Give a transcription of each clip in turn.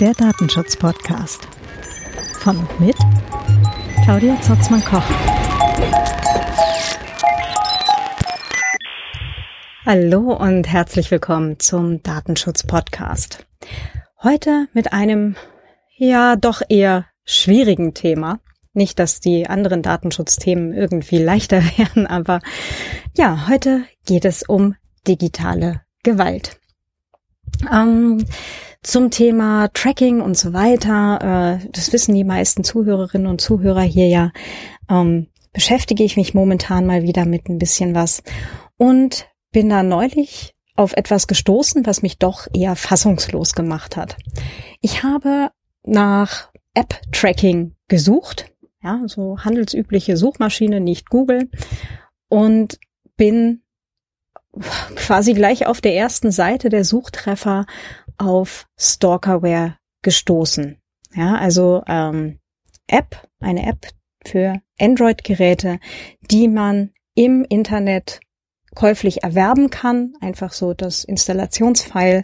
Der Datenschutz-Podcast. Von und mit Claudia Zotzmann-Koch. Hallo und herzlich willkommen zum Datenschutz-Podcast. Heute mit einem, ja, doch eher schwierigen Thema. Nicht, dass die anderen Datenschutzthemen irgendwie leichter wären, aber ja, heute geht es um digitale Gewalt. Ähm, zum Thema Tracking und so weiter, äh, das wissen die meisten Zuhörerinnen und Zuhörer hier ja, ähm, beschäftige ich mich momentan mal wieder mit ein bisschen was und bin da neulich auf etwas gestoßen, was mich doch eher fassungslos gemacht hat. Ich habe nach App-Tracking gesucht, ja, so handelsübliche Suchmaschine, nicht Google, und bin quasi gleich auf der ersten Seite der Suchtreffer auf Stalkerware gestoßen. Ja, also ähm, App, eine App für Android-Geräte, die man im Internet käuflich erwerben kann, einfach so das Installationsfile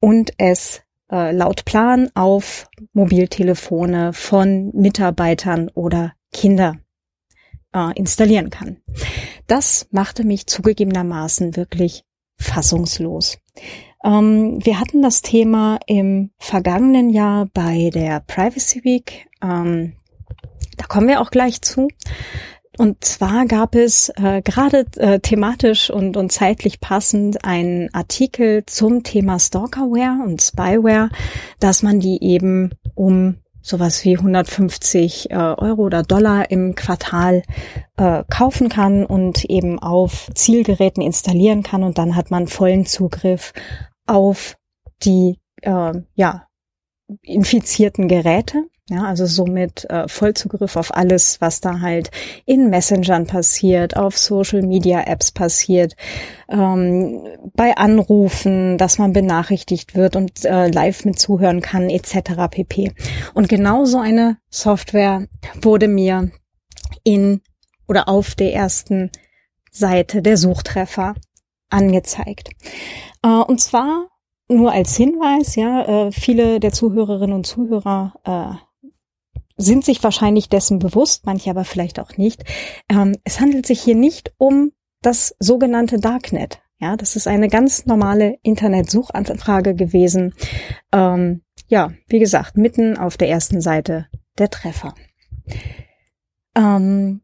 und es äh, laut Plan auf Mobiltelefone von Mitarbeitern oder Kinder äh, installieren kann. Das machte mich zugegebenermaßen wirklich fassungslos. Ähm, wir hatten das Thema im vergangenen Jahr bei der Privacy Week. Ähm, da kommen wir auch gleich zu. Und zwar gab es äh, gerade äh, thematisch und, und zeitlich passend einen Artikel zum Thema Stalkerware und Spyware, dass man die eben um sowas wie 150 äh, Euro oder Dollar im Quartal äh, kaufen kann und eben auf Zielgeräten installieren kann und dann hat man vollen Zugriff auf die äh, ja infizierten Geräte ja, also somit äh, Vollzugriff auf alles, was da halt in Messengern passiert, auf Social Media Apps passiert, ähm, bei Anrufen, dass man benachrichtigt wird und äh, live mit zuhören kann, etc. pp. Und genau so eine Software wurde mir in oder auf der ersten Seite der Suchtreffer angezeigt. Äh, und zwar nur als Hinweis, ja, äh, viele der Zuhörerinnen und Zuhörer äh, sind sich wahrscheinlich dessen bewusst, manche aber vielleicht auch nicht. Ähm, es handelt sich hier nicht um das sogenannte Darknet. Ja, das ist eine ganz normale Internetsuchanfrage gewesen. Ähm, ja, wie gesagt, mitten auf der ersten Seite der Treffer. Ähm,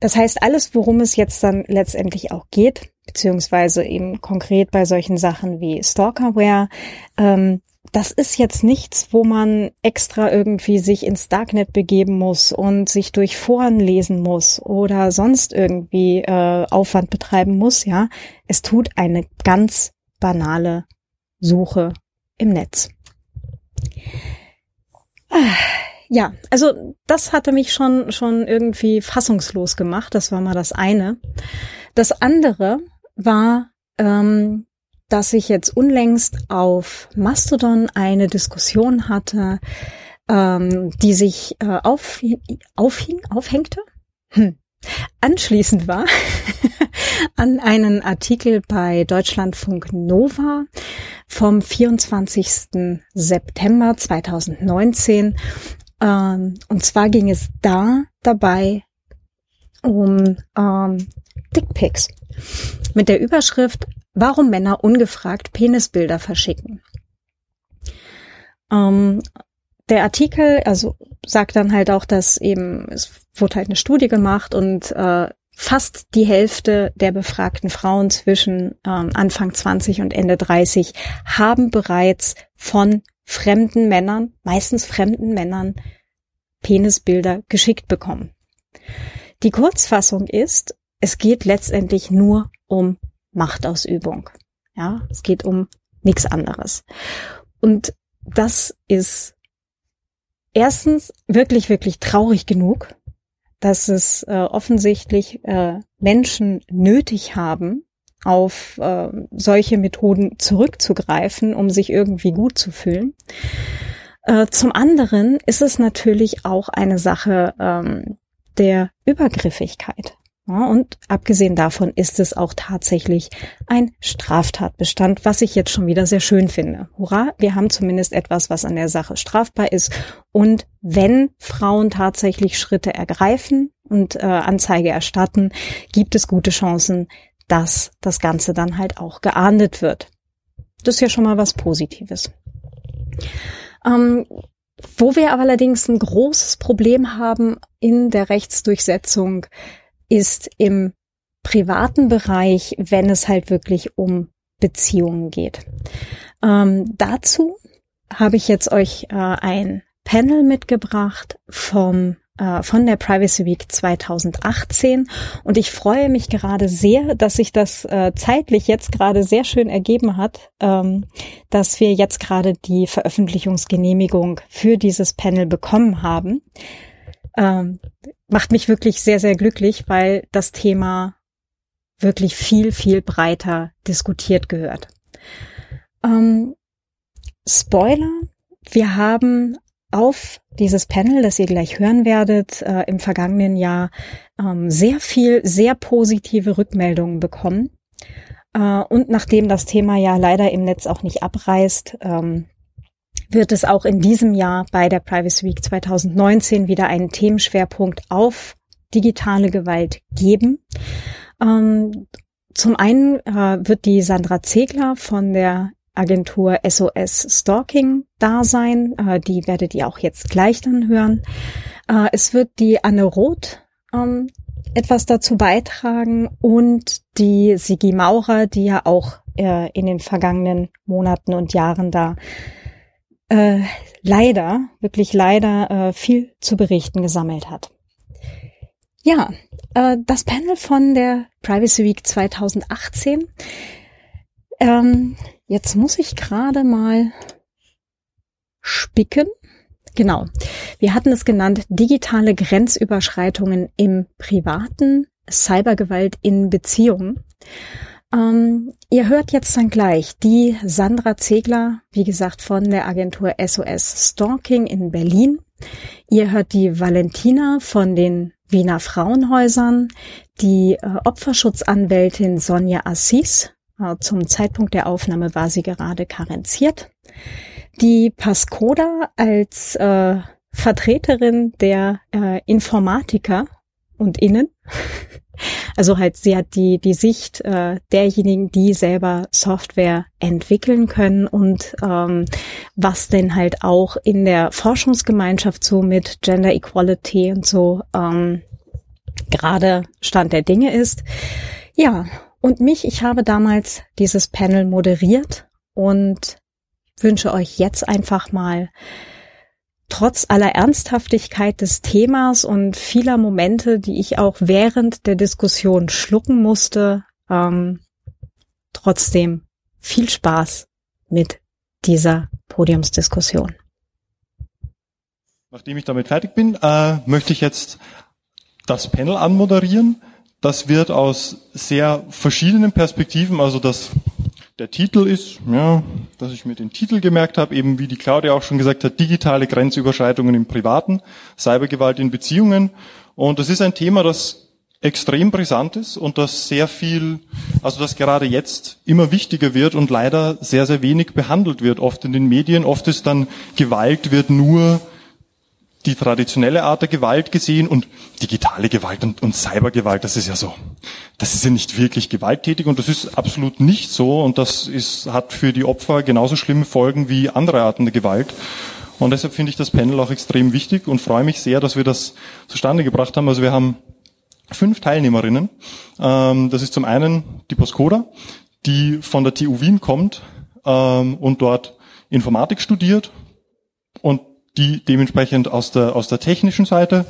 das heißt, alles, worum es jetzt dann letztendlich auch geht, beziehungsweise eben konkret bei solchen Sachen wie Stalkerware, ähm, das ist jetzt nichts, wo man extra irgendwie sich ins Darknet begeben muss und sich durch Foren lesen muss oder sonst irgendwie äh, Aufwand betreiben muss, ja. Es tut eine ganz banale Suche im Netz. Ja, also das hatte mich schon schon irgendwie fassungslos gemacht. Das war mal das eine. Das andere war ähm, dass ich jetzt unlängst auf Mastodon eine Diskussion hatte, ähm, die sich äh, auf, aufhing, aufhängte, hm. anschließend war an einen Artikel bei Deutschlandfunk Nova vom 24. September 2019. Ähm, und zwar ging es da dabei um ähm, Dickpics mit der Überschrift warum Männer ungefragt Penisbilder verschicken. Ähm, der Artikel, also sagt dann halt auch, dass eben es wurde halt eine Studie gemacht und äh, fast die Hälfte der befragten Frauen zwischen ähm, Anfang 20 und Ende 30 haben bereits von fremden Männern, meistens fremden Männern, Penisbilder geschickt bekommen. Die Kurzfassung ist, es geht letztendlich nur um Machtausübung. Ja, es geht um nichts anderes. Und das ist erstens wirklich, wirklich traurig genug, dass es äh, offensichtlich äh, Menschen nötig haben, auf äh, solche Methoden zurückzugreifen, um sich irgendwie gut zu fühlen. Äh, zum anderen ist es natürlich auch eine Sache ähm, der Übergriffigkeit. Ja, und abgesehen davon ist es auch tatsächlich ein Straftatbestand, was ich jetzt schon wieder sehr schön finde. Hurra, wir haben zumindest etwas, was an der Sache strafbar ist. Und wenn Frauen tatsächlich Schritte ergreifen und äh, Anzeige erstatten, gibt es gute Chancen, dass das Ganze dann halt auch geahndet wird. Das ist ja schon mal was Positives. Ähm, wo wir aber allerdings ein großes Problem haben in der Rechtsdurchsetzung, ist im privaten Bereich, wenn es halt wirklich um Beziehungen geht. Ähm, dazu habe ich jetzt euch äh, ein Panel mitgebracht vom äh, von der Privacy Week 2018 und ich freue mich gerade sehr, dass sich das äh, zeitlich jetzt gerade sehr schön ergeben hat, ähm, dass wir jetzt gerade die Veröffentlichungsgenehmigung für dieses Panel bekommen haben ähm, macht mich wirklich sehr, sehr glücklich, weil das Thema wirklich viel, viel breiter diskutiert gehört. Ähm, Spoiler, wir haben auf dieses Panel, das ihr gleich hören werdet, äh, im vergangenen Jahr ähm, sehr viel, sehr positive Rückmeldungen bekommen. Äh, und nachdem das Thema ja leider im Netz auch nicht abreißt, ähm, wird es auch in diesem Jahr bei der Privacy Week 2019 wieder einen Themenschwerpunkt auf digitale Gewalt geben. Ähm, zum einen äh, wird die Sandra Zegler von der Agentur SOS Stalking da sein. Äh, die werdet ihr auch jetzt gleich dann hören. Äh, es wird die Anne Roth ähm, etwas dazu beitragen und die Sigi Maurer, die ja auch äh, in den vergangenen Monaten und Jahren da äh, leider, wirklich leider äh, viel zu berichten gesammelt hat. Ja, äh, das Panel von der Privacy Week 2018. Ähm, jetzt muss ich gerade mal spicken. Genau. Wir hatten es genannt, digitale Grenzüberschreitungen im Privaten, Cybergewalt in Beziehungen. Ähm, ihr hört jetzt dann gleich die Sandra Zegler, wie gesagt, von der Agentur SOS Stalking in Berlin. Ihr hört die Valentina von den Wiener Frauenhäusern, die äh, Opferschutzanwältin Sonja Assis. Äh, zum Zeitpunkt der Aufnahme war sie gerade karenziert. Die Pascoda als äh, Vertreterin der äh, Informatiker und Innen. Also halt, sie hat die, die Sicht äh, derjenigen, die selber Software entwickeln können und ähm, was denn halt auch in der Forschungsgemeinschaft so mit Gender Equality und so ähm, gerade Stand der Dinge ist. Ja, und mich, ich habe damals dieses Panel moderiert und wünsche euch jetzt einfach mal trotz aller Ernsthaftigkeit des Themas und vieler Momente, die ich auch während der Diskussion schlucken musste, ähm, trotzdem viel Spaß mit dieser Podiumsdiskussion. Nachdem ich damit fertig bin, äh, möchte ich jetzt das Panel anmoderieren. Das wird aus sehr verschiedenen Perspektiven, also das der Titel ist, ja, dass ich mir den Titel gemerkt habe, eben wie die Claudia auch schon gesagt hat, digitale Grenzüberschreitungen im Privaten, Cybergewalt in Beziehungen. Und das ist ein Thema, das extrem brisant ist und das sehr viel, also das gerade jetzt immer wichtiger wird und leider sehr, sehr wenig behandelt wird, oft in den Medien. Oft ist dann Gewalt wird nur die traditionelle Art der Gewalt gesehen und digitale Gewalt und, und Cybergewalt, das ist ja so, das ist ja nicht wirklich gewalttätig und das ist absolut nicht so und das ist, hat für die Opfer genauso schlimme Folgen wie andere Arten der Gewalt. Und deshalb finde ich das Panel auch extrem wichtig und freue mich sehr, dass wir das zustande gebracht haben. Also wir haben fünf Teilnehmerinnen. Ähm, das ist zum einen die Poskoda, die von der TU Wien kommt ähm, und dort Informatik studiert und die dementsprechend aus der, aus der technischen Seite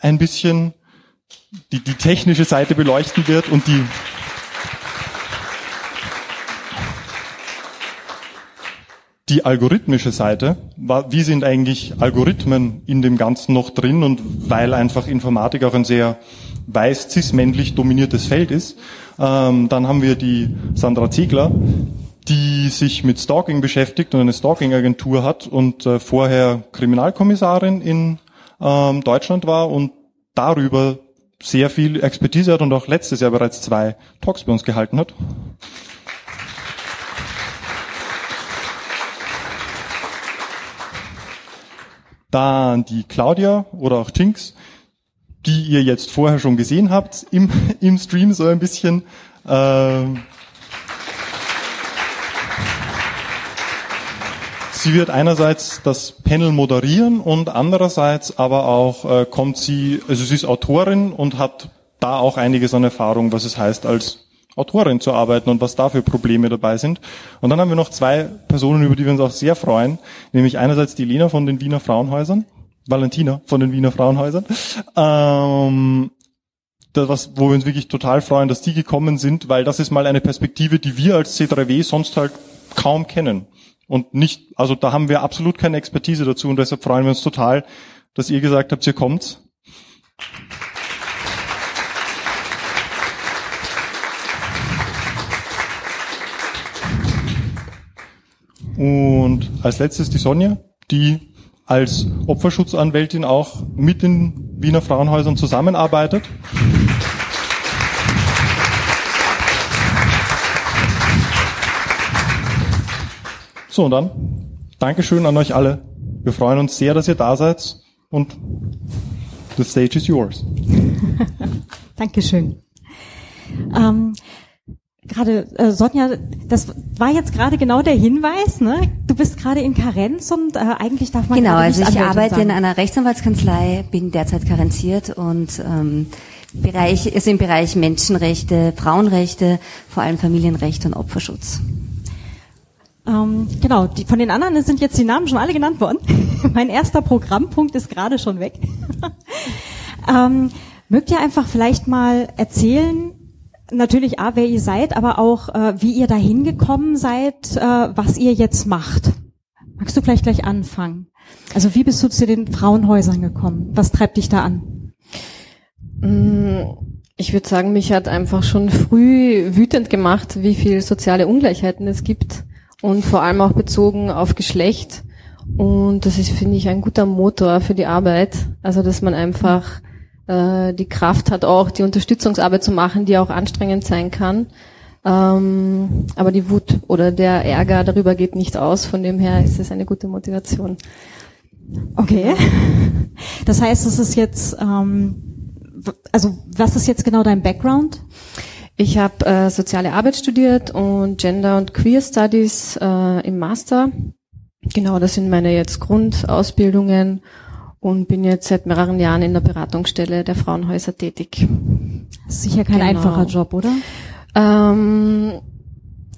ein bisschen die, die technische Seite beleuchten wird und die, die algorithmische Seite, wie sind eigentlich Algorithmen in dem Ganzen noch drin und weil einfach Informatik auch ein sehr weiß cis-männlich dominiertes Feld ist. Ähm, dann haben wir die Sandra Ziegler, die sich mit Stalking beschäftigt und eine Stalking-Agentur hat und äh, vorher Kriminalkommissarin in ähm, Deutschland war und darüber sehr viel Expertise hat und auch letztes Jahr bereits zwei Talks bei uns gehalten hat. Dann die Claudia oder auch Jinx, die ihr jetzt vorher schon gesehen habt im, im Stream so ein bisschen. Äh, sie wird einerseits das Panel moderieren und andererseits aber auch äh, kommt sie, also sie ist Autorin und hat da auch einiges an Erfahrung, was es heißt, als Autorin zu arbeiten und was da für Probleme dabei sind. Und dann haben wir noch zwei Personen, über die wir uns auch sehr freuen, nämlich einerseits die Lena von den Wiener Frauenhäusern, Valentina von den Wiener Frauenhäusern, ähm, das, was, wo wir uns wirklich total freuen, dass die gekommen sind, weil das ist mal eine Perspektive, die wir als C3W sonst halt kaum kennen. Und nicht, also da haben wir absolut keine Expertise dazu und deshalb freuen wir uns total, dass ihr gesagt habt, ihr kommt. Und als letztes die Sonja, die als Opferschutzanwältin auch mit den Wiener Frauenhäusern zusammenarbeitet. So, und dann Dankeschön an euch alle. Wir freuen uns sehr, dass ihr da seid und the stage is yours. Dankeschön. Ähm, gerade äh, Sonja, das war jetzt gerade genau der Hinweis, ne? Du bist gerade in Karenz und äh, eigentlich darf man genau. Also ich Anwältin arbeite sagen. in einer Rechtsanwaltskanzlei, bin derzeit karenziert und ähm, Bereich ist im Bereich Menschenrechte, Frauenrechte, vor allem Familienrecht und Opferschutz. Ähm, genau, die, von den anderen sind jetzt die Namen schon alle genannt worden. mein erster Programmpunkt ist gerade schon weg. ähm, mögt ihr einfach vielleicht mal erzählen, natürlich A, wer ihr seid, aber auch äh, wie ihr da hingekommen seid, äh, was ihr jetzt macht. Magst du vielleicht gleich anfangen? Also wie bist du zu den Frauenhäusern gekommen? Was treibt dich da an? Ich würde sagen, mich hat einfach schon früh wütend gemacht, wie viel soziale Ungleichheiten es gibt und vor allem auch bezogen auf Geschlecht. Und das ist, finde ich, ein guter Motor für die Arbeit. Also, dass man einfach äh, die Kraft hat, auch die Unterstützungsarbeit zu machen, die auch anstrengend sein kann. Ähm, aber die Wut oder der Ärger darüber geht nicht aus. Von dem her ist es eine gute Motivation. Okay. Das heißt, es ist jetzt, ähm, also was ist jetzt genau dein Background? Ich habe äh, soziale Arbeit studiert und Gender und Queer Studies äh, im Master. Genau, das sind meine jetzt Grundausbildungen und bin jetzt seit mehreren Jahren in der Beratungsstelle der Frauenhäuser tätig. Sicher kein Genau. einfacher Job, oder? Ähm,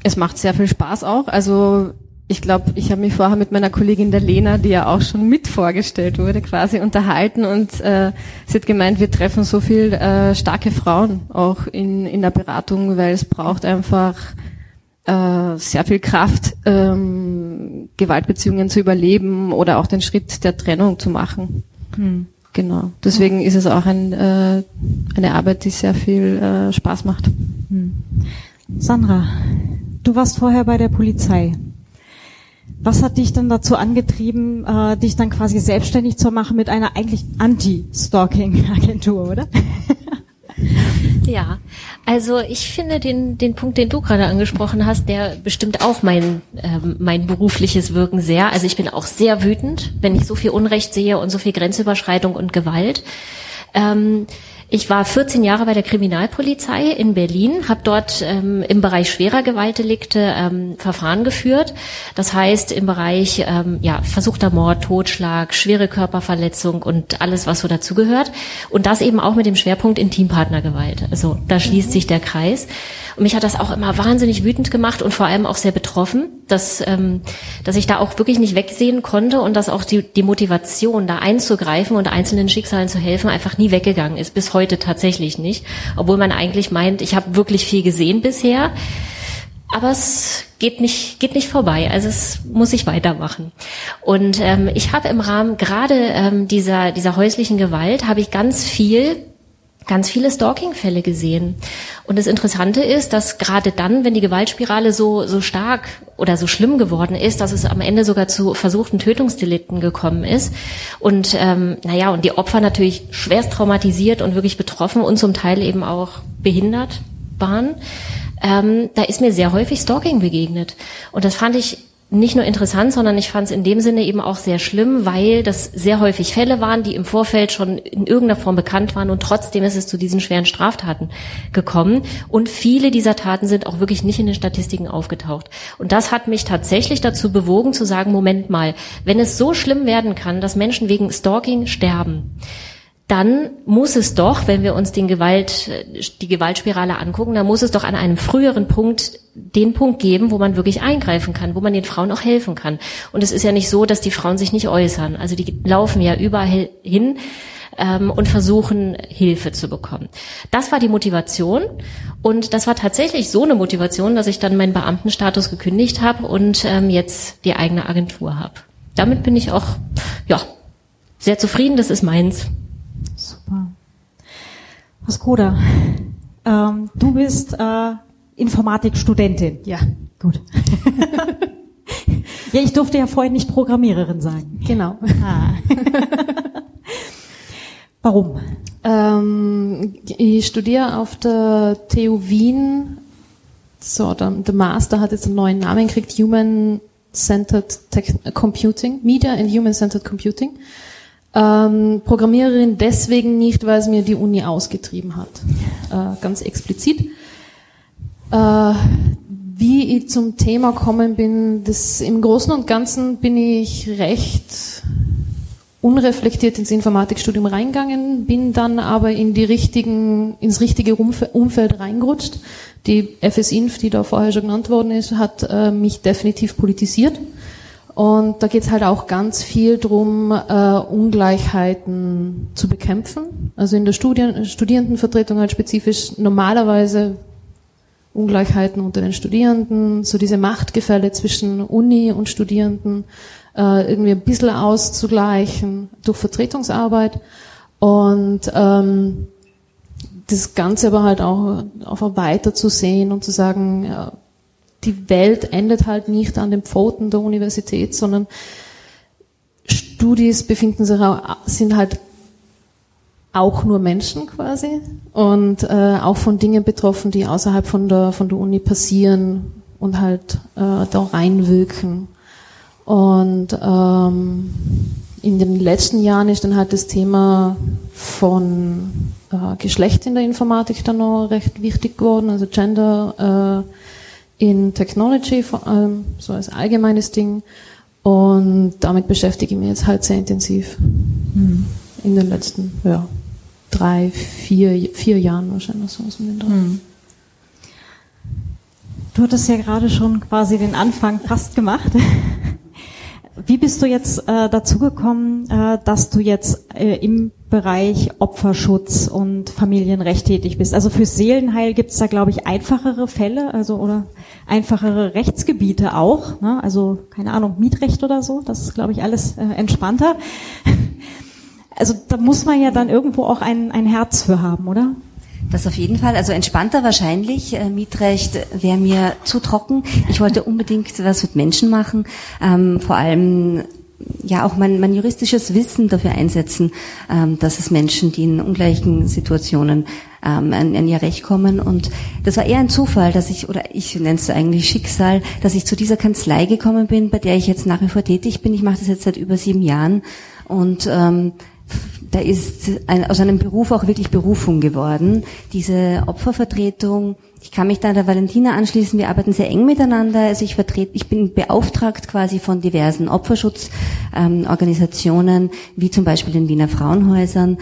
es macht sehr viel Spaß auch. Also ich glaube, ich habe mich vorher mit meiner Kollegin der Lena, die ja auch schon mit vorgestellt wurde, quasi unterhalten und äh, sie hat gemeint, wir treffen so viel äh, starke Frauen auch in, in der Beratung, weil es braucht einfach äh, sehr viel Kraft, ähm, Gewaltbeziehungen zu überleben oder auch den Schritt der Trennung zu machen. Genau. Deswegen ist es auch ein, äh, eine Arbeit, die sehr viel äh, Spaß macht. Sandra, du warst vorher bei der Polizei. Was hat dich dann dazu angetrieben, äh, dich dann quasi selbstständig zu machen mit einer eigentlich Anti-Stalking-Agentur, oder? Ja, also ich finde den, den Punkt, den du gerade angesprochen hast, der bestimmt auch mein, ähm, mein berufliches Wirken sehr. Also ich bin auch sehr wütend, wenn ich so viel Unrecht sehe und so viel Grenzüberschreitung und Gewalt. Ähm, ich war 14 Jahre bei der Kriminalpolizei in Berlin, habe dort ähm, im Bereich schwerer Gewaltdelikte ähm, Verfahren geführt. Das heißt im Bereich ähm, ja, versuchter Mord, Totschlag, schwere Körperverletzung und alles, was so dazugehört. Und das eben auch mit dem Schwerpunkt Intimpartnergewalt. Also da schließt sich der Kreis. Und mich hat das auch immer wahnsinnig wütend gemacht und vor allem auch sehr betroffen, dass, ähm, dass ich da auch wirklich nicht wegsehen konnte und dass auch die, die Motivation, da einzugreifen und einzelnen Schicksalen zu helfen, einfach nie weggegangen ist. Bis heute tatsächlich nicht. Obwohl man eigentlich meint, ich habe wirklich viel gesehen bisher. Aber es geht nicht, geht nicht vorbei. Also es muss ich weitermachen. Und ähm, ich habe im Rahmen gerade ähm, dieser, dieser häuslichen Gewalt, habe ich ganz viel ganz viele Stalking-Fälle gesehen. Und das Interessante ist, dass gerade dann, wenn die Gewaltspirale so, so stark oder so schlimm geworden ist, dass es am Ende sogar zu versuchten Tötungsdelikten gekommen ist. Und ähm, naja, und die Opfer natürlich schwerst traumatisiert und wirklich betroffen und zum Teil eben auch behindert waren. Ähm, da ist mir sehr häufig Stalking begegnet. Und das fand ich nicht nur interessant, sondern ich fand es in dem Sinne eben auch sehr schlimm, weil das sehr häufig Fälle waren, die im Vorfeld schon in irgendeiner Form bekannt waren und trotzdem ist es zu diesen schweren Straftaten gekommen. Und viele dieser Taten sind auch wirklich nicht in den Statistiken aufgetaucht. Und das hat mich tatsächlich dazu bewogen zu sagen, Moment mal, wenn es so schlimm werden kann, dass Menschen wegen Stalking sterben, dann muss es doch, wenn wir uns den Gewalt, die Gewaltspirale angucken, dann muss es doch an einem früheren Punkt den Punkt geben, wo man wirklich eingreifen kann, wo man den Frauen auch helfen kann. Und es ist ja nicht so, dass die Frauen sich nicht äußern. Also die laufen ja überall hin ähm, und versuchen Hilfe zu bekommen. Das war die Motivation und das war tatsächlich so eine Motivation, dass ich dann meinen Beamtenstatus gekündigt habe und ähm, jetzt die eigene Agentur habe. Damit bin ich auch ja sehr zufrieden. Das ist meins. Skoda, ähm, du bist äh, Informatikstudentin. Ja. Gut. ja, ich durfte ja vorhin nicht Programmiererin sagen. Genau. Ah. Warum? Ähm, ich studiere auf der TU Wien. So, der, der Master hat jetzt einen neuen Namen gekriegt, Human Centered Computing, Media and Human Centered Computing. Ähm, Programmiererin deswegen nicht, weil es mir die Uni ausgetrieben hat. Äh, ganz explizit. Äh, wie ich zum Thema kommen bin, das im Großen und Ganzen bin ich recht unreflektiert ins Informatikstudium reingegangen, bin dann aber in die richtigen, ins richtige Umfeld reingerutscht. Die FS-Inf, die da vorher schon genannt worden ist, hat äh, mich definitiv politisiert. Und da geht es halt auch ganz viel drum, äh, Ungleichheiten zu bekämpfen. Also in der Studien Studierendenvertretung halt spezifisch normalerweise Ungleichheiten unter den Studierenden, so diese Machtgefälle zwischen Uni und Studierenden äh, irgendwie ein bisschen auszugleichen durch Vertretungsarbeit und ähm, das Ganze aber halt auch auf weiter zu sehen und zu sagen, ja, die Welt endet halt nicht an den Pfoten der Universität, sondern Studis befinden sich auch, sind halt auch nur Menschen quasi und äh, auch von Dingen betroffen, die außerhalb von der von der Uni passieren und halt äh, da reinwirken. Und ähm, in den letzten Jahren ist dann halt das Thema von äh, Geschlecht in der Informatik dann noch recht wichtig geworden, also Gender äh, in Technology, vor allem so als allgemeines Ding. Und damit beschäftige ich mich jetzt halt sehr intensiv mhm. in den letzten ja, drei, vier, vier Jahren wahrscheinlich so aus dem mhm. Du hattest ja gerade schon quasi den Anfang fast gemacht. Wie bist du jetzt äh, dazu gekommen, äh, dass du jetzt äh, im Bereich Opferschutz und Familienrecht tätig bist? Also für Seelenheil gibt es da, glaube ich, einfachere Fälle, also oder einfachere Rechtsgebiete auch. Ne? Also keine Ahnung, Mietrecht oder so. Das ist, glaube ich, alles äh, entspannter. Also da muss man ja dann irgendwo auch ein, ein Herz für haben, oder? Das auf jeden Fall. Also entspannter wahrscheinlich. Äh, Mietrecht wäre mir zu trocken. Ich wollte unbedingt was mit Menschen machen. Ähm, vor allem ja auch mein, mein juristisches Wissen dafür einsetzen, ähm, dass es Menschen, die in ungleichen Situationen ähm, an, an ihr Recht kommen. Und das war eher ein Zufall, dass ich, oder ich nenne es eigentlich Schicksal, dass ich zu dieser Kanzlei gekommen bin, bei der ich jetzt nach wie vor tätig bin. Ich mache das jetzt seit über sieben Jahren. Und ähm, da ist ein, aus einem Beruf auch wirklich Berufung geworden. Diese Opfervertretung, ich kann mich da der Valentina anschließen, wir arbeiten sehr eng miteinander. Also ich vertrete, ich bin beauftragt quasi von diversen Opferschutzorganisationen, ähm, wie zum Beispiel den Wiener Frauenhäusern,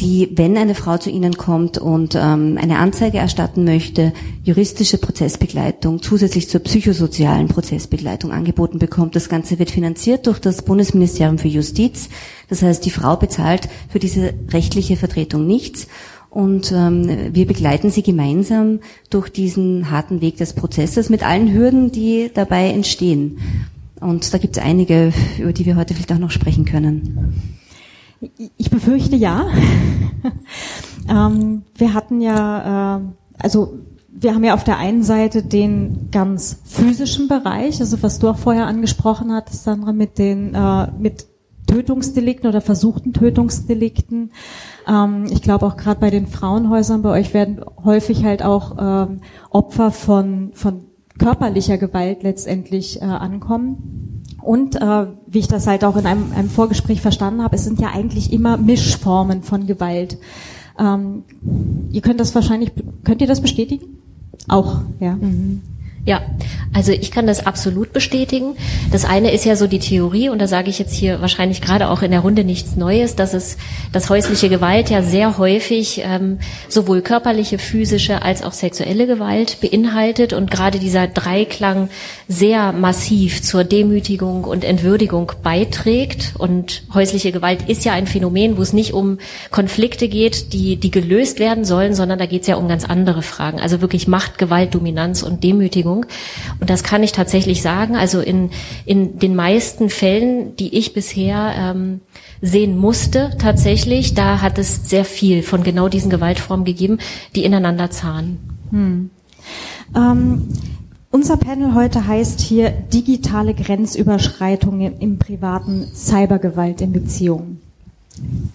die, wenn eine Frau zu Ihnen kommt und ähm, eine Anzeige erstatten möchte, juristische Prozessbegleitung zusätzlich zur psychosozialen Prozessbegleitung angeboten bekommt. Das Ganze wird finanziert durch das Bundesministerium für Justiz. Das heißt, die Frau bezahlt für diese rechtliche Vertretung nichts. Und ähm, wir begleiten sie gemeinsam durch diesen harten Weg des Prozesses mit allen Hürden, die dabei entstehen. Und da gibt es einige, über die wir heute vielleicht auch noch sprechen können. Ich befürchte ja. Ähm, wir hatten ja, äh, also wir haben ja auf der einen Seite den ganz physischen Bereich, also was du auch vorher angesprochen hattest, Sandra, mit den äh, mit Tötungsdelikten oder versuchten Tötungsdelikten. Ähm, ich glaube auch gerade bei den Frauenhäusern bei euch werden häufig halt auch ähm, Opfer von von körperlicher Gewalt letztendlich äh, ankommen. Und äh, wie ich das halt auch in einem, einem Vorgespräch verstanden habe, es sind ja eigentlich immer Mischformen von Gewalt. Ähm, ihr könnt das wahrscheinlich, könnt ihr das bestätigen? Auch, ja. Mhm. Ja, also ich kann das absolut bestätigen. Das eine ist ja so die Theorie, und da sage ich jetzt hier wahrscheinlich gerade auch in der Runde nichts Neues, dass es dass häusliche Gewalt ja sehr häufig ähm, sowohl körperliche, physische als auch sexuelle Gewalt beinhaltet und gerade dieser Dreiklang sehr massiv zur Demütigung und Entwürdigung beiträgt. Und häusliche Gewalt ist ja ein Phänomen, wo es nicht um Konflikte geht, die, die gelöst werden sollen, sondern da geht es ja um ganz andere Fragen. Also wirklich Macht, Gewalt, Dominanz und Demütigung. Beziehung. Und das kann ich tatsächlich sagen. Also in, in den meisten Fällen, die ich bisher ähm, sehen musste, tatsächlich, da hat es sehr viel von genau diesen Gewaltformen gegeben, die ineinander zahnen. Hm. Ähm, unser Panel heute heißt hier digitale Grenzüberschreitungen im privaten Cybergewalt in Beziehungen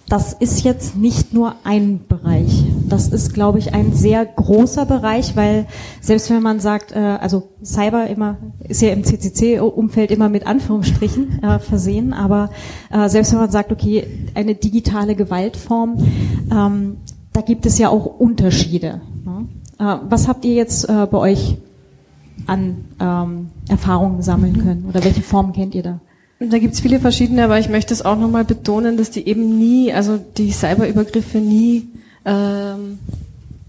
das ist jetzt nicht nur ein Bereich. Das ist, glaube ich, ein sehr großer Bereich, weil selbst wenn man sagt, äh, also Cyber immer ist ja im CCC-Umfeld immer mit Anführungsstrichen äh, versehen, aber äh, selbst wenn man sagt, okay, eine digitale Gewaltform, ähm, da gibt es ja auch Unterschiede. Ne? Äh, was habt ihr jetzt äh, bei euch an ähm, Erfahrungen sammeln können oder welche Formen kennt ihr da? Da gibt's viele verschiedene, aber ich möchte es auch nochmal betonen, dass die eben nie, also die Cyberübergriffe nie, ähm,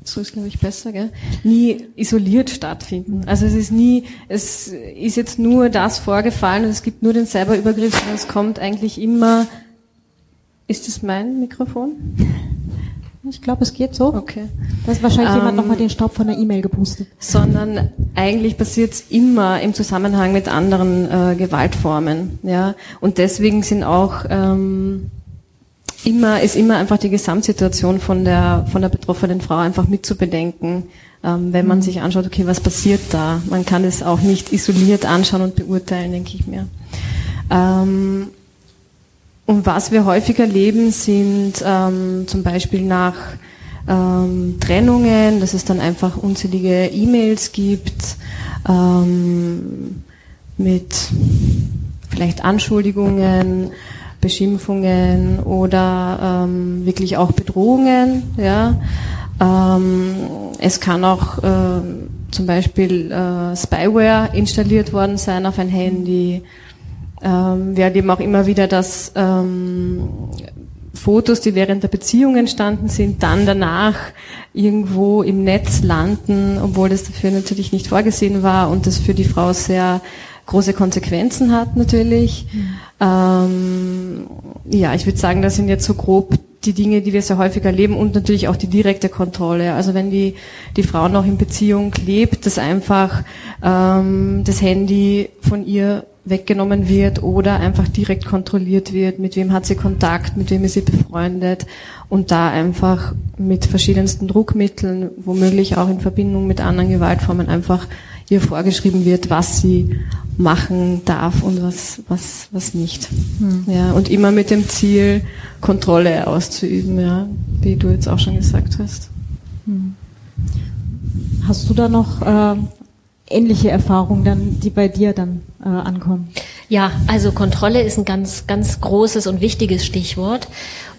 so ist glaube ich besser, gell? nie isoliert stattfinden. Also es ist nie, es ist jetzt nur das vorgefallen und es gibt nur den Cyberübergriff, sondern es kommt eigentlich immer, ist das mein Mikrofon? Ich glaube, es geht so. Okay. Da ist wahrscheinlich ähm, jemand nochmal den Staub von der E-Mail gepustet. Sondern eigentlich passiert es immer im Zusammenhang mit anderen äh, Gewaltformen. Ja? Und deswegen sind auch ähm, immer, ist immer einfach die Gesamtsituation von der, von der betroffenen Frau einfach mitzubedenken, ähm, wenn man mhm. sich anschaut, okay, was passiert da? Man kann es auch nicht isoliert anschauen und beurteilen, denke ich mir. Ähm, und was wir häufig erleben, sind ähm, zum Beispiel nach ähm, Trennungen, dass es dann einfach unzählige E-Mails gibt ähm, mit vielleicht Anschuldigungen, Beschimpfungen oder ähm, wirklich auch Bedrohungen. Ja. Ähm, es kann auch äh, zum Beispiel äh, Spyware installiert worden sein auf ein Handy. Ähm, wir erleben auch immer wieder, dass ähm, Fotos, die während der Beziehung entstanden sind, dann danach irgendwo im Netz landen, obwohl das dafür natürlich nicht vorgesehen war und das für die Frau sehr große Konsequenzen hat natürlich. Ähm, ja, ich würde sagen, das sind jetzt so grob die Dinge, die wir sehr häufig erleben und natürlich auch die direkte Kontrolle. Also wenn die, die Frau noch in Beziehung lebt, dass einfach ähm, das Handy von ihr weggenommen wird oder einfach direkt kontrolliert wird, mit wem hat sie Kontakt, mit wem ist sie befreundet und da einfach mit verschiedensten Druckmitteln, womöglich auch in Verbindung mit anderen Gewaltformen einfach ihr vorgeschrieben wird, was sie machen darf und was, was, was nicht. Hm. Ja, und immer mit dem Ziel, Kontrolle auszuüben, ja, wie du jetzt auch schon gesagt hast. Hm. Hast du da noch äh, ähnliche Erfahrungen dann, die bei dir dann äh, ankommen? Ja, also Kontrolle ist ein ganz, ganz großes und wichtiges Stichwort.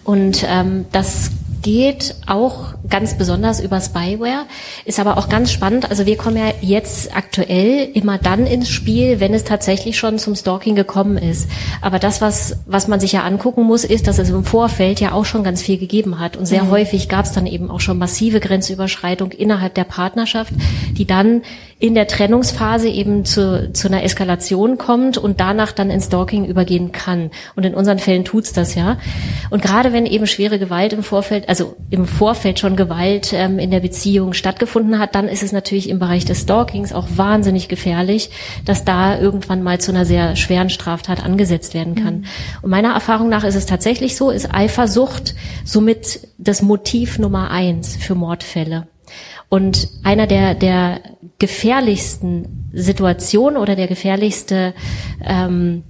Und ähm, das geht auch ganz besonders über Spyware, ist aber auch ganz spannend. Also wir kommen ja jetzt aktuell immer dann ins Spiel, wenn es tatsächlich schon zum Stalking gekommen ist. Aber das, was, was man sich ja angucken muss, ist, dass es im Vorfeld ja auch schon ganz viel gegeben hat. Und sehr mhm. häufig gab es dann eben auch schon massive Grenzüberschreitung innerhalb der Partnerschaft, die dann in der Trennungsphase eben zu, zu einer Eskalation kommt und danach dann ins Stalking übergehen kann. Und in unseren Fällen tut's das ja. Und gerade wenn eben schwere Gewalt im Vorfeld, also im Vorfeld schon Gewalt ähm, in der Beziehung stattgefunden hat, dann ist es natürlich im Bereich des Stalkings auch wahnsinnig gefährlich, dass da irgendwann mal zu einer sehr schweren Straftat angesetzt werden kann. Mhm. Und meiner Erfahrung nach ist es tatsächlich so, ist Eifersucht somit das Motiv Nummer eins für Mordfälle. Und einer der, der gefährlichsten Situationen oder der gefährlichste ähm,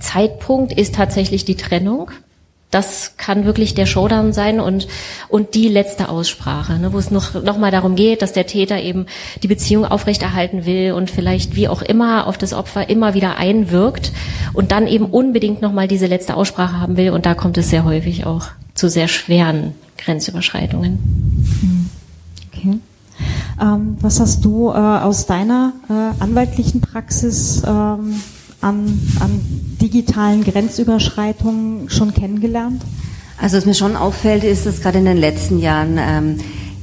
Zeitpunkt ist tatsächlich die Trennung. Das kann wirklich der Showdown sein und, und die letzte Aussprache, ne, wo es noch, noch mal darum geht, dass der Täter eben die Beziehung aufrechterhalten will und vielleicht wie auch immer auf das Opfer immer wieder einwirkt und dann eben unbedingt noch mal diese letzte Aussprache haben will und da kommt es sehr häufig auch zu sehr schweren Grenzüberschreitungen. Hm. Okay. Ähm, was hast du äh, aus deiner äh, anwaltlichen Praxis ähm, an, an digitalen Grenzüberschreitungen schon kennengelernt? Also was mir schon auffällt, ist, dass gerade in den letzten Jahren ähm,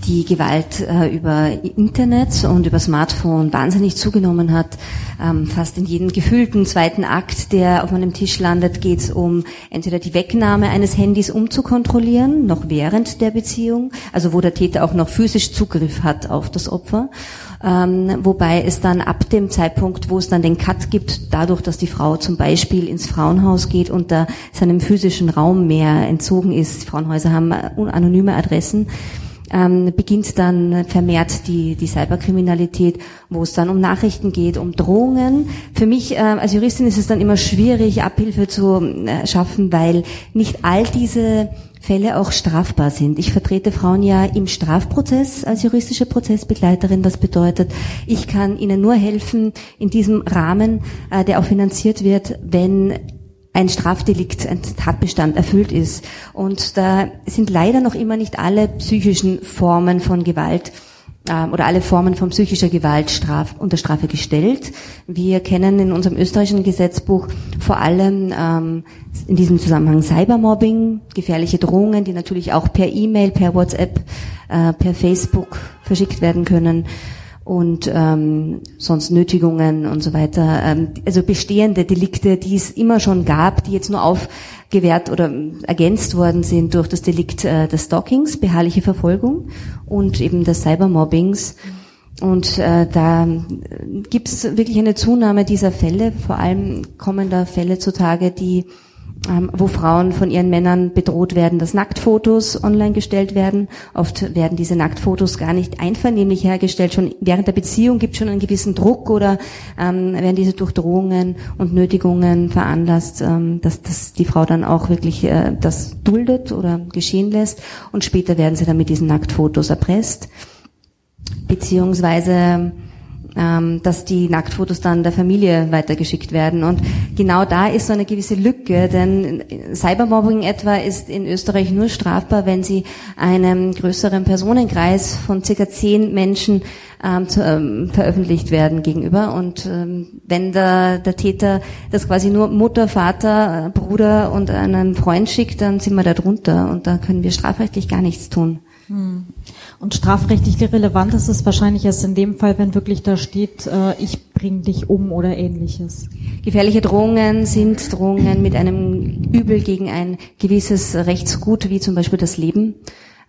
die Gewalt äh, über Internet und über Smartphone wahnsinnig zugenommen hat. Ähm, fast in jedem gefühlten zweiten Akt, der auf meinem Tisch landet, geht es um entweder die Wegnahme eines Handys, um zu kontrollieren, noch während der Beziehung, also wo der Täter auch noch physisch Zugriff hat auf das Opfer. Ähm, wobei es dann ab dem Zeitpunkt, wo es dann den Cut gibt, dadurch, dass die Frau zum Beispiel ins Frauenhaus geht und da seinem physischen Raum mehr entzogen ist, Frauenhäuser haben anonyme Adressen, ähm, beginnt dann vermehrt die, die Cyberkriminalität, wo es dann um Nachrichten geht, um Drohungen. Für mich äh, als Juristin ist es dann immer schwierig, Abhilfe zu äh, schaffen, weil nicht all diese Fälle auch strafbar sind. Ich vertrete Frauen ja im Strafprozess als juristische Prozessbegleiterin. Das bedeutet, ich kann ihnen nur helfen in diesem Rahmen, äh, der auch finanziert wird, wenn ein Strafdelikt, ein Tatbestand erfüllt ist. Und da sind leider noch immer nicht alle psychischen Formen von Gewalt ähm, oder alle Formen von psychischer Gewalt straf, unter Strafe gestellt. Wir kennen in unserem österreichischen Gesetzbuch vor allem ähm, in diesem Zusammenhang Cybermobbing, gefährliche Drohungen, die natürlich auch per E-Mail, per WhatsApp, äh, per Facebook verschickt werden können und ähm, sonst Nötigungen und so weiter. Ähm, also bestehende Delikte, die es immer schon gab, die jetzt nur aufgewehrt oder ergänzt worden sind durch das Delikt äh, des Stalkings, beharrliche Verfolgung und eben des Cybermobbings. Und äh, da gibt es wirklich eine Zunahme dieser Fälle. Vor allem kommen da Fälle zutage, die ähm, wo Frauen von ihren Männern bedroht werden, dass Nacktfotos online gestellt werden. Oft werden diese Nacktfotos gar nicht einvernehmlich hergestellt. Schon während der Beziehung gibt es schon einen gewissen Druck oder ähm, werden diese durch Drohungen und Nötigungen veranlasst, ähm, dass, dass die Frau dann auch wirklich äh, das duldet oder geschehen lässt. Und später werden sie dann mit diesen Nacktfotos erpresst. Beziehungsweise ähm, dass die Nacktfotos dann der Familie weitergeschickt werden. Und genau da ist so eine gewisse Lücke, denn Cybermobbing etwa ist in Österreich nur strafbar, wenn sie einem größeren Personenkreis von circa zehn Menschen ähm, zu, ähm, veröffentlicht werden gegenüber. Und ähm, wenn der, der Täter das quasi nur Mutter, Vater, Bruder und einem Freund schickt, dann sind wir da drunter und da können wir strafrechtlich gar nichts tun. Hm. Und strafrechtlich relevant ist es wahrscheinlich erst in dem Fall, wenn wirklich da steht, äh, ich bringe dich um oder ähnliches. Gefährliche Drohungen sind Drohungen mit einem Übel gegen ein gewisses Rechtsgut, wie zum Beispiel das Leben.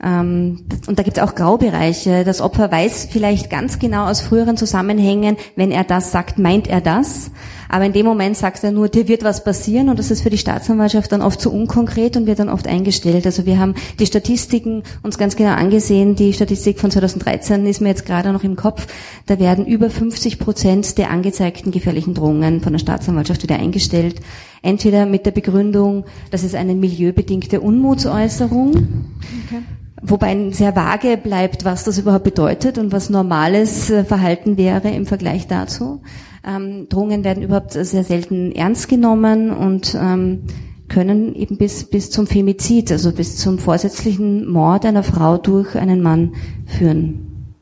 Ähm, und da gibt es auch Graubereiche. Das Opfer weiß vielleicht ganz genau aus früheren Zusammenhängen, wenn er das sagt, meint er das. Aber in dem Moment sagt er nur, dir wird was passieren und das ist für die Staatsanwaltschaft dann oft zu unkonkret und wird dann oft eingestellt. Also wir haben die Statistiken uns ganz genau angesehen. Die Statistik von 2013 ist mir jetzt gerade noch im Kopf. Da werden über 50 Prozent der angezeigten gefährlichen Drohungen von der Staatsanwaltschaft wieder eingestellt. Entweder mit der Begründung, das ist eine milieubedingte Unmutsäußerung. Okay wobei sehr vage bleibt, was das überhaupt bedeutet und was normales äh, Verhalten wäre im Vergleich dazu. Ähm, Drohungen werden überhaupt sehr selten ernst genommen und ähm, können eben bis, bis zum Femizid, also bis zum vorsätzlichen Mord einer Frau durch einen Mann führen.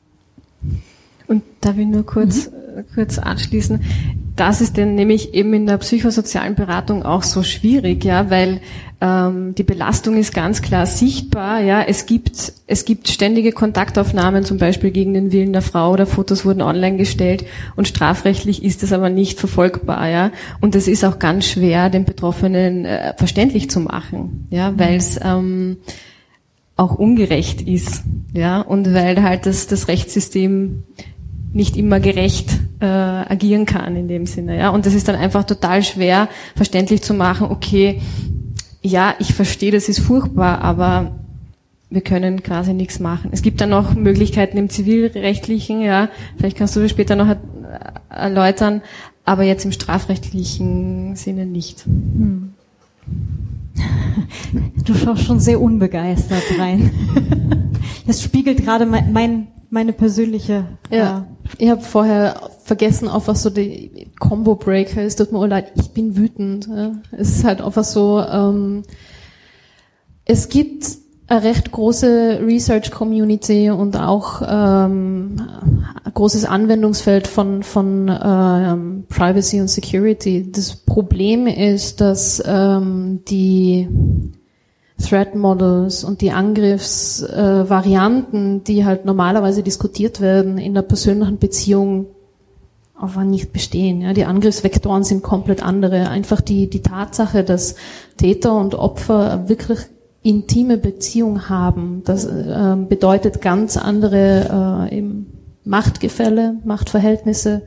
Und darf ich nur kurz, mhm. kurz anschließen? Das ist denn nämlich eben in der psychosozialen Beratung auch so schwierig, ja, weil Ähm, die Belastung ist ganz klar sichtbar. Ja, es gibt es gibt ständige Kontaktaufnahmen, zum Beispiel gegen den Willen der Frau oder Fotos wurden online gestellt und strafrechtlich ist das aber nicht verfolgbar. Ja, und es ist auch ganz schwer, den Betroffenen äh, verständlich zu machen. Ja, weil es ähm, auch ungerecht ist. Ja, und weil halt das das Rechtssystem nicht immer gerecht äh, agieren kann in dem Sinne. Ja, und das ist dann einfach total schwer verständlich zu machen. Okay, ja, ich verstehe, das ist furchtbar, aber wir können quasi nichts machen. Es gibt dann noch Möglichkeiten im zivilrechtlichen, ja, vielleicht kannst du das später noch erläutern, aber jetzt im strafrechtlichen Sinne nicht. Hm. Du schaust schon sehr unbegeistert rein. Das spiegelt gerade mein, mein meine persönliche. Ja, äh, ich habe vorher vergessen, auf was so die Combo Breaker ist. Tut mir leid, ich bin wütend. Ja. Es ist halt einfach so. Ähm, es gibt eine recht große Research Community und auch ähm, ein großes Anwendungsfeld von von ähm, Privacy und Security. Das Problem ist, dass ähm, die Threat Models und die Angriffsvarianten, äh, die halt normalerweise diskutiert werden in der persönlichen Beziehung, einfach nicht bestehen. Ja, die Angriffsvektoren sind komplett andere. Einfach die, die Tatsache, dass Täter und Opfer wirklich intime Beziehung haben, das äh, bedeutet ganz andere äh, Machtgefälle, Machtverhältnisse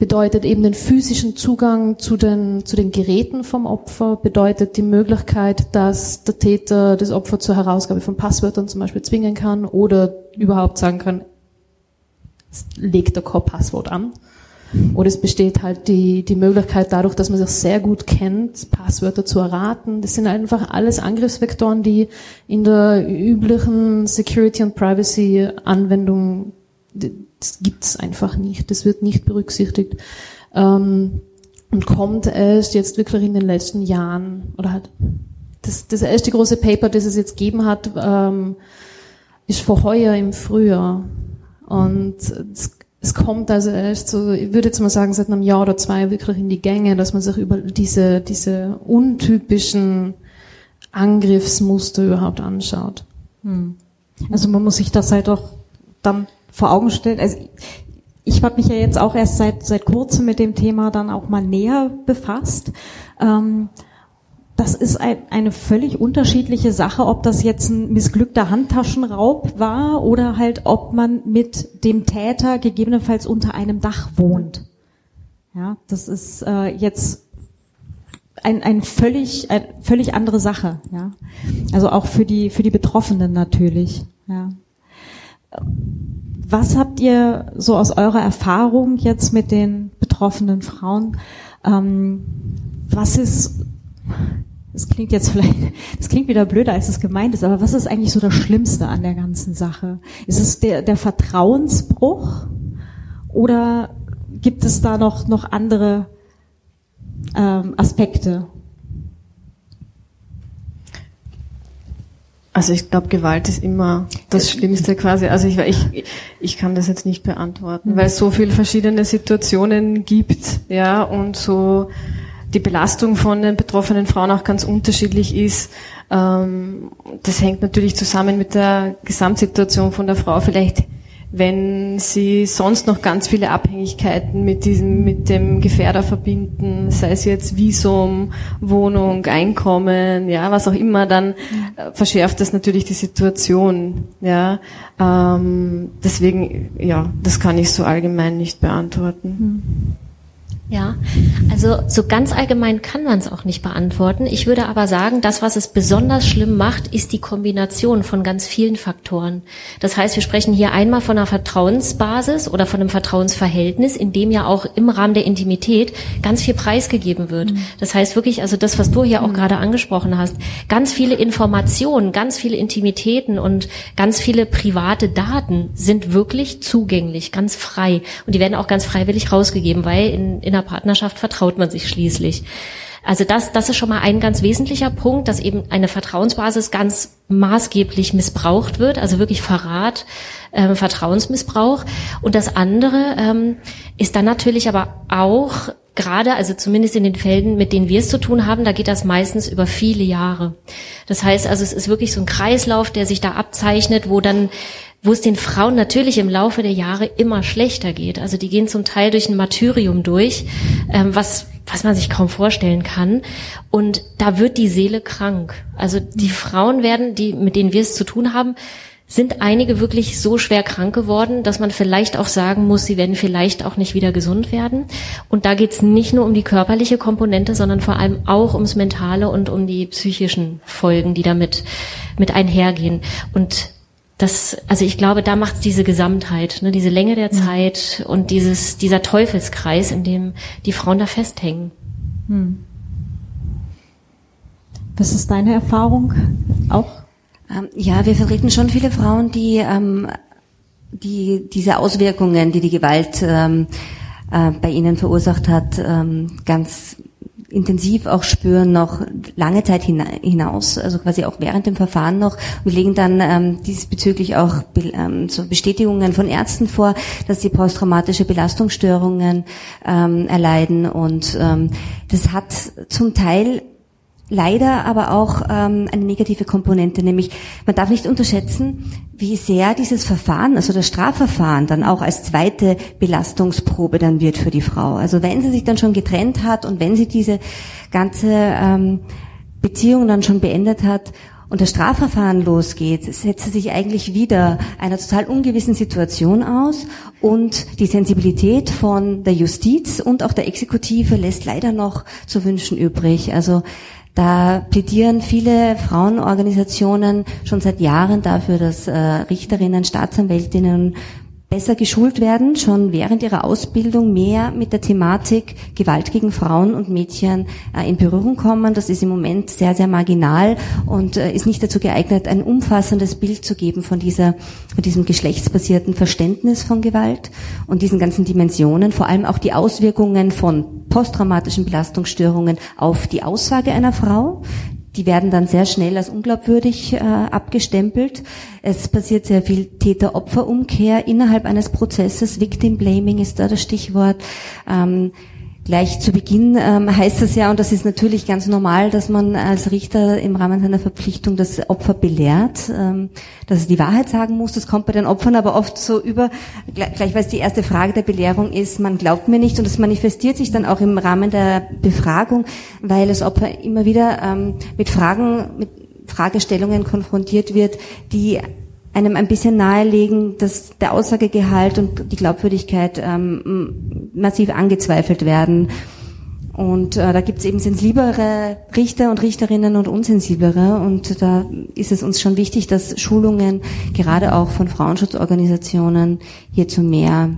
bedeutet eben den physischen Zugang zu den, zu den Geräten vom Opfer, bedeutet die Möglichkeit, dass der Täter das Opfer zur Herausgabe von Passwörtern zum Beispiel zwingen kann oder überhaupt sagen kann, legt der kein Passwort an. Oder es besteht halt die, die Möglichkeit dadurch, dass man sich sehr gut kennt, Passwörter zu erraten. Das sind einfach alles Angriffsvektoren, die in der üblichen Security- und Privacy-Anwendung das gibt's einfach nicht. Das wird nicht berücksichtigt. Ähm, und kommt erst jetzt wirklich in den letzten Jahren, oder halt, das, das erste große Paper, das es jetzt gegeben hat, ähm, ist vor heuer im Frühjahr. Und es, es kommt also erst so, ich würde jetzt mal sagen, seit einem Jahr oder zwei wirklich in die Gänge, dass man sich über diese, diese untypischen Angriffsmuster überhaupt anschaut. Hm. Also man muss sich das halt auch dann vor Augen stellen. Also ich habe mich ja jetzt auch erst seit seit kurzem mit dem Thema dann auch mal näher befasst. Ähm, das ist ein, eine völlig unterschiedliche Sache, ob das jetzt ein missglückter Handtaschenraub war oder halt, ob man mit dem Täter gegebenenfalls unter einem Dach wohnt. Ja, das ist äh, jetzt ein, ein völlig, ein, völlig andere Sache. Ja, also auch für die für die Betroffenen natürlich. Ja. Was habt ihr so aus eurer Erfahrung jetzt mit den betroffenen Frauen? Ähm, was ist, das klingt jetzt vielleicht, das klingt wieder blöder, als es gemeint ist, aber was ist eigentlich so das Schlimmste an der ganzen Sache? Ist es der, der Vertrauensbruch oder gibt es da noch, noch andere ähm, Aspekte? Also ich glaube, Gewalt ist immer das Schlimmste quasi. Also ich, ich, ich kann das jetzt nicht beantworten, weil es so viele verschiedene Situationen gibt, ja, und so die Belastung von den betroffenen Frauen auch ganz unterschiedlich ist. Ähm, das hängt natürlich zusammen mit der Gesamtsituation von der Frau. Vielleicht wenn sie sonst noch ganz viele Abhängigkeiten mit diesem, mit dem Gefährder verbinden, sei es jetzt Visum, Wohnung, Einkommen, ja, was auch immer, dann äh, verschärft das natürlich die Situation, ja. Ähm, deswegen, ja, das kann ich so allgemein nicht beantworten. Hm. Ja, also so ganz allgemein kann man es auch nicht beantworten. Ich würde aber sagen, das, was es besonders schlimm macht, ist die Kombination von ganz vielen Faktoren. Das heißt, wir sprechen hier einmal von einer Vertrauensbasis oder von einem Vertrauensverhältnis, in dem ja auch im Rahmen der Intimität ganz viel preisgegeben wird. Mhm. Das heißt wirklich, also das, was du hier auch mhm. gerade angesprochen hast, ganz viele Informationen, ganz viele Intimitäten und ganz viele private Daten sind wirklich zugänglich, ganz frei. Und die werden auch ganz freiwillig rausgegeben, weil in, in einer Partnerschaft vertraut man sich schließlich. Also das, das ist schon mal ein ganz wesentlicher Punkt, dass eben eine Vertrauensbasis ganz maßgeblich missbraucht wird, also wirklich Verrat, äh, Vertrauensmissbrauch. Und das andere ähm, ist dann natürlich aber auch gerade, also zumindest in den Fällen, mit denen wir es zu tun haben, da geht das meistens über viele Jahre. Das heißt also, es ist wirklich so ein Kreislauf, der sich da abzeichnet, wo dann wo es den Frauen natürlich im Laufe der Jahre immer schlechter geht. Also die gehen zum Teil durch ein Martyrium durch, ähm, was was man sich kaum vorstellen kann. Und da wird die Seele krank. Also die Frauen werden, die mit denen wir es zu tun haben, sind einige wirklich so schwer krank geworden, dass man vielleicht auch sagen muss, sie werden vielleicht auch nicht wieder gesund werden. Und da geht es nicht nur um die körperliche Komponente, sondern vor allem auch ums Mentale und um die psychischen Folgen, die damit mit einhergehen. Und das, also ich glaube, da macht es diese Gesamtheit, ne, diese Länge der Zeit und dieses, dieser Teufelskreis, in dem die Frauen da festhängen. Hm. Was ist deine Erfahrung auch? Ähm, ja, wir vertreten schon viele Frauen, die, ähm, die diese Auswirkungen, die die Gewalt ähm, äh, bei ihnen verursacht hat, ähm, ganz intensiv auch spüren, noch lange Zeit hinaus, also quasi auch während dem Verfahren noch. Wir legen dann ähm, diesbezüglich auch ähm, so Bestätigungen von Ärzten vor, dass sie posttraumatische Belastungsstörungen ähm, erleiden und ähm, das hat zum Teil leider aber auch ähm, eine negative Komponente, nämlich man darf nicht unterschätzen, wie sehr dieses Verfahren, also das Strafverfahren, dann auch als zweite Belastungsprobe dann wird für die Frau. Also wenn sie sich dann schon getrennt hat und wenn sie diese ganze ähm, Beziehung dann schon beendet hat und das Strafverfahren losgeht, setzt sie sich eigentlich wieder einer total ungewissen Situation aus und die Sensibilität von der Justiz und auch der Exekutive lässt leider noch zu wünschen übrig. Also da plädieren viele Frauenorganisationen schon seit Jahren dafür, dass äh, Richterinnen, Staatsanwältinnen besser geschult werden, schon während ihrer Ausbildung mehr mit der Thematik Gewalt gegen Frauen und Mädchen äh, in Berührung kommen. Das ist im Moment sehr, sehr marginal und äh, ist nicht dazu geeignet, ein umfassendes Bild zu geben von dieser, von diesem geschlechtsbasierten Verständnis von Gewalt und diesen ganzen Dimensionen, vor allem auch die Auswirkungen von posttraumatischen Belastungsstörungen auf die Aussage einer Frau, die werden dann sehr schnell als unglaubwürdig äh, abgestempelt. Es passiert sehr viel Täter-Opfer-Umkehr innerhalb eines Prozesses. Victim Blaming ist da das Stichwort. Ähm, Gleich zu Beginn ähm, heißt es ja, und das ist natürlich ganz normal, dass man als Richter im Rahmen seiner Verpflichtung das Opfer belehrt, ähm, dass es die Wahrheit sagen muss. Das kommt bei den Opfern aber oft so über, gleich, gleich weil es die erste Frage der Belehrung ist, man glaubt mir nicht und das manifestiert sich dann auch im Rahmen der Befragung, weil das Opfer immer wieder ähm, mit Fragen, mit Fragestellungen konfrontiert wird, die einem ein bisschen nahelegen, dass der Aussagegehalt und die Glaubwürdigkeit ähm, massiv angezweifelt werden. Und äh, da gibt es eben sensiblere Richter und Richterinnen und unsensiblere. Und da ist es uns schon wichtig, dass Schulungen gerade auch von Frauenschutzorganisationen hier zu mehr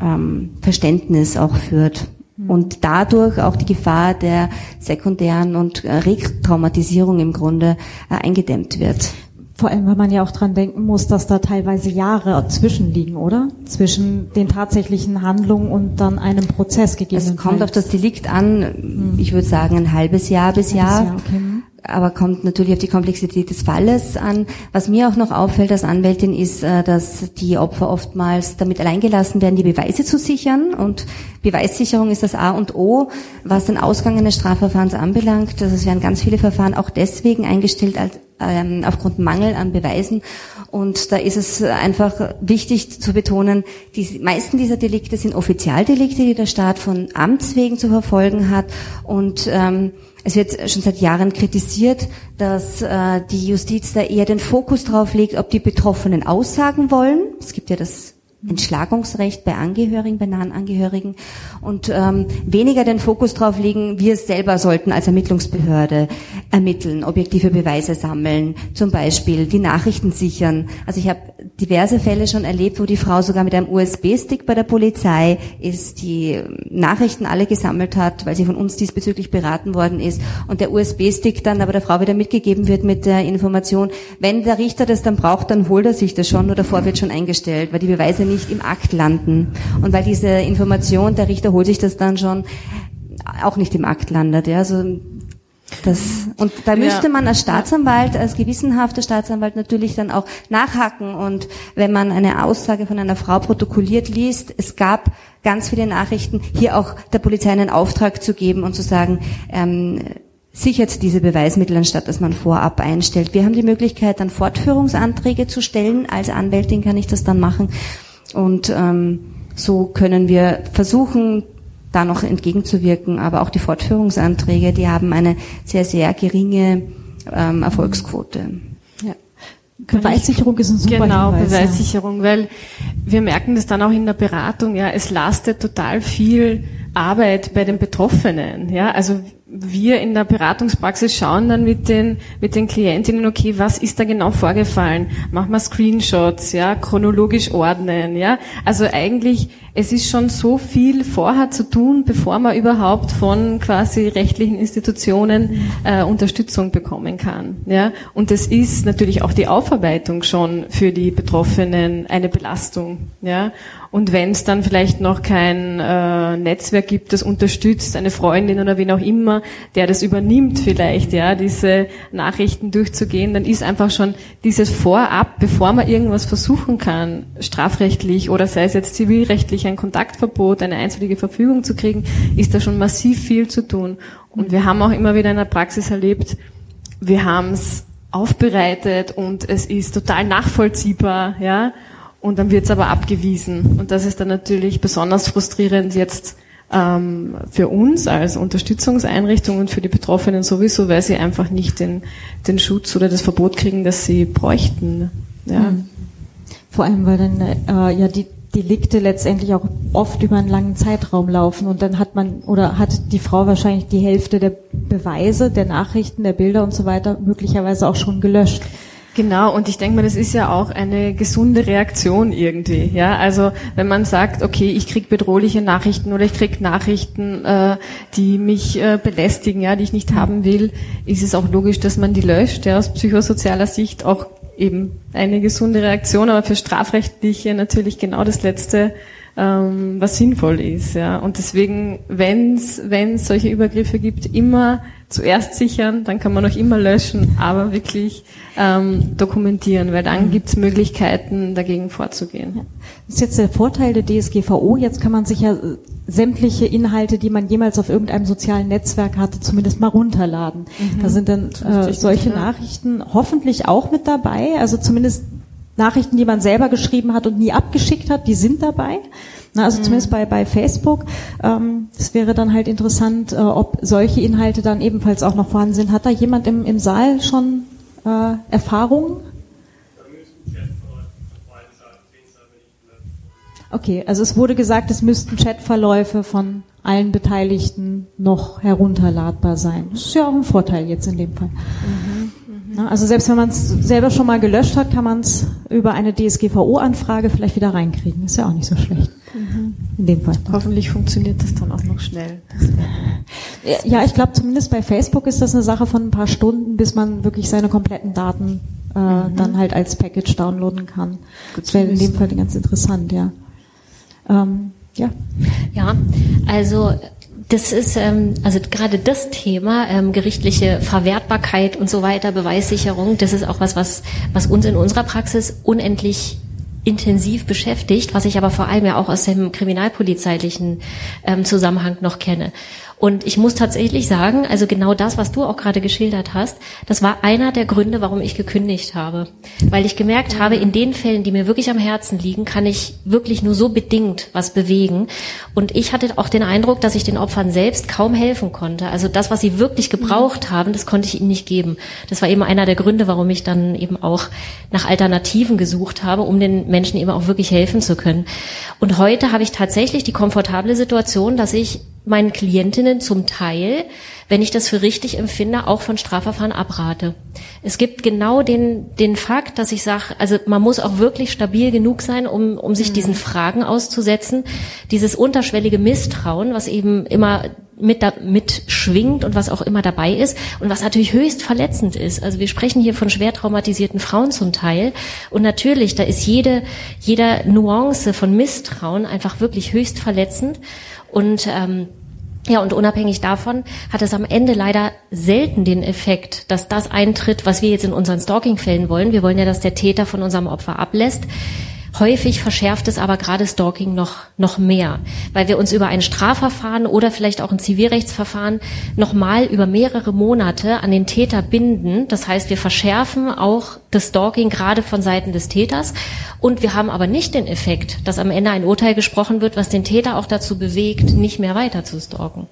ähm, Verständnis auch führt. Mhm. Und dadurch auch die Gefahr der sekundären und äh, Retraumatisierung im Grunde äh, eingedämmt wird. Vor allem, weil man ja auch dran denken muss, dass da teilweise Jahre zwischenliegen, oder? Zwischen den tatsächlichen Handlungen und dann einem Prozess gegeben. Es kommt auf das Delikt an. Hm. Ich würde sagen, ein halbes Jahr bis Jahr. Jahr okay. Hm. Aber kommt natürlich auf die Komplexität des Falles an. Was mir auch noch auffällt als Anwältin ist, äh, dass die Opfer oftmals damit alleingelassen werden, die Beweise zu sichern. Und Beweissicherung ist das A und O, was den Ausgang eines Strafverfahrens anbelangt. Also es werden ganz viele Verfahren auch deswegen eingestellt, als ähm, aufgrund Mangel an Beweisen. Und da ist es einfach wichtig zu betonen, die meisten dieser Delikte sind Offizialdelikte, die der Staat von Amts wegen zu verfolgen hat. Und ähm, es wird schon seit Jahren kritisiert, dass äh, die Justiz da eher den Fokus drauf legt, ob die Betroffenen aussagen wollen. Es gibt ja das Entschlagungsrecht bei Angehörigen, bei nahen Angehörigen und ähm, weniger den Fokus drauf legen, wir selber sollten als Ermittlungsbehörde ermitteln, objektive Beweise sammeln, zum Beispiel die Nachrichten sichern. Also ich habe diverse Fälle schon erlebt, wo die Frau sogar mit einem USB-Stick bei der Polizei ist, die Nachrichten alle gesammelt hat, weil sie von uns diesbezüglich beraten worden ist und der USB-Stick dann aber der Frau wieder mitgegeben wird mit der Information, wenn der Richter das dann braucht, dann holt er sich das schon, nur davor wird schon eingestellt, weil die Beweise nicht im Akt landen. Und weil diese Information, der Richter holt sich das dann schon, auch nicht im Akt landet. Ja. Also Das, und da müsste ja. man als Staatsanwalt, als gewissenhafter Staatsanwalt natürlich dann auch nachhaken. Und wenn man eine Aussage von einer Frau protokolliert liest, es gab ganz viele Nachrichten, hier auch der Polizei einen Auftrag zu geben und zu sagen, ähm, sichert diese Beweismittel, anstatt dass man vorab einstellt. Wir haben die Möglichkeit, dann Fortführungsanträge zu stellen. Als Anwältin kann ich das dann machen. Und ähm, so können wir versuchen, da noch entgegenzuwirken. Aber auch die Fortführungsanträge, die haben eine sehr, sehr geringe ähm, Erfolgsquote. Ja. Beweissicherung ist ein super Genau, Hinweis, Beweissicherung, ja. weil wir merken das dann auch in der Beratung, ja, es lastet total viel Arbeit bei den Betroffenen, ja, also wir in der Beratungspraxis schauen dann mit den, mit den Klientinnen, okay, was ist da genau vorgefallen? Machen wir Screenshots, ja, chronologisch ordnen, ja. Also eigentlich, es ist schon so viel vorher zu tun, bevor man überhaupt von quasi rechtlichen Institutionen äh, Unterstützung bekommen kann, ja. Und es ist natürlich auch die Aufarbeitung schon für die Betroffenen eine Belastung, ja. Und wenn es dann vielleicht noch kein äh, Netzwerk gibt, das unterstützt, eine Freundin oder wen auch immer, der das übernimmt vielleicht, ja, diese Nachrichten durchzugehen, dann ist einfach schon dieses Vorab, bevor man irgendwas versuchen kann, strafrechtlich oder sei es jetzt zivilrechtlich ein Kontaktverbot, eine einstweilige Verfügung zu kriegen, ist da schon massiv viel zu tun. Und wir haben auch immer wieder in der Praxis erlebt, wir haben es aufbereitet und es ist total nachvollziehbar, ja, und dann wird es aber abgewiesen. Und das ist dann natürlich besonders frustrierend jetzt ähm, für uns als Unterstützungseinrichtung und für die Betroffenen sowieso, weil sie einfach nicht den, den Schutz oder das Verbot kriegen, das sie bräuchten. Ja. Mhm. Vor allem, weil dann äh, ja die Delikte letztendlich auch oft über einen langen Zeitraum laufen und dann hat man oder hat die Frau wahrscheinlich die Hälfte der Beweise, der Nachrichten, der Bilder und so weiter möglicherweise auch schon gelöscht. Genau, und ich denke mal, das ist ja auch eine gesunde Reaktion irgendwie. Ja, also wenn man sagt, okay, ich krieg bedrohliche Nachrichten oder ich krieg Nachrichten, äh, die mich äh, belästigen, ja, die ich nicht haben will, ist es auch logisch, dass man die löscht. Ja, aus psychosozialer Sicht auch eben eine gesunde Reaktion, aber für strafrechtliche natürlich genau das letzte ähm, was sinnvoll ist. Ja. Und deswegen, wenn es solche Übergriffe gibt, immer zuerst sichern, dann kann man auch immer löschen, aber wirklich ähm, dokumentieren, weil dann mhm. gibt es Möglichkeiten, dagegen vorzugehen. Ja. Das ist jetzt der Vorteil der DSGVO. Jetzt kann man sich ja äh, sämtliche Inhalte, die man jemals auf irgendeinem sozialen Netzwerk hatte, zumindest mal runterladen. Mhm. Da sind dann äh, solche Nachrichten hoffentlich auch mit dabei, also zumindest Nachrichten, die man selber geschrieben hat und nie abgeschickt hat, die sind dabei. Na, also mhm. zumindest bei, bei Facebook. Ähm, es wäre dann halt interessant, äh, ob solche Inhalte dann ebenfalls auch noch vorhanden sind. Hat da jemand im, im Saal schon äh, Erfahrungen? Okay, also es wurde gesagt, es müssten Chatverläufe von allen Beteiligten noch herunterladbar sein. Das ist ja auch ein Vorteil jetzt in dem Fall. Mhm. Ne? Also selbst wenn man es selber schon mal gelöscht hat, kann man es über eine DSGVO-Anfrage vielleicht wieder reinkriegen. Ist ja auch nicht so schlecht. Mhm. In dem Fall. Hoffentlich funktioniert das dann auch noch schnell. Ja, ich glaube zumindest bei Facebook ist das eine Sache von ein paar Stunden, bis man wirklich seine kompletten Daten äh, mhm. dann halt als Package downloaden kann. das wäre in dem Fall ganz interessant, ja. Ähm, ja. Ja, also das ist ähm, also gerade das Thema ähm, gerichtliche Verwertbarkeit und so weiter, Beweissicherung. Das ist auch was, was was uns in unserer Praxis unendlich intensiv beschäftigt, was ich aber vor allem ja auch aus dem kriminalpolizeilichen ähm, Zusammenhang noch kenne. Und ich muss tatsächlich sagen, also genau das, was du auch gerade geschildert hast, das war einer der Gründe, warum ich gekündigt habe. Weil ich gemerkt habe, in den Fällen, die mir wirklich am Herzen liegen, kann ich wirklich nur so bedingt was bewegen. Und ich hatte auch den Eindruck, dass ich den Opfern selbst kaum helfen konnte. Also das, was sie wirklich gebraucht haben, das konnte ich ihnen nicht geben. Das war eben einer der Gründe, warum ich dann eben auch nach Alternativen gesucht habe, um den Menschen eben auch wirklich helfen zu können. Und heute habe ich tatsächlich die komfortable Situation, dass ich meinen Klientinnen zum Teil, wenn ich das für richtig empfinde, auch von Strafverfahren abrate. Es gibt genau den, den Fakt, dass ich sage, also man muss auch wirklich stabil genug sein, um, um sich mhm. diesen Fragen auszusetzen. Dieses unterschwellige Misstrauen, was eben immer mit, da, mit schwingt und was auch immer dabei ist und was natürlich höchst verletzend ist. Also wir sprechen hier von schwer traumatisierten Frauen zum Teil und natürlich, da ist jede, jeder Nuance von Misstrauen einfach wirklich höchst verletzend und ähm, Ja, und unabhängig davon hat es am Ende leider selten den Effekt, dass das eintritt, was wir jetzt in unseren Stalking-Fällen wollen. Wir wollen ja, dass der Täter von unserem Opfer ablässt. Häufig verschärft es aber gerade Stalking noch, noch mehr, weil wir uns über ein Strafverfahren oder vielleicht auch ein Zivilrechtsverfahren nochmal über mehrere Monate an den Täter binden. Das heißt, wir verschärfen auch das Stalking gerade von Seiten des Täters und wir haben aber nicht den Effekt, dass am Ende ein Urteil gesprochen wird, was den Täter auch dazu bewegt, nicht mehr weiter zu stalken.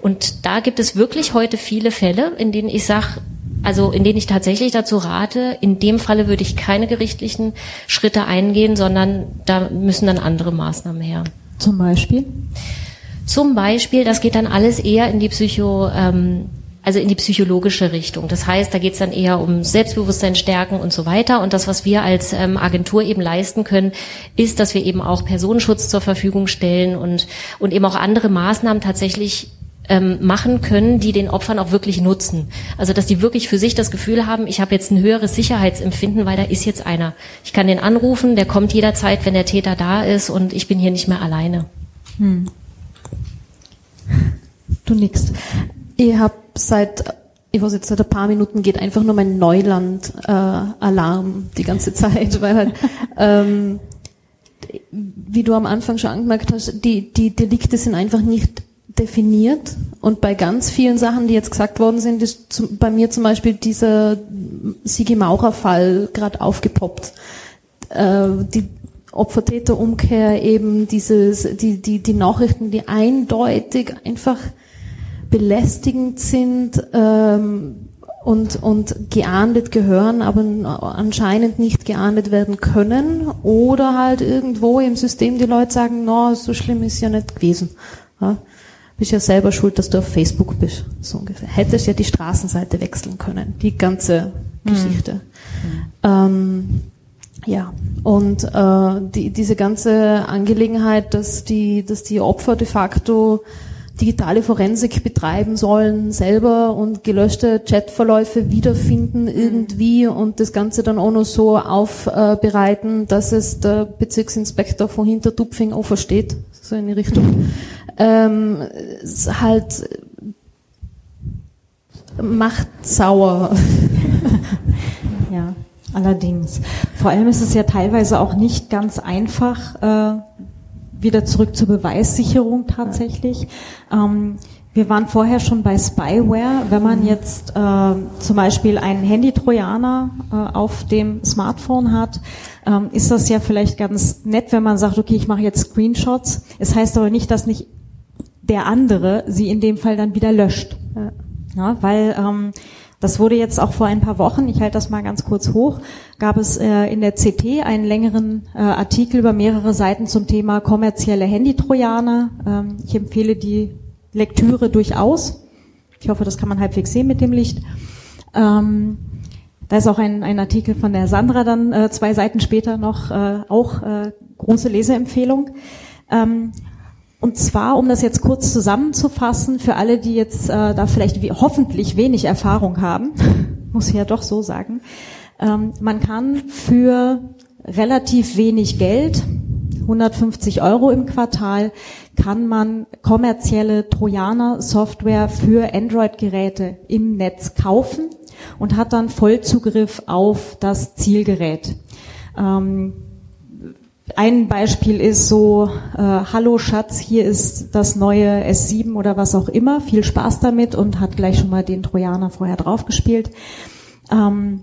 Und da gibt es wirklich heute viele Fälle, in denen ich sage, also in denen ich tatsächlich dazu rate, in dem Falle würde ich keine gerichtlichen Schritte eingehen, sondern da müssen dann andere Maßnahmen her. Zum Beispiel? Zum Beispiel, das geht dann alles eher in die Psycho, ähm, also in die psychologische Richtung. Das heißt, da geht es dann eher um Selbstbewusstsein stärken und so weiter. Und das, was wir als ähm, Agentur eben leisten können, ist, dass wir eben auch Personenschutz zur Verfügung stellen und, und eben auch andere Maßnahmen tatsächlich ähm, machen können, die den Opfern auch wirklich nutzen. Also dass die wirklich für sich das Gefühl haben, ich habe jetzt ein höheres Sicherheitsempfinden, weil da ist jetzt einer. Ich kann den anrufen, der kommt jederzeit, wenn der Täter da ist und ich bin hier nicht mehr alleine. Hm. Du nix. Ich habe seit ich weiß jetzt seit ein paar Minuten geht einfach nur mein Neuland-Alarm äh, die ganze Zeit, weil halt, ähm, wie du am Anfang schon angemerkt hast, die, die Delikte sind einfach nicht definiert und bei ganz vielen Sachen, die jetzt gesagt worden sind, ist zum, bei mir zum Beispiel dieser Sigi Maurer Fall gerade aufgepoppt. Äh, die Opfer-Täter-Umkehr eben dieses, die, die, die Nachrichten, die eindeutig einfach belästigend sind ähm, und, und geahndet gehören, aber anscheinend nicht geahndet werden können oder halt irgendwo im System die Leute sagen, no, so schlimm ist ja nicht gewesen. Ja bist ja selber schuld, dass du auf Facebook bist, so ungefähr. Hättest ja die Straßenseite wechseln können, die ganze mhm. Geschichte. Mhm. Ähm, ja, und äh, die, diese ganze Angelegenheit, dass die, dass die Opfer de facto digitale Forensik betreiben sollen selber und gelöschte Chatverläufe wiederfinden mhm. irgendwie und das Ganze dann auch noch so aufbereiten, dass es der Bezirksinspektor von Hintertupfing auch versteht, so in die Richtung ähm, halt macht sauer. ja, allerdings. Vor allem ist es ja teilweise auch nicht ganz einfach, äh, wieder zurück zur Beweissicherung tatsächlich. Ähm, wir waren vorher schon bei Spyware. Wenn man jetzt äh, zum Beispiel einen Handy-Trojaner äh, auf dem Smartphone hat, ähm, ist das ja vielleicht ganz nett, wenn man sagt, okay, ich mache jetzt Screenshots. Es heißt aber nicht, dass nicht der andere sie in dem Fall dann wieder löscht. Ja, weil ähm, das wurde jetzt auch vor ein paar Wochen, ich halte das mal ganz kurz hoch, gab es äh, in der CT einen längeren äh, Artikel über mehrere Seiten zum Thema kommerzielle Handytrojaner. Ähm, ich empfehle die Lektüre durchaus. Ich hoffe, das kann man halbwegs sehen mit dem Licht. Ähm, da ist auch ein, ein Artikel von der Sandra dann äh, zwei Seiten später noch, äh, auch äh, große Leseempfehlung. Ähm, und zwar, um das jetzt kurz zusammenzufassen, für alle, die jetzt äh, da vielleicht wie, hoffentlich wenig Erfahrung haben, muss ich ja doch so sagen, ähm, man kann für relativ wenig Geld, 150 Euro im Quartal, kann man kommerzielle Trojaner-Software für Android-Geräte im Netz kaufen und hat dann Vollzugriff auf das Zielgerät. Ähm, ein Beispiel ist so, äh, hallo Schatz, hier ist das neue S7 oder was auch immer, viel Spaß damit und hat gleich schon mal den Trojaner vorher draufgespielt. Ähm,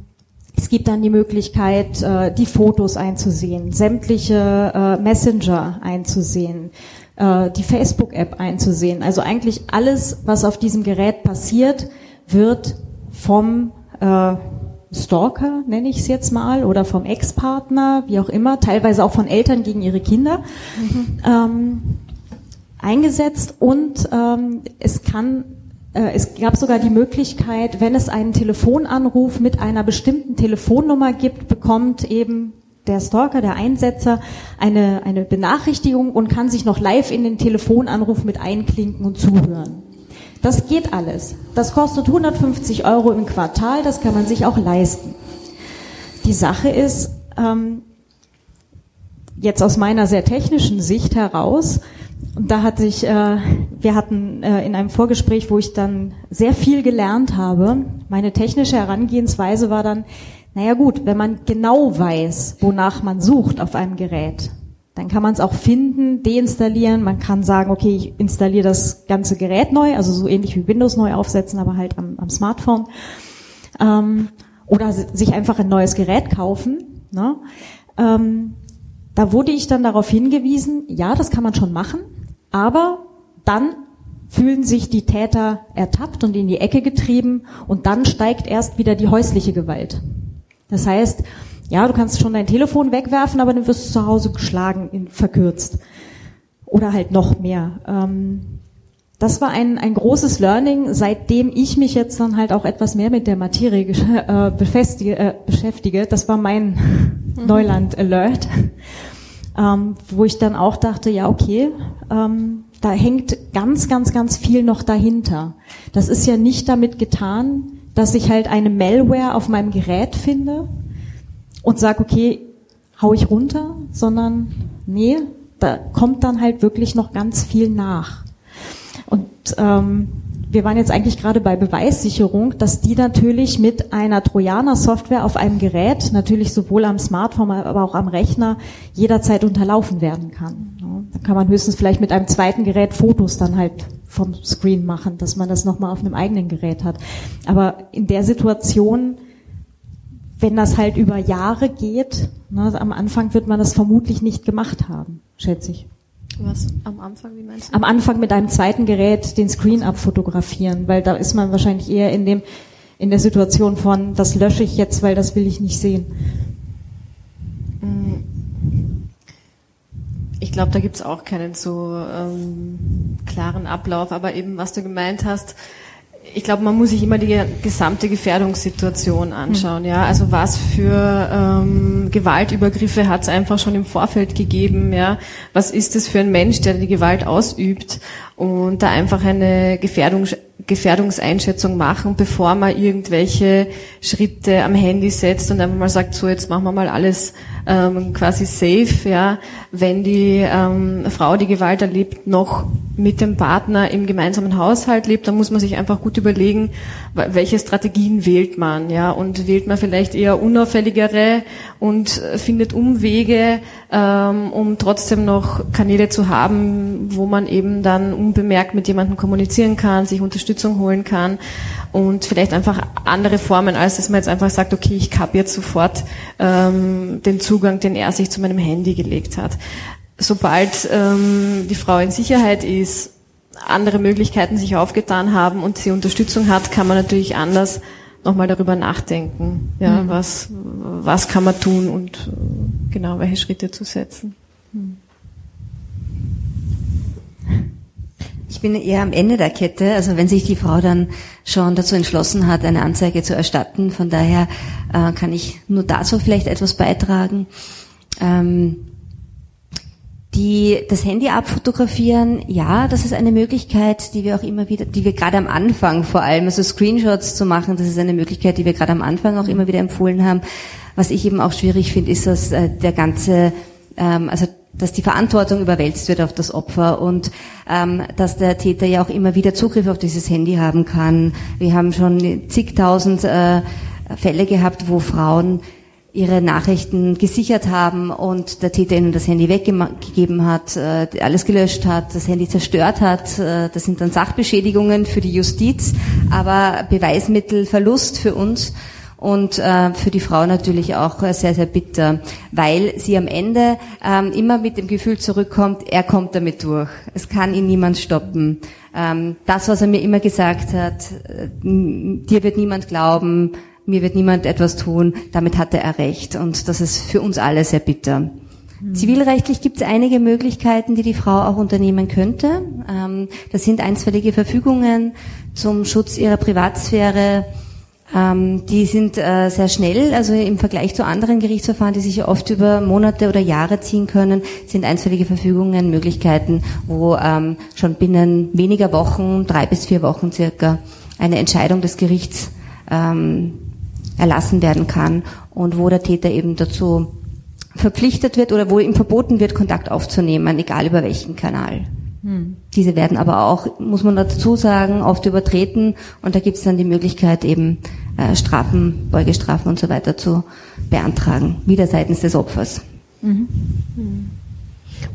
es gibt dann die Möglichkeit, äh, die Fotos einzusehen, sämtliche äh, Messenger einzusehen, äh, die Facebook-App einzusehen. Also eigentlich alles, was auf diesem Gerät passiert, wird vom äh, Stalker, nenne ich es jetzt mal, oder vom Ex-Partner, wie auch immer, teilweise auch von Eltern gegen ihre Kinder, mhm. ähm, eingesetzt und ähm, es kann äh, es gab sogar die Möglichkeit, wenn es einen Telefonanruf mit einer bestimmten Telefonnummer gibt, bekommt eben der Stalker, der Einsetzer, eine, eine Benachrichtigung und kann sich noch live in den Telefonanruf mit einklinken und zuhören. Das geht alles. Das kostet 150 Euro im Quartal, das kann man sich auch leisten. Die Sache ist, ähm, jetzt aus meiner sehr technischen Sicht heraus, Und da hatte ich, äh, wir hatten äh, in einem Vorgespräch, wo ich dann sehr viel gelernt habe. Meine technische Herangehensweise war dann, naja gut, wenn man genau weiß, wonach man sucht auf einem Gerät, dann kann man es auch finden, deinstallieren. Man kann sagen, okay, ich installiere das ganze Gerät neu, also so ähnlich wie Windows neu aufsetzen, aber halt am, am Smartphone. Ähm, oder sich einfach ein neues Gerät kaufen. Ne? Ähm, da wurde ich dann darauf hingewiesen, ja, das kann man schon machen, aber dann fühlen sich die Täter ertappt und in die Ecke getrieben und dann steigt erst wieder die häusliche Gewalt. Das heißt, ja, du kannst schon dein Telefon wegwerfen, aber dann wirst du zu Hause geschlagen, in, verkürzt. Oder halt noch mehr. Ähm, das war ein, ein großes Learning, seitdem ich mich jetzt dann halt auch etwas mehr mit der Materie äh, äh, beschäftige. Das war mein mhm. Neuland-Alert, ähm, wo ich dann auch dachte, ja, okay, ähm, da hängt ganz, ganz, ganz viel noch dahinter. Das ist ja nicht damit getan, dass ich halt eine Malware auf meinem Gerät finde und sage, okay, hau ich runter, sondern nee, da kommt dann halt wirklich noch ganz viel nach. Und ähm, wir waren jetzt eigentlich gerade bei Beweissicherung, dass die natürlich mit einer Trojaner-Software auf einem Gerät, natürlich sowohl am Smartphone, aber auch am Rechner, jederzeit unterlaufen werden kann. Da kann man höchstens vielleicht mit einem zweiten Gerät Fotos dann halt vom Screen machen, dass man das nochmal auf einem eigenen Gerät hat. Aber in der Situation, wenn das halt über Jahre geht, ne, am Anfang wird man das vermutlich nicht gemacht haben, schätze ich. Was am Anfang, wie meinst du? Am Anfang mit einem zweiten Gerät den Screen abfotografieren, weil da ist man wahrscheinlich eher in dem in der Situation von, das lösche ich jetzt, weil das will ich nicht sehen. Mm. Ich glaube, da gibt's auch keinen so ähm, klaren Ablauf, aber eben, was du gemeint hast, ich glaube, man muss sich immer die gesamte Gefährdungssituation anschauen. Ja, also was für ähm, Gewaltübergriffe hat es einfach schon im Vorfeld gegeben? Ja, was ist es für ein Mensch, der die Gewalt ausübt? Und da einfach eine Gefährdung, Gefährdungseinschätzung machen, bevor man irgendwelche Schritte am Handy setzt und einfach mal sagt, so jetzt machen wir mal alles ähm, quasi safe, ja, wenn die ähm, Frau, die Gewalt erlebt, noch mit dem Partner im gemeinsamen Haushalt lebt, dann muss man sich einfach gut überlegen, welche Strategien wählt man, ja, und wählt man vielleicht eher unauffälligere und findet Umwege, ähm, um trotzdem noch Kanäle zu haben, wo man eben dann unbemerkt mit jemandem kommunizieren kann, sich Unterstützung holen kann und vielleicht einfach andere Formen, als dass man jetzt einfach sagt, okay, ich kappe jetzt sofort ähm, den Zugang, den er sich zu meinem Handy gelegt hat. Sobald ähm, die Frau in Sicherheit ist, andere Möglichkeiten sich aufgetan haben und sie Unterstützung hat, kann man natürlich anders nochmal darüber nachdenken, ja, mhm. was, was kann man tun und äh, genau welche Schritte zu setzen. Mhm. Ich bin eher am Ende der Kette, also wenn sich die Frau dann schon dazu entschlossen hat, eine Anzeige zu erstatten. Von daher äh, kann ich nur dazu vielleicht etwas beitragen. Ähm, die, das Handy abfotografieren, ja, das ist eine Möglichkeit, die wir auch immer wieder, die wir gerade am Anfang vor allem, also Screenshots zu machen, das ist eine Möglichkeit, die wir gerade am Anfang auch immer wieder empfohlen haben. Was ich eben auch schwierig finde, ist, dass äh, der ganze, ähm, also dass die Verantwortung überwälzt wird auf das Opfer und ähm, dass der Täter ja auch immer wieder Zugriff auf dieses Handy haben kann. Wir haben schon zigtausend äh, Fälle gehabt, wo Frauen ihre Nachrichten gesichert haben und der Täter ihnen das Handy weggegeben hat, äh, alles gelöscht hat, das Handy zerstört hat. Äh, das sind dann Sachbeschädigungen für die Justiz, aber Beweismittelverlust für uns und äh, für die Frau natürlich auch sehr, sehr bitter, weil sie am Ende ähm, immer mit dem Gefühl zurückkommt, er kommt damit durch. Es kann ihn niemand stoppen. Ähm, das, was er mir immer gesagt hat, äh, dir wird niemand glauben, mir wird niemand etwas tun, damit hatte er recht. Und das ist für uns alle sehr bitter. Mhm. Zivilrechtlich gibt es einige Möglichkeiten, die die Frau auch unternehmen könnte. Ähm, das sind einstweilige Verfügungen zum Schutz ihrer Privatsphäre, ähm, die sind äh, sehr schnell, also im Vergleich zu anderen Gerichtsverfahren, die sich oft über Monate oder Jahre ziehen können, sind einstweilige Verfügungen Möglichkeiten, wo ähm, schon binnen weniger Wochen, drei bis vier Wochen circa, eine Entscheidung des Gerichts ähm, erlassen werden kann und wo der Täter eben dazu verpflichtet wird oder wo ihm verboten wird, Kontakt aufzunehmen, egal über welchen Kanal. Hm. Diese werden aber auch, muss man dazu sagen, oft übertreten und da gibt es dann die Möglichkeit eben äh, Strafen, Beugestrafen und so weiter zu beantragen, wieder seitens des Opfers. Mhm. Mhm.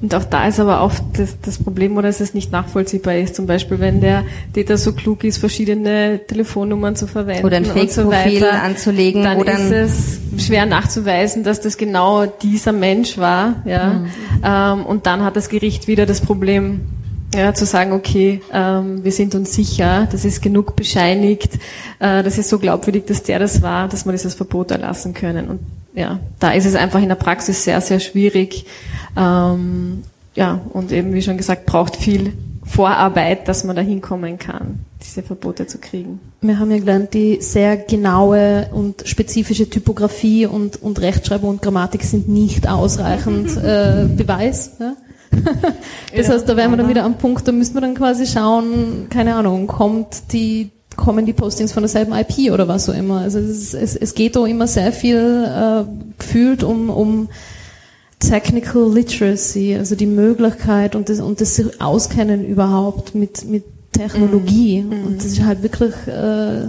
Und auch da ist aber oft das, das Problem, oder dass es nicht nachvollziehbar ist. Zum Beispiel, wenn der Täter so klug ist, verschiedene Telefonnummern zu verwenden oder ein Fake-Profil so anzulegen, dann ist es schwer nachzuweisen, dass das genau dieser Mensch war. Ja, mhm. ähm, und dann hat das Gericht wieder das Problem, ja, zu sagen, okay, ähm, wir sind uns sicher, das ist genug bescheinigt, äh, das ist so glaubwürdig, dass der das war, dass wir dieses Verbot erlassen können. Und ja, da ist es einfach in der Praxis sehr, sehr schwierig. Ähm, ja, und eben, wie schon gesagt, braucht viel Vorarbeit, dass man da hinkommen kann, diese Verbote zu kriegen. Wir haben ja gelernt, die sehr genaue und spezifische Typografie und, und Rechtschreibung und Grammatik sind nicht ausreichend äh, Beweis. Ja? das heißt, da wären wir dann wieder am Punkt, da müssen wir dann quasi schauen, keine Ahnung, kommt die kommen die Postings von derselben IP oder was auch immer. Also es, es, es geht da immer sehr viel äh, gefühlt um, um Technical Literacy, also die Möglichkeit und das, und das Auskennen überhaupt mit, mit Technologie. Mhm. Und das ist halt wirklich, äh,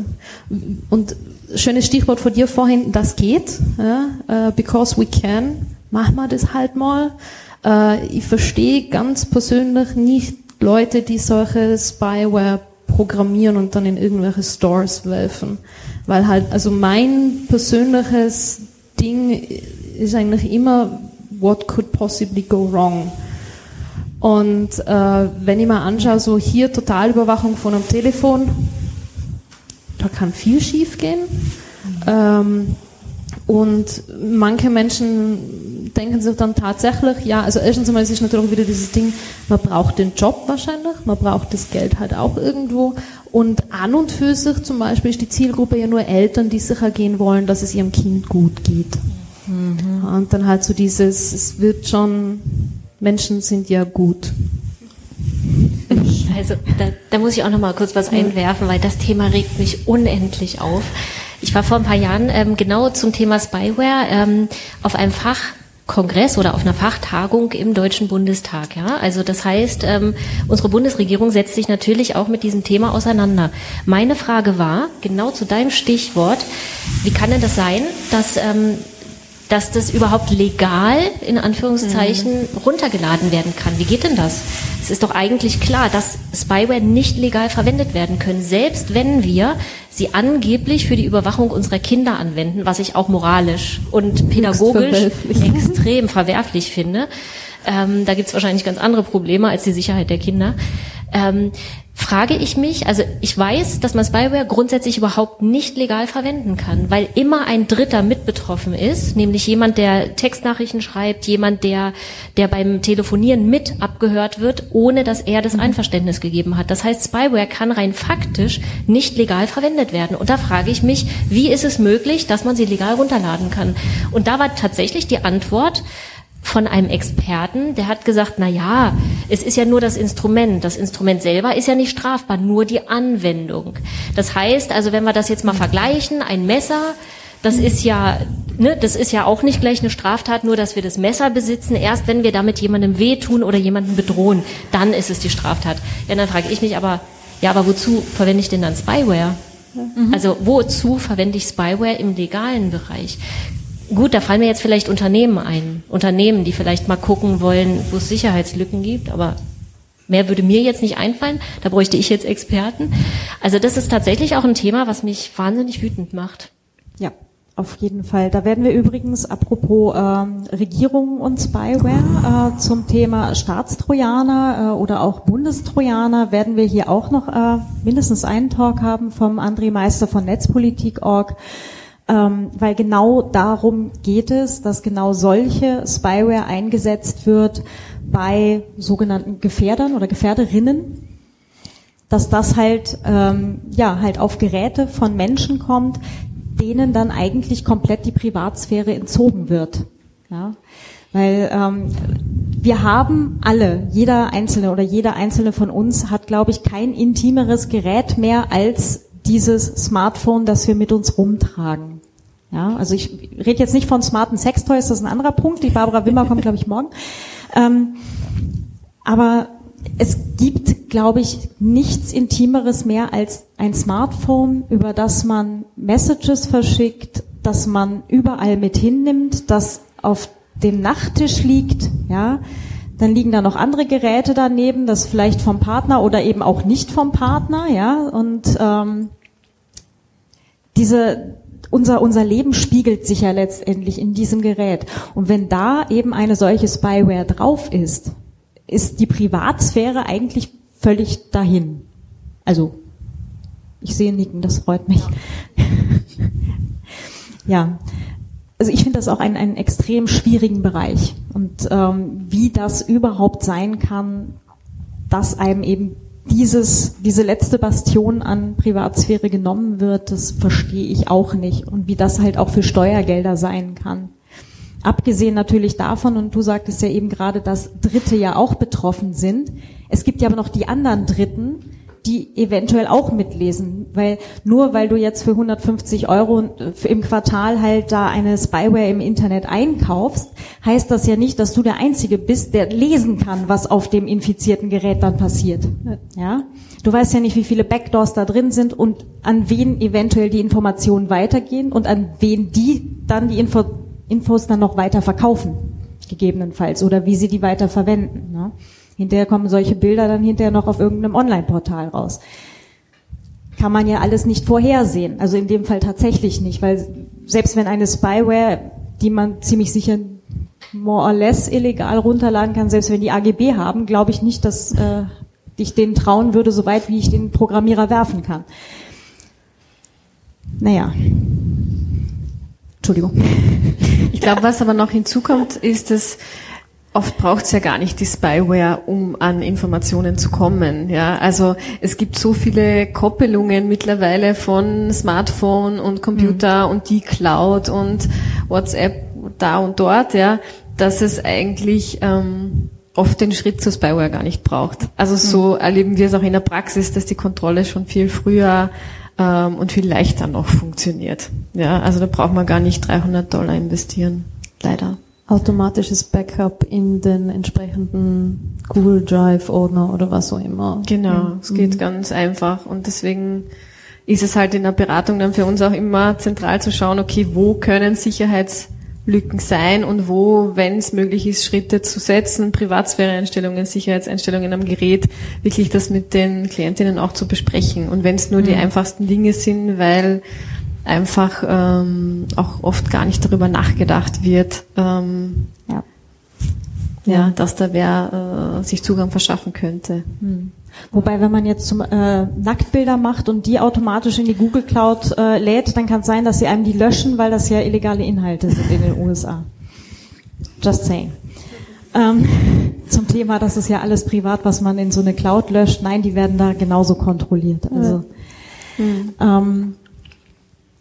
und schönes Stichwort von dir vorhin, das geht, ja, uh, because we can, machen wir das halt mal. Uh, ich verstehe ganz persönlich nicht Leute, die solche Spyware programmieren und dann in irgendwelche Stores werfen. Weil halt, also mein persönliches Ding ist eigentlich immer, what could possibly go wrong? Und äh, wenn ich mal anschaue, so hier Totalüberwachung von einem Telefon, da kann viel schief gehen. Ähm, und manche Menschen denken sich dann tatsächlich, ja, also erstens einmal ist natürlich wieder dieses Ding, man braucht den Job wahrscheinlich, man braucht das Geld halt auch irgendwo. Und an und für sich zum Beispiel ist die Zielgruppe ja nur Eltern, die sicher gehen wollen, dass es ihrem Kind gut geht. Mhm. Und dann halt so dieses, es wird schon, Menschen sind ja gut. Also da, da muss ich auch noch mal kurz was einwerfen, weil das Thema regt mich unendlich auf. Ich war vor ein paar Jahren ähm, genau zum Thema Spyware ähm, auf einem Fachkongress oder auf einer Fachtagung im Deutschen Bundestag. Ja? Also das heißt, ähm, unsere Bundesregierung setzt sich natürlich auch mit diesem Thema auseinander. Meine Frage war, genau zu deinem Stichwort, wie kann denn das sein, dass ähm, dass das überhaupt legal in Anführungszeichen mhm. runtergeladen werden kann. Wie geht denn das? Es ist doch eigentlich klar, dass Spyware nicht legal verwendet werden können, selbst wenn wir sie angeblich für die Überwachung unserer Kinder anwenden, was ich auch moralisch und pädagogisch extrem verwerflich finde. Ähm, da gibt es wahrscheinlich ganz andere Probleme als die Sicherheit der Kinder. Ähm, frage ich mich, also ich weiß, dass man Spyware grundsätzlich überhaupt nicht legal verwenden kann, weil immer ein Dritter mit betroffen ist, nämlich jemand, der Textnachrichten schreibt, jemand, der, der beim Telefonieren mit abgehört wird, ohne dass er das mhm. Einverständnis gegeben hat. Das heißt, Spyware kann rein faktisch nicht legal verwendet werden. Und da frage ich mich, wie ist es möglich, dass man sie legal runterladen kann? Und da war tatsächlich die Antwort, von einem Experten, der hat gesagt, na ja, es ist ja nur das Instrument. Das Instrument selber ist ja nicht strafbar, nur die Anwendung. Das heißt, also wenn wir das jetzt mal vergleichen, ein Messer, das ist ja, ne, das ist ja auch nicht gleich eine Straftat, nur dass wir das Messer besitzen. Erst wenn wir damit jemandem wehtun oder jemanden bedrohen, dann ist es die Straftat. Ja, dann frage ich mich aber, ja, aber wozu verwende ich denn dann Spyware? Mhm. Also wozu verwende ich Spyware im legalen Bereich? Gut, da fallen mir jetzt vielleicht Unternehmen ein. Unternehmen, die vielleicht mal gucken wollen, wo es Sicherheitslücken gibt, aber mehr würde mir jetzt nicht einfallen. Da bräuchte ich jetzt Experten. Also das ist tatsächlich auch ein Thema, was mich wahnsinnig wütend macht. Ja, auf jeden Fall. Da werden wir übrigens, apropos ähm, Regierung und Spyware, äh, zum Thema Staatstrojaner äh, oder auch Bundestrojaner, werden wir hier auch noch äh, mindestens einen Talk haben vom André Meister von Netzpolitik.org ähm, weil genau darum geht es, dass genau solche Spyware eingesetzt wird bei sogenannten Gefährdern oder Gefährderinnen, dass das halt ähm, ja halt auf Geräte von Menschen kommt, denen dann eigentlich komplett die Privatsphäre entzogen wird. Ja? Weil ähm, wir haben alle, jeder Einzelne oder jeder Einzelne von uns hat, glaube ich, kein intimeres Gerät mehr als dieses Smartphone, das wir mit uns rumtragen. Ja, also ich rede jetzt nicht von smarten Sextoys, das ist ein anderer Punkt. Die Barbara Wimmer kommt, glaube ich, morgen. Ähm, aber es gibt, glaube ich, nichts Intimeres mehr als ein Smartphone, über das man Messages verschickt, das man überall mit hinnimmt, das auf dem Nachttisch liegt, ja. Dann liegen da noch andere Geräte daneben, das vielleicht vom Partner oder eben auch nicht vom Partner, ja. Und ähm, diese unser, unser Leben spiegelt sich ja letztendlich in diesem Gerät. Und wenn da eben eine solche Spyware drauf ist, ist die Privatsphäre eigentlich völlig dahin. Also, ich sehe Nicken, das freut mich. ja. Also ich finde das auch einen, einen extrem schwierigen Bereich. Und ähm, wie das überhaupt sein kann, dass einem eben dieses, diese letzte Bastion an Privatsphäre genommen wird, das verstehe ich auch nicht. Und wie das halt auch für Steuergelder sein kann. Abgesehen natürlich davon, und du sagtest ja eben gerade, dass Dritte ja auch betroffen sind. Es gibt ja aber noch die anderen Dritten, die eventuell auch mitlesen, weil nur weil du jetzt für 150 Euro im Quartal halt da eine Spyware im Internet einkaufst, heißt das ja nicht, dass du der Einzige bist, der lesen kann, was auf dem infizierten Gerät dann passiert. Ja, du weißt ja nicht, wie viele Backdoors da drin sind und an wen eventuell die Informationen weitergehen und an wen die dann die Info Infos dann noch weiter verkaufen, gegebenenfalls, oder wie sie die weiter verwenden. Ne? Hinterher kommen solche Bilder dann hinterher noch auf irgendeinem Online-Portal raus. Kann man ja alles nicht vorhersehen. Also in dem Fall tatsächlich nicht, weil selbst wenn eine Spyware, die man ziemlich sicher more or less illegal runterladen kann, selbst wenn die AGB haben, glaube ich nicht, dass äh, ich denen trauen würde, so weit wie ich den Programmierer werfen kann. Naja, Entschuldigung. Ich glaube, was aber noch hinzukommt, ist, dass oft braucht es ja gar nicht die Spyware, um an Informationen zu kommen. Ja, also es gibt so viele Koppelungen mittlerweile von Smartphone und Computer mhm. und die Cloud und WhatsApp da und dort, ja, dass es eigentlich ähm, oft den Schritt zur Spyware gar nicht braucht. Also so mhm. erleben wir es auch in der Praxis, dass die Kontrolle schon viel früher ähm, und viel leichter noch funktioniert. Ja, also da braucht man gar nicht 300 Dollar investieren, leider. Automatisches Backup in den entsprechenden Google Drive Ordner oder was auch immer. Genau, mhm. es geht ganz einfach und deswegen ist es halt in der Beratung dann für uns auch immer zentral zu schauen, okay, wo können Sicherheits Lücken sein und wo, wenn es möglich ist, Schritte zu setzen, Privatsphäre-Einstellungen, Sicherheitseinstellungen am Gerät, wirklich das mit den Klientinnen auch zu besprechen. Und wenn es nur mhm. die einfachsten Dinge sind, weil einfach ähm, auch oft gar nicht darüber nachgedacht wird, ähm, ja. ja, dass da wer äh, sich Zugang verschaffen könnte. Mhm. Wobei, wenn man jetzt zum äh, Nacktbilder macht und die automatisch in die Google Cloud äh, lädt, dann kann es sein, dass sie einem die löschen, weil das ja illegale Inhalte sind in den USA. Just saying. Ähm, zum Thema, das ist ja alles privat, was man in so eine Cloud löscht. Nein, die werden da genauso kontrolliert. Also, mhm. ähm,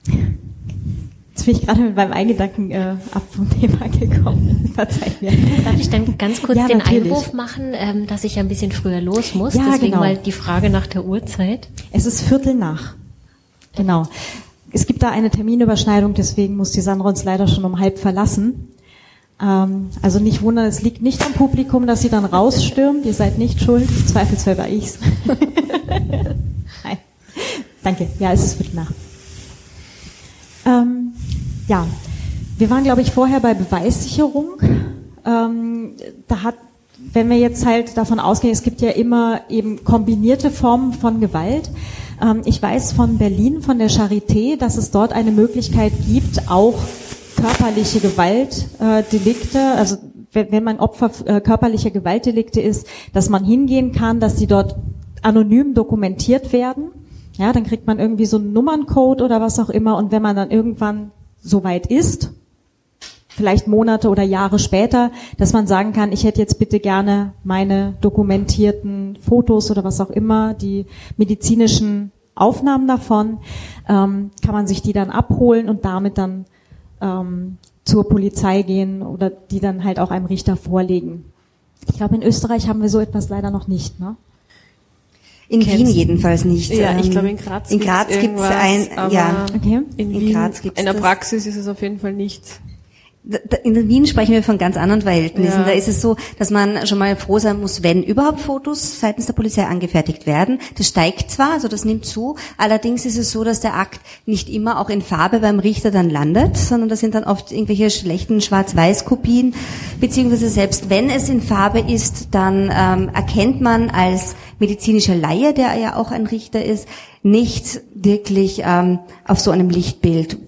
Jetzt bin ich gerade mit meinem Eingedanken äh, ab vom Thema gekommen. Verzeih mir. Darf ich dann ganz kurz ja, den natürlich. Einwurf machen, ähm, dass ich ja ein bisschen früher los muss? Ja, Deswegen genau. mal die Frage nach der Uhrzeit. Es ist Viertel nach. Genau. Es gibt da eine Terminüberschneidung, deswegen muss die Sandra uns leider schon um halb verlassen. Ähm, also nicht wundern, es liegt nicht am Publikum, dass sie dann rausstürmt. Ihr seid nicht schuld. Zweifelsfall war ich's. Nein. Danke. Ja, es ist Viertel nach. Ähm, ja, wir waren, glaube ich, vorher bei Beweissicherung. Ähm, da hat, wenn wir jetzt halt davon ausgehen, es gibt ja immer eben kombinierte Formen von Gewalt. Ähm, ich weiß von Berlin, von der Charité, dass es dort eine Möglichkeit gibt, auch körperliche Gewaltdelikte, äh, also wenn, man Opfer äh, körperlicher Gewaltdelikte ist, dass man hingehen kann, dass sie dort anonym dokumentiert werden ja, dann kriegt man irgendwie so einen Nummerncode oder was auch immer. Und wenn man dann irgendwann so weit ist, vielleicht Monate oder Jahre später, dass man sagen kann, ich hätte jetzt bitte gerne meine dokumentierten Fotos oder was auch immer, die medizinischen Aufnahmen davon, ähm, kann man sich die dann abholen und damit dann ähm, zur Polizei gehen oder die dann halt auch einem Richter vorlegen. Ich glaube, in Österreich haben wir so etwas leider noch nicht. Ne? In Wien jedenfalls nicht. Ja, ich glaube in Graz. In Graz gibt es ein, ja. Okay. In, in Wien, Graz gibt's in der Praxis ist es auf jeden Fall nicht. In Wien sprechen wir von ganz anderen Verhältnissen. Ja. Da ist es so, dass man schon mal froh sein muss, wenn überhaupt Fotos seitens der Polizei angefertigt werden. Das steigt zwar, also das nimmt zu, allerdings ist es so, dass der Akt nicht immer auch in Farbe beim Richter dann landet, sondern das sind dann oft irgendwelche schlechten Schwarz-Weiß-Kopien, beziehungsweise selbst wenn es in Farbe ist, dann ähm, erkennt man als medizinischer Laie, der ja auch ein Richter ist, nicht wirklich ähm, auf so einem Lichtbild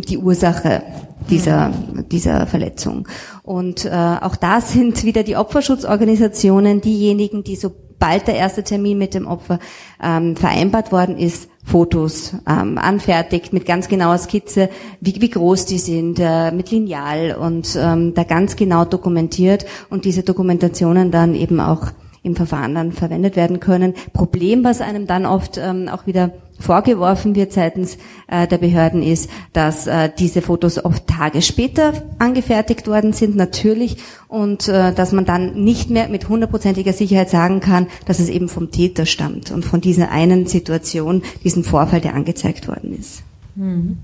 die Ursache dieser, dieser Verletzung. Und äh, auch da sind wieder die Opferschutzorganisationen diejenigen, die sobald der erste Termin mit dem Opfer ähm, vereinbart worden ist, Fotos ähm, anfertigt mit ganz genauer Skizze, wie, wie groß die sind, äh, mit Lineal und ähm, da ganz genau dokumentiert und diese Dokumentationen dann eben auch im Verfahren dann verwendet werden können. Problem, was einem dann oft ähm, auch wieder vorgeworfen wird seitens äh, der Behörden ist, dass äh, diese Fotos oft Tage später angefertigt worden sind, natürlich, und äh, dass man dann nicht mehr mit hundertprozentiger Sicherheit sagen kann, dass es eben vom Täter stammt und von dieser einen Situation, diesem Vorfall, der angezeigt worden ist. Mhm.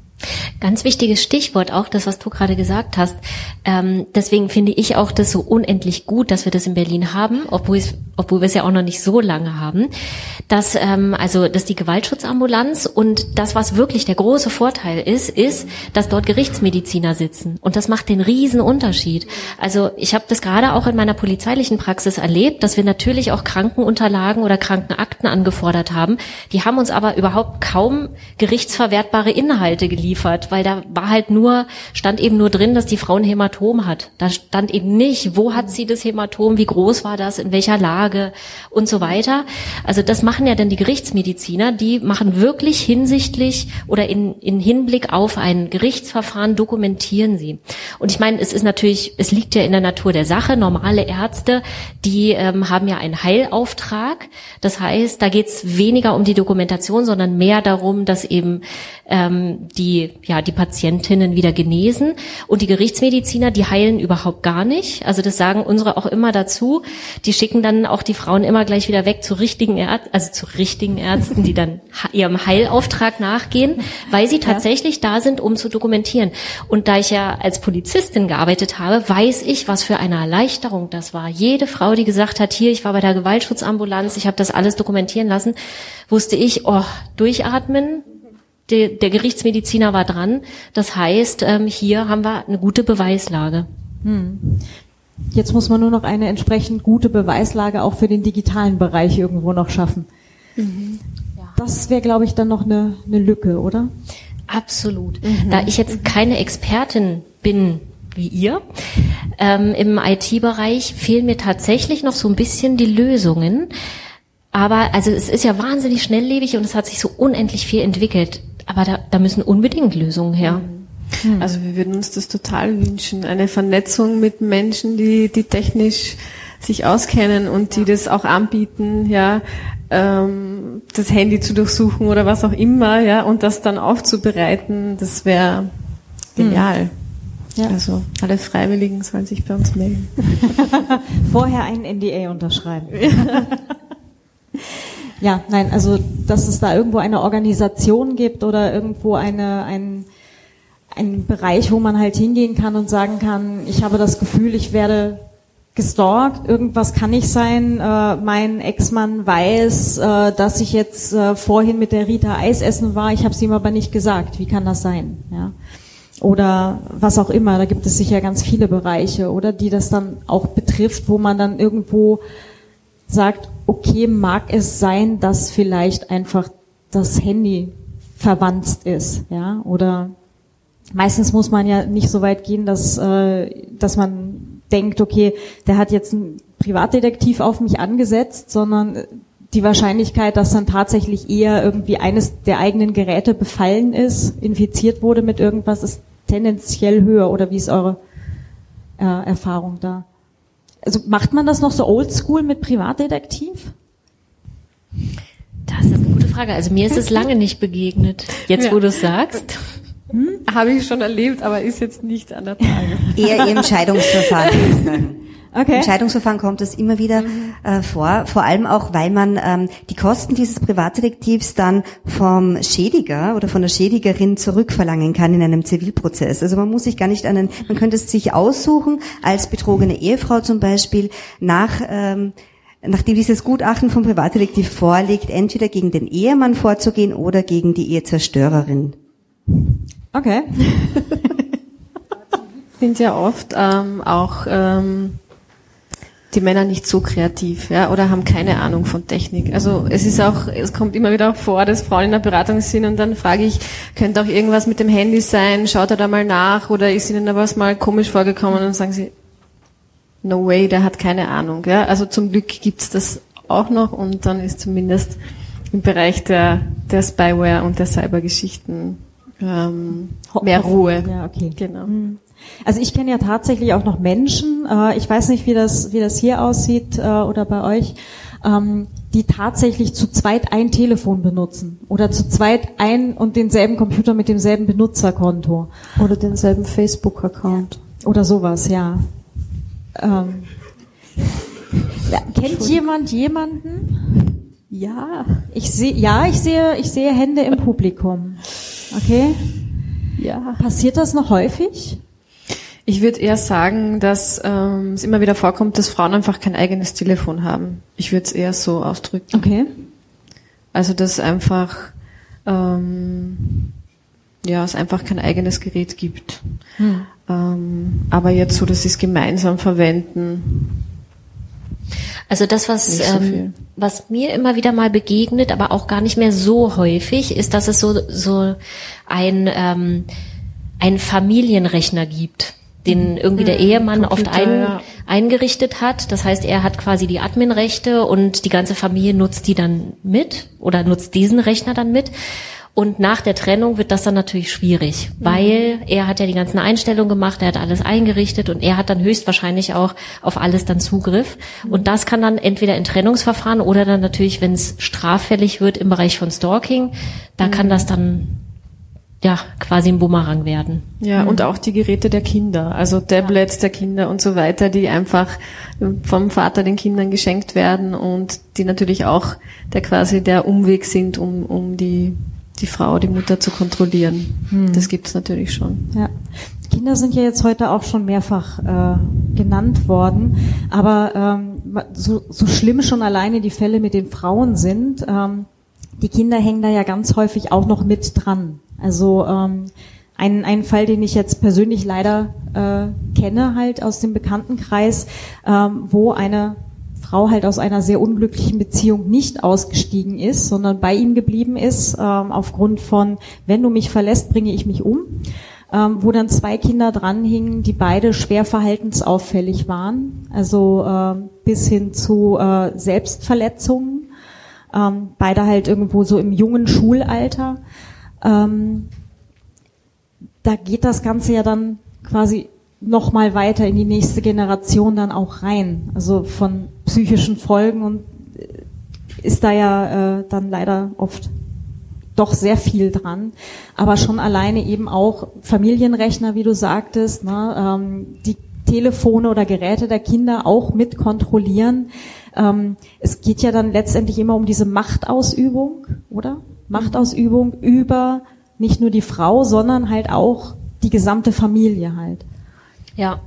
Ganz wichtiges Stichwort auch, das, was du gerade gesagt hast. Ähm, deswegen finde ich auch das so unendlich gut, dass wir das in Berlin haben, obwohl, es, obwohl wir es ja auch noch nicht so lange haben. Dass, ähm, also, dass die Gewaltschutzambulanz und das, was wirklich der große Vorteil ist, ist, dass dort Gerichtsmediziner sitzen. Und das macht den riesen Unterschied. Also ich habe das gerade auch in meiner polizeilichen Praxis erlebt, dass wir natürlich auch Krankenunterlagen oder Krankenakten angefordert haben. Die haben uns aber überhaupt kaum gerichtsverwertbare Inhalte geliefert geliefert, weil da war halt nur, stand eben nur drin, dass die Frau ein Hämatom hat. Da stand eben nicht, wo hat sie das Hämatom, wie groß war das, in welcher Lage und so weiter. Also das machen ja dann die Gerichtsmediziner, die machen wirklich hinsichtlich oder in, in Hinblick auf ein Gerichtsverfahren dokumentieren sie. Und ich meine, es ist natürlich, es liegt ja in der Natur der Sache, normale Ärzte, die ähm, haben ja einen Heilauftrag. Das heißt, da geht es weniger um die Dokumentation, sondern mehr darum, dass eben ähm, die ja die Patientinnen wieder genesen und die Gerichtsmediziner, die heilen überhaupt gar nicht. Also das sagen unsere auch immer dazu. Die schicken dann auch die Frauen immer gleich wieder weg zu richtigen Ärzten, also zu richtigen Ärzten, die dann ihrem Heilauftrag nachgehen, weil sie tatsächlich ja. da sind, um zu dokumentieren. Und da ich ja als Polizistin gearbeitet habe, weiß ich, was für eine Erleichterung das war. Jede Frau, die gesagt hat, hier, ich war bei der Gewaltschutzambulanz, ich habe das alles dokumentieren lassen, wusste ich, oh, durchatmen, der, der Gerichtsmediziner war dran. Das heißt, ähm, hier haben wir eine gute Beweislage. Hm. Jetzt muss man nur noch eine entsprechend gute Beweislage auch für den digitalen Bereich irgendwo noch schaffen. Mhm. Das wäre, glaube ich, dann noch eine, eine Lücke, oder? Absolut. Mhm. Da ich jetzt keine Expertin bin, wie ihr, ähm, im IT-Bereich fehlen mir tatsächlich noch so ein bisschen die Lösungen. Aber also es ist ja wahnsinnig schnelllebig und es hat sich so unendlich viel entwickelt. Aber da, da müssen unbedingt Lösungen her. Hm. Also wir würden uns das total wünschen. Eine Vernetzung mit Menschen, die, die technisch sich auskennen und die das auch anbieten, ja, ähm, das Handy zu durchsuchen oder was auch immer, ja, und das dann aufzubereiten, das wäre genial. Hm. Ja. Also alle Freiwilligen sollen sich bei uns melden. Vorher ein NDA unterschreiben. Ja, nein, also dass es da irgendwo eine Organisation gibt oder irgendwo eine, ein, ein Bereich, wo man halt hingehen kann und sagen kann, ich habe das Gefühl, ich werde gestalkt, irgendwas kann nicht sein, äh, mein Ex-Mann weiß, äh, dass ich jetzt äh, vorhin mit der Rita Eis essen war, ich habe es ihm aber nicht gesagt, wie kann das sein? Ja? Oder was auch immer, da gibt es sicher ganz viele Bereiche, oder die das dann auch betrifft, wo man dann irgendwo sagt, okay, mag es sein, dass vielleicht einfach das Handy verwandt ist, ja, oder meistens muss man ja nicht so weit gehen, dass, äh, dass man denkt, okay, der hat jetzt einen Privatdetektiv auf mich angesetzt, sondern die Wahrscheinlichkeit, dass dann tatsächlich eher irgendwie eines der eigenen Geräte befallen ist, infiziert wurde mit irgendwas, ist tendenziell höher. Oder wie ist eure äh, Erfahrung da? Also macht man das noch so oldschool mit Privatdetektiv? Das ist eine gute Frage. Also mir ist es lange nicht begegnet. Jetzt, ja. wo du es sagst. Hm? Habe ich schon erlebt, aber ist jetzt nicht an der Tage. Eher im Scheidungsverfahren. Okay. Im Scheidungsverfahren kommt es immer wieder. Mhm. äh, vor, vor allem auch, weil man ähm, die Kosten dieses Privatdetektivs dann vom Schädiger oder von der Schädigerin zurückverlangen kann in einem Zivilprozess. Also man muss sich gar nicht einen, man könnte es sich aussuchen, als betrogene Ehefrau zum Beispiel, nach ähm, nachdem dieses Gutachten vom Privatdetektiv vorliegt, entweder gegen den Ehemann vorzugehen oder gegen die Ehezerstörerin. Okay. sind ja oft ähm, auch ähm, die Männer nicht so kreativ, ja, oder haben keine Ahnung von Technik. Also es ist auch, es kommt immer wieder auch vor, dass Frauen in der Beratung sind und dann frage ich, könnte auch irgendwas mit dem Handy sein, schaut er da mal nach oder ist Ihnen da was mal komisch vorgekommen und sagen sie, no way, der hat keine Ahnung. Ja? Also zum Glück gibt's das auch noch und dann ist zumindest im Bereich der, der Spyware und der Cybergeschichten ähm, mehr Ruhe. Ja, okay. Genau. Hm. Also ich kenne ja tatsächlich auch noch Menschen, äh, ich weiß nicht, wie das, wie das hier aussieht äh, oder bei euch, ähm, die tatsächlich zu zweit ein Telefon benutzen oder zu zweit ein und denselben Computer mit demselben Benutzerkonto. Oder denselben Facebook-Account. Oder sowas, ja. Ähm, ja kennt jemand jemanden? Ja, ich sehe, ja, ich sehe, ich sehe Hände im Publikum. Okay. Ja. Passiert das noch häufig? Ich würde eher sagen, dass ähm, es immer wieder vorkommt, dass Frauen einfach kein eigenes Telefon haben. Ich würde es eher so ausdrücken. Okay. Also dass einfach ähm, ja es einfach kein eigenes Gerät gibt. Hm. Ähm, aber jetzt so, dass sie es gemeinsam verwenden. Also das, was, so ähm, was mir immer wieder mal begegnet, aber auch gar nicht mehr so häufig, ist, dass es so, so ein, ähm, ein Familienrechner gibt den irgendwie der mhm. Ehemann Computer, oft ein, ja. eingerichtet hat. Das heißt, er hat quasi die Adminrechte und die ganze Familie nutzt die dann mit oder nutzt diesen Rechner dann mit. Und nach der Trennung wird das dann natürlich schwierig, mhm. weil er hat ja die ganzen Einstellungen gemacht, er hat alles eingerichtet und er hat dann höchstwahrscheinlich auch auf alles dann Zugriff. Mhm. Und das kann dann entweder in Trennungsverfahren oder dann natürlich, wenn es straffällig wird im Bereich von Stalking, da mhm. kann das dann ja, quasi ein Bumerang werden. Ja, mhm. und auch die Geräte der Kinder, also Tablets ja. der Kinder und so weiter, die einfach vom Vater den Kindern geschenkt werden und die natürlich auch der quasi der Umweg sind, um, um die, die Frau, die Mutter zu kontrollieren. Mhm. Das gibt's natürlich schon. Ja. Kinder sind ja jetzt heute auch schon mehrfach äh, genannt worden, aber ähm, so, so schlimm schon alleine die Fälle mit den Frauen sind, ähm, die Kinder hängen da ja ganz häufig auch noch mit dran. Also ähm, ein, ein Fall, den ich jetzt persönlich leider äh, kenne, halt aus dem Bekanntenkreis, ähm, wo eine Frau halt aus einer sehr unglücklichen Beziehung nicht ausgestiegen ist, sondern bei ihm geblieben ist, ähm, aufgrund von, wenn du mich verlässt, bringe ich mich um, ähm, wo dann zwei Kinder dranhingen, die beide schwer verhaltensauffällig waren, also äh, bis hin zu äh, Selbstverletzungen, ähm, beide halt irgendwo so im jungen Schulalter. Ähm, da geht das Ganze ja dann quasi noch mal weiter in die nächste Generation dann auch rein. Also von psychischen Folgen und äh, ist da ja äh, dann leider oft doch sehr viel dran. Aber schon alleine eben auch Familienrechner, wie du sagtest, ne, ähm, die Telefone oder Geräte der Kinder auch mit kontrollieren. Ähm, es geht ja dann letztendlich immer um diese Machtausübung, oder? Machtausübung über nicht nur die Frau, sondern halt auch die gesamte Familie halt. Ja.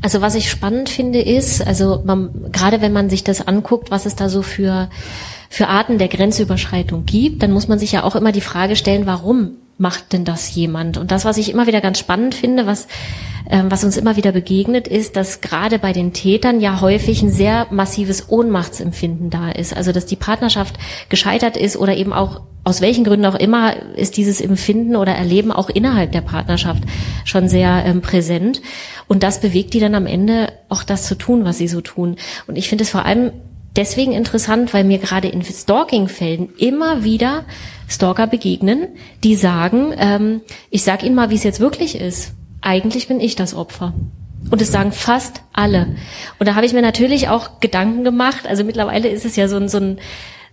Also was ich spannend finde ist, also man, gerade wenn man sich das anguckt, was es da so für für Arten der Grenzüberschreitung gibt, dann muss man sich ja auch immer die Frage stellen, warum macht denn das jemand? Und das, was ich immer wieder ganz spannend finde, was ähm, was uns immer wieder begegnet, ist, dass gerade bei den Tätern ja häufig ein sehr massives Ohnmachtsempfinden da ist. Also dass die Partnerschaft gescheitert ist oder eben auch aus welchen Gründen auch immer ist dieses Empfinden oder Erleben auch innerhalb der Partnerschaft schon sehr ähm, präsent. Und das bewegt die dann am Ende auch das zu tun, was sie so tun. Und ich finde es vor allem deswegen interessant, weil mir gerade in Stalking-Fällen immer wieder Stalker begegnen, die sagen, ähm, ich sag Ihnen mal, wie es jetzt wirklich ist eigentlich bin ich das Opfer. Und es sagen fast alle. Und da habe ich mir natürlich auch Gedanken gemacht. Also mittlerweile ist es ja so ein, so ein,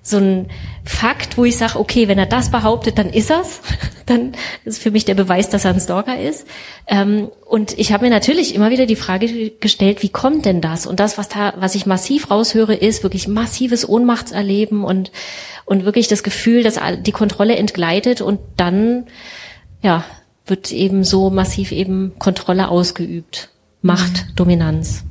so ein Fakt, wo ich sage, okay, wenn er das behauptet, dann ist er's. dann ist für mich der Beweis, dass er ein Stalker ist. Ähm, und ich habe mir natürlich immer wieder die Frage gestellt, wie kommt denn das? Und das, was da, was ich massiv raushöre, ist wirklich massives Ohnmachtserleben und und wirklich das Gefühl, dass die Kontrolle entgleitet und dann ja wird eben so massiv eben Kontrolle ausgeübt, Macht, mhm. Dominanz.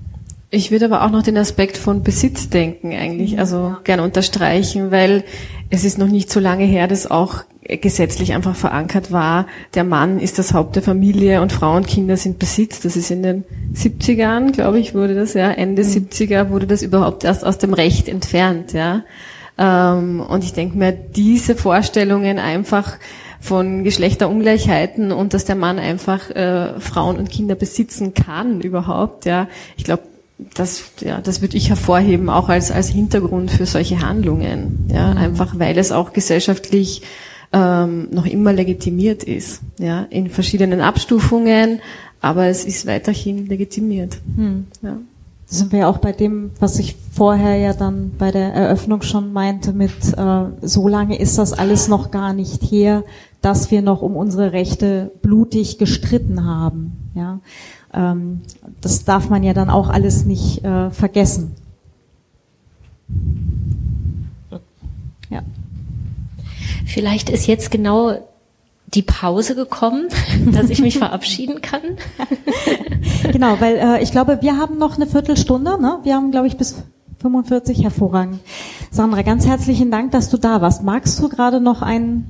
Ich würde aber auch noch den Aspekt von Besitzdenken eigentlich also gern unterstreichen, weil es ist noch nicht so lange her, dass auch gesetzlich einfach verankert war, der Mann ist das Haupt der Familie und Frauen und Kinder sind Besitz. Das ist in den 70ern, glaube ich, wurde das, ja, Ende mhm. 70er wurde das überhaupt erst aus dem Recht entfernt, ja. Ähm, und ich denke mir, diese Vorstellungen einfach von Geschlechterungleichheiten und dass der Mann einfach äh, Frauen und Kinder besitzen kann überhaupt, ja. Ich glaube, das, ja, das würde ich hervorheben, auch als, als Hintergrund für solche Handlungen. Ja, mhm. einfach weil es auch gesellschaftlich ähm, noch immer legitimiert ist. Ja, in verschiedenen Abstufungen, aber es ist weiterhin legitimiert. Mhm. Ja. Da sind wir ja auch bei dem, was ich vorher ja dann bei der Eröffnung schon meinte, mit äh, so lange ist das alles noch gar nicht her, dass wir noch um unsere Rechte blutig gestritten haben. Ja, ähm, das darf man ja dann auch alles nicht äh, vergessen. Ja. Vielleicht ist jetzt genau die Pause gekommen, dass ich mich verabschieden kann. genau, weil äh, ich glaube, wir haben noch eine Viertelstunde. Ne? Wir haben, glaube ich, bis 45 hervorragend. Sandra, ganz herzlichen Dank, dass du da warst. Magst du gerade noch ein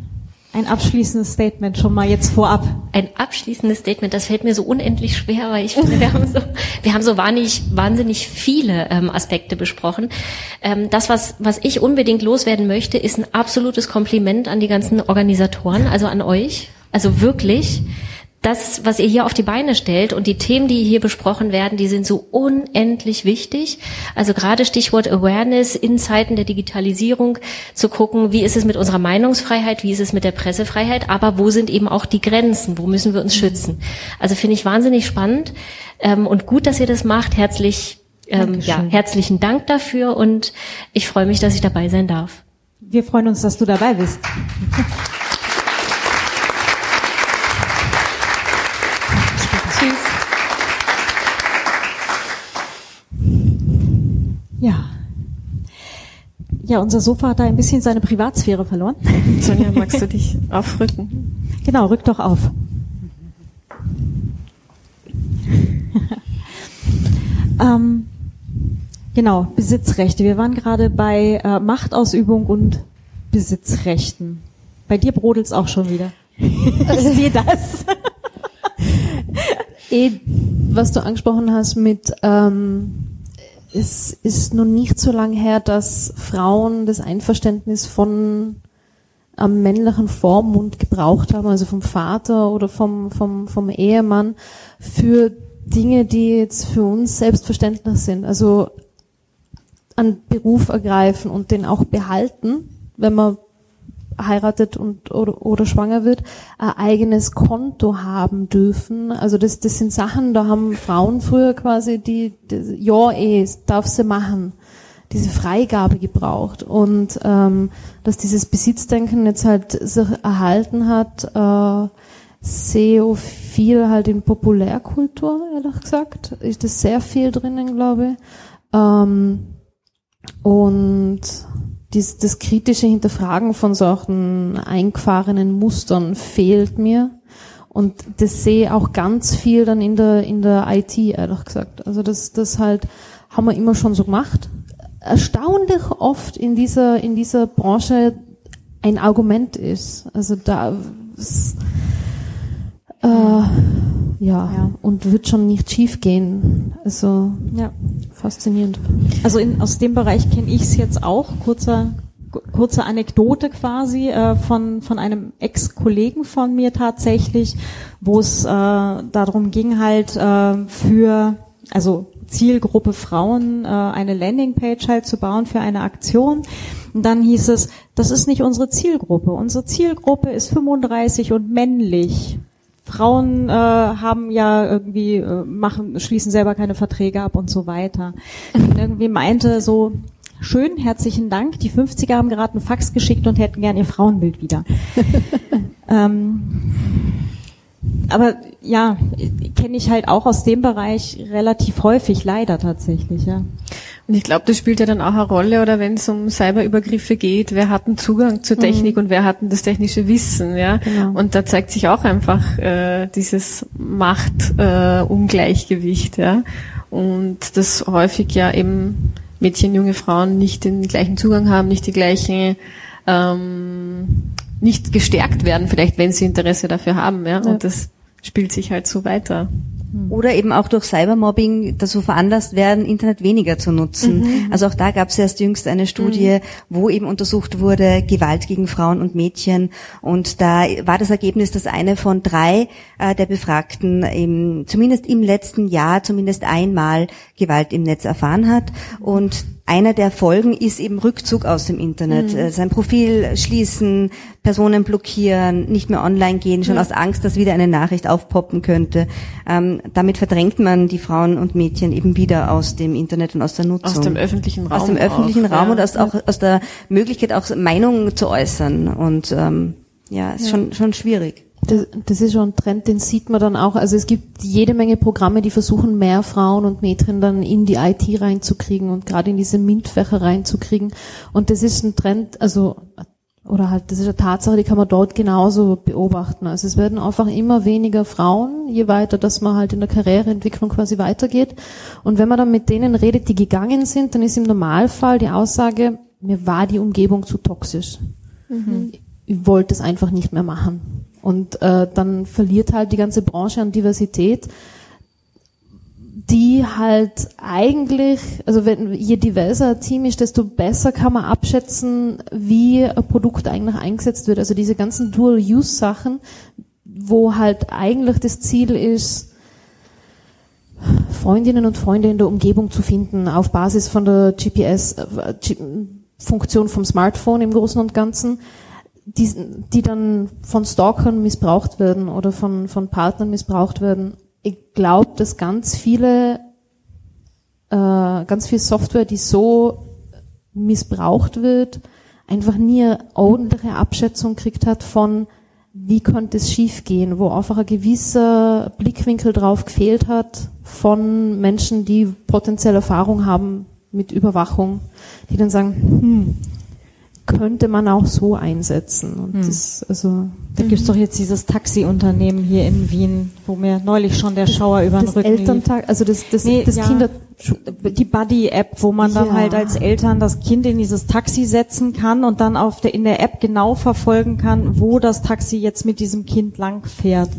ein abschließendes Statement schon mal jetzt vorab. Ein abschließendes Statement, das fällt mir so unendlich schwer, weil ich finde, wir haben so, wir haben so wahnsinnig, wahnsinnig viele ähm, Aspekte besprochen. Ähm, das, was, was ich unbedingt loswerden möchte, ist ein absolutes Kompliment an die ganzen Organisatoren, also an euch. Also wirklich das, was ihr hier auf die Beine stellt und die Themen, die hier besprochen werden, die sind so unendlich wichtig. Also gerade Stichwort Awareness in Zeiten der Digitalisierung zu gucken, wie ist es mit unserer Meinungsfreiheit, wie ist es mit der Pressefreiheit, aber wo sind eben auch die Grenzen, wo müssen wir uns schützen. Also finde ich wahnsinnig spannend ähm, und gut, dass ihr das macht. Herzlich, ähm, ja, herzlichen Dank dafür und ich freue mich, dass ich dabei sein darf. Wir freuen uns, dass du dabei bist. Ja. Ja, unser Sofa hat da ein bisschen seine Privatsphäre verloren. Sonja, magst du dich aufrücken? Genau, rück doch auf. ähm, genau, Besitzrechte. Wir waren gerade bei äh, Machtausübung und Besitzrechten. Bei dir brodelt es auch schon wieder. ich sehe das. eh, was du angesprochen hast mit ähm, es ist noch nicht so lange her, dass Frauen das Einverständnis von einem männlichen Vormund gebraucht haben, also vom Vater oder vom, vom, vom Ehemann, für Dinge, die jetzt für uns selbstverständlich sind. Also einen Beruf ergreifen und den auch behalten, wenn man heiratet und oder, oder schwanger wird, ein eigenes Konto haben dürfen. Also das, das sind Sachen, da haben Frauen früher quasi die, die ja eh, darf sie machen, diese Freigabe gebraucht. Und ähm, dass dieses Besitzdenken jetzt halt sich erhalten hat, äh, sehr viel halt in Populärkultur, ehrlich gesagt, ist das sehr viel drinnen, glaube ich. Ähm, und dies, das kritische Hinterfragen von solchen eingefahrenen Mustern fehlt mir. Und das sehe auch ganz viel dann in der, in der IT, ehrlich gesagt. Also das, das halt, haben wir immer schon so gemacht. Erstaunlich oft in dieser, in dieser Branche ein Argument ist. Also da, äh, ja, ja, und wird schon nicht schief gehen. Also ja. faszinierend. Also in, aus dem Bereich kenne ich es jetzt auch. Kurzer kurze Anekdote quasi äh, von von einem Ex-Kollegen von mir tatsächlich, wo es äh, darum ging halt äh, für also Zielgruppe Frauen äh, eine Landingpage halt zu bauen für eine Aktion. Und dann hieß es, das ist nicht unsere Zielgruppe. Unsere Zielgruppe ist 35 und männlich. Frauen äh, haben ja irgendwie äh, machen schließen selber keine Verträge ab und so weiter. Und irgendwie meinte so schön, herzlichen Dank. Die 50er haben gerade einen Fax geschickt und hätten gern ihr Frauenbild wieder. Ähm, aber ja, kenne ich halt auch aus dem Bereich relativ häufig, leider tatsächlich, ja. Und ich glaube, das spielt ja dann auch eine Rolle, oder wenn es um Cyberübergriffe geht, wer hat einen Zugang zur Technik mhm. und wer hat das technische Wissen, ja. Genau. Und da zeigt sich auch einfach äh, dieses Machtungleichgewicht, äh, ja. Und das häufig ja eben Mädchen, junge Frauen nicht den gleichen Zugang haben, nicht die gleichen ähm, nicht gestärkt werden, vielleicht wenn sie Interesse dafür haben, ja. ja. Und das spielt sich halt so weiter. Hm. Oder eben auch durch Cybermobbing dazu veranlasst werden, Internet weniger zu nutzen. Mhm. Also auch da gab es erst jüngst eine Studie, mhm. wo eben untersucht wurde, Gewalt gegen Frauen und Mädchen. Und da war das Ergebnis, dass eine von drei äh, der Befragten im, zumindest im letzten Jahr zumindest einmal Gewalt im Netz erfahren hat. Und einer der Folgen ist eben Rückzug aus dem Internet. Mhm. Äh, sein Profil schließen, Personen blockieren, nicht mehr online gehen, schon mhm. aus Angst, dass wieder eine Nachricht aufpoppen könnte. Ähm, damit verdrängt man die Frauen und Mädchen eben wieder aus dem Internet und aus der Nutzung. Aus dem öffentlichen Raum. Aus dem öffentlichen auch, Raum ja. und aus, auch aus der Möglichkeit, auch Meinungen zu äußern. Und ähm, ja, ist ja. schon schon schwierig. Das, das ist schon ein Trend, den sieht man dann auch. Also es gibt jede Menge Programme, die versuchen, mehr Frauen und Mädchen dann in die IT reinzukriegen und gerade in diese MINT-Fächer reinzukriegen. Und das ist ein Trend, also oder halt, das ist eine Tatsache, die kann man dort genauso beobachten. Also es werden einfach immer weniger Frauen, je weiter, dass man halt in der Karriereentwicklung quasi weitergeht. Und wenn man dann mit denen redet, die gegangen sind, dann ist im Normalfall die Aussage, mir war die Umgebung zu toxisch. Mhm. Ich wollte es einfach nicht mehr machen. Und äh, dann verliert halt die ganze Branche an Diversität die halt eigentlich, also wenn je diverser ein Team ist, desto besser kann man abschätzen, wie ein Produkt eigentlich eingesetzt wird. Also diese ganzen Dual-Use-Sachen, wo halt eigentlich das Ziel ist, Freundinnen und Freunde in der Umgebung zu finden, auf Basis von der GPS-Funktion vom Smartphone im Großen und Ganzen, die, die dann von Stalkern missbraucht werden oder von, von Partnern missbraucht werden. Ich glaube, dass ganz viele, äh, ganz viel Software, die so missbraucht wird, einfach nie eine ordentliche Abschätzung kriegt hat von, wie könnte es schiefgehen, wo einfach ein gewisser Blickwinkel drauf gefehlt hat von Menschen, die potenziell Erfahrung haben mit Überwachung, die dann sagen, hm, könnte man auch so einsetzen. Und hm. das, also da mhm. gibt's doch jetzt dieses Taxiunternehmen hier in Wien, wo mir neulich schon der Schauer über den Rücken Elterntag, also das, das, nee, das ja, Kinder die Buddy-App, wo man dann ja. halt als Eltern das Kind in dieses Taxi setzen kann und dann auf der, in der App genau verfolgen kann, wo das Taxi jetzt mit diesem Kind lang fährt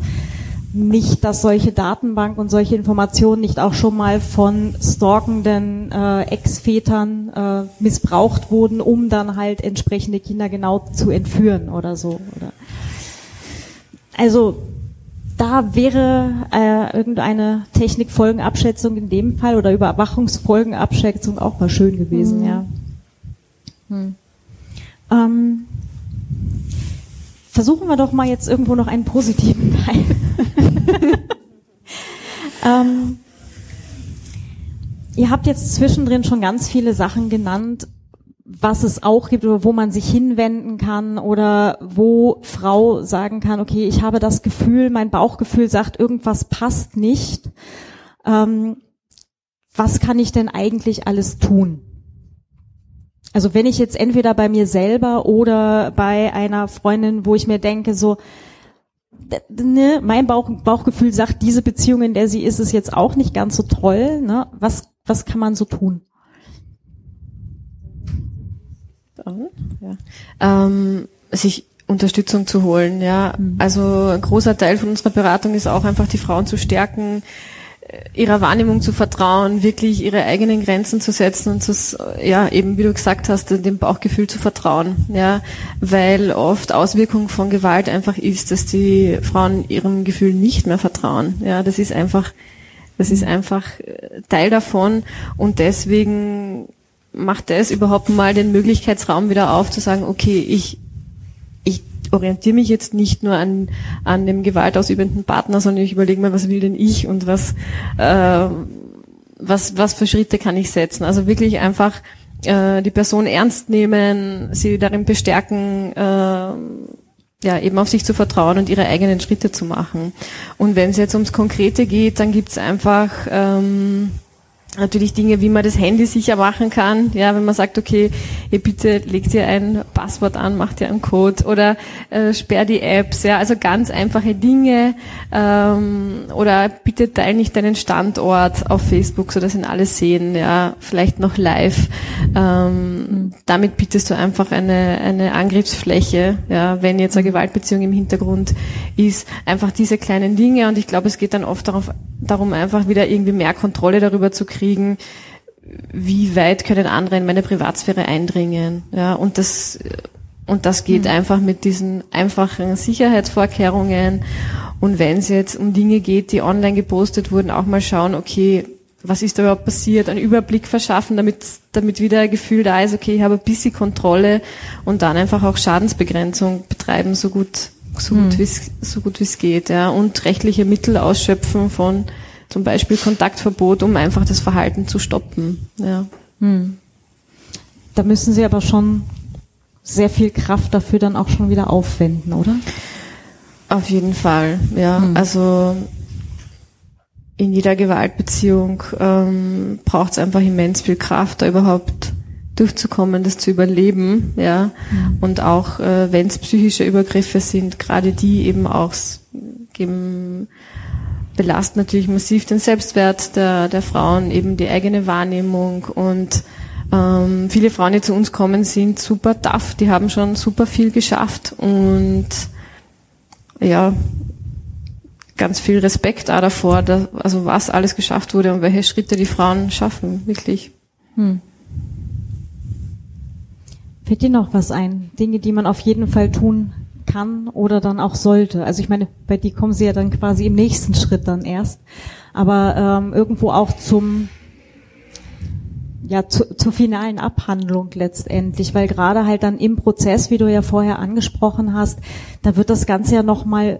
nicht, dass solche Datenbank und solche Informationen nicht auch schon mal von stalkenden äh, Ex-Vätern äh, missbraucht wurden, um dann halt entsprechende Kinder genau zu entführen oder so. Oder also da wäre äh, irgendeine Technikfolgenabschätzung in dem Fall oder Überwachungsfolgenabschätzung auch mal schön gewesen, mhm. ja. Hm. Ähm, versuchen wir doch mal jetzt irgendwo noch einen positiven Teil. ähm, ihr habt jetzt zwischendrin schon ganz viele Sachen genannt, was es auch gibt oder wo man sich hinwenden kann oder wo Frau sagen kann, okay, ich habe das Gefühl, mein Bauchgefühl sagt, irgendwas passt nicht. Ähm, was kann ich denn eigentlich alles tun? Also wenn ich jetzt entweder bei mir selber oder bei einer Freundin, wo ich mir denke, so, ne, mein Bauch, Bauchgefühl sagt, diese Beziehung, in der sie ist, ist jetzt auch nicht ganz so toll. Ne? Was, was kann man so tun? Ja. Ähm, sich Unterstützung zu holen, ja. Mhm. Also ein großer Teil von unserer Beratung ist auch einfach die Frauen zu stärken, ihrer Wahrnehmung zu vertrauen, wirklich ihre eigenen Grenzen zu setzen und zu, ja, eben wie du gesagt hast, dem Bauchgefühl zu vertrauen, ja, weil oft Auswirkung von Gewalt einfach ist, dass die Frauen ihrem Gefühl nicht mehr vertrauen, ja, das ist einfach, das ist einfach äh, Teil davon und deswegen macht das überhaupt mal den Möglichkeitsraum wieder auf, zu sagen, okay, ich orientiere mich jetzt nicht nur an, an dem gewaltausübenden Partner, sondern ich überlege mir, was will denn ich und was, äh, was, was für Schritte kann ich setzen. Also wirklich einfach äh, die Person ernst nehmen, sie darin bestärken, äh, ja, eben auf sich zu vertrauen und ihre eigenen Schritte zu machen. Und wenn es jetzt ums Konkrete geht, dann gibt's einfach ähm, natürlich Dinge, wie man das Handy sicher machen kann. Ja, wenn man sagt, okay, ihr bitte legt ihr ein Passwort an, macht ihr einen Code oder äh, sperr die Apps. Ja, also ganz einfache Dinge. Ähm, oder bitte teil nicht deinen Standort auf Facebook, so dass ihn alle sehen. Ja, vielleicht noch live. Ähm, damit bietest du einfach eine eine Angriffsfläche. Ja, wenn jetzt eine Gewaltbeziehung im Hintergrund ist, einfach diese kleinen Dinge. Und ich glaube, es geht dann oft darauf, darum, einfach wieder irgendwie mehr Kontrolle darüber zu kriegen kriegen, wie weit können andere in meine Privatsphäre eindringen. Ja, und das, und das geht mhm. einfach mit diesen einfachen Sicherheitsvorkehrungen. Und wenn es jetzt um Dinge geht, die online gepostet wurden, auch mal schauen, okay, was ist da überhaupt passiert, einen Überblick verschaffen, damit, damit wieder ein Gefühl da ist, okay, ich habe ein bisschen Kontrolle und dann einfach auch Schadensbegrenzung betreiben, so gut, so gut, mhm. wie so gut wie es geht, ja, und rechtliche Mittel ausschöpfen von zum Beispiel Kontaktverbot, um einfach das Verhalten zu stoppen. Ja. Hm. Da müssen Sie aber schon sehr viel Kraft dafür dann auch schon wieder aufwenden, oder? Auf jeden Fall, ja. Hm. Also in jeder Gewaltbeziehung ähm, braucht es einfach immens viel Kraft, da überhaupt durchzukommen, das zu überleben, ja. Mhm. Und auch äh, wenn es psychische Übergriffe sind, gerade die eben auch geben belastet natürlich massiv den Selbstwert der, der Frauen, eben die eigene Wahrnehmung und ähm, viele Frauen, die zu uns kommen, sind super tough, die haben schon super viel geschafft und ja, ganz viel Respekt auch davor, dass, also was alles geschafft wurde und welche Schritte die Frauen schaffen, wirklich. Hm. Fällt dir noch was ein? Dinge, die man auf jeden Fall tun kann oder dann auch sollte. Also ich meine, bei die kommen sie ja dann quasi im nächsten Schritt dann erst, aber ähm, irgendwo auch zum ja zu, zur finalen Abhandlung letztendlich, weil gerade halt dann im Prozess, wie du ja vorher angesprochen hast, da wird das Ganze ja noch mal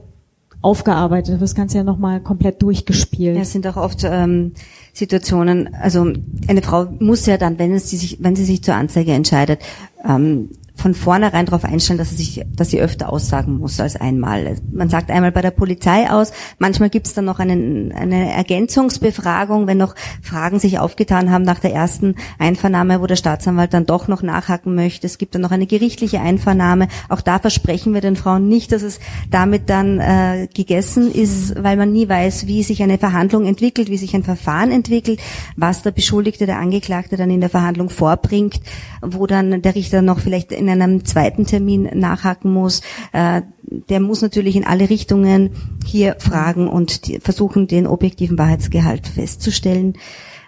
aufgearbeitet, das Ganze ja noch mal komplett durchgespielt. Ja, es sind auch oft ähm, Situationen, also eine Frau muss ja dann, wenn es sie sich, wenn sie sich zur Anzeige entscheidet, ähm, von vornherein darauf einstellen, dass sie sich, dass sie öfter aussagen muss als einmal. Man sagt einmal bei der Polizei aus, manchmal gibt es dann noch einen, eine Ergänzungsbefragung, wenn noch Fragen sich aufgetan haben nach der ersten Einvernahme, wo der Staatsanwalt dann doch noch nachhaken möchte. Es gibt dann noch eine gerichtliche Einvernahme. Auch da versprechen wir den Frauen nicht, dass es damit dann äh, gegessen ist, weil man nie weiß, wie sich eine Verhandlung entwickelt, wie sich ein Verfahren entwickelt, was der Beschuldigte, der Angeklagte dann in der Verhandlung vorbringt, wo dann der Richter noch vielleicht in einem zweiten Termin nachhaken muss, äh, der muss natürlich in alle Richtungen hier fragen und die, versuchen, den objektiven Wahrheitsgehalt festzustellen.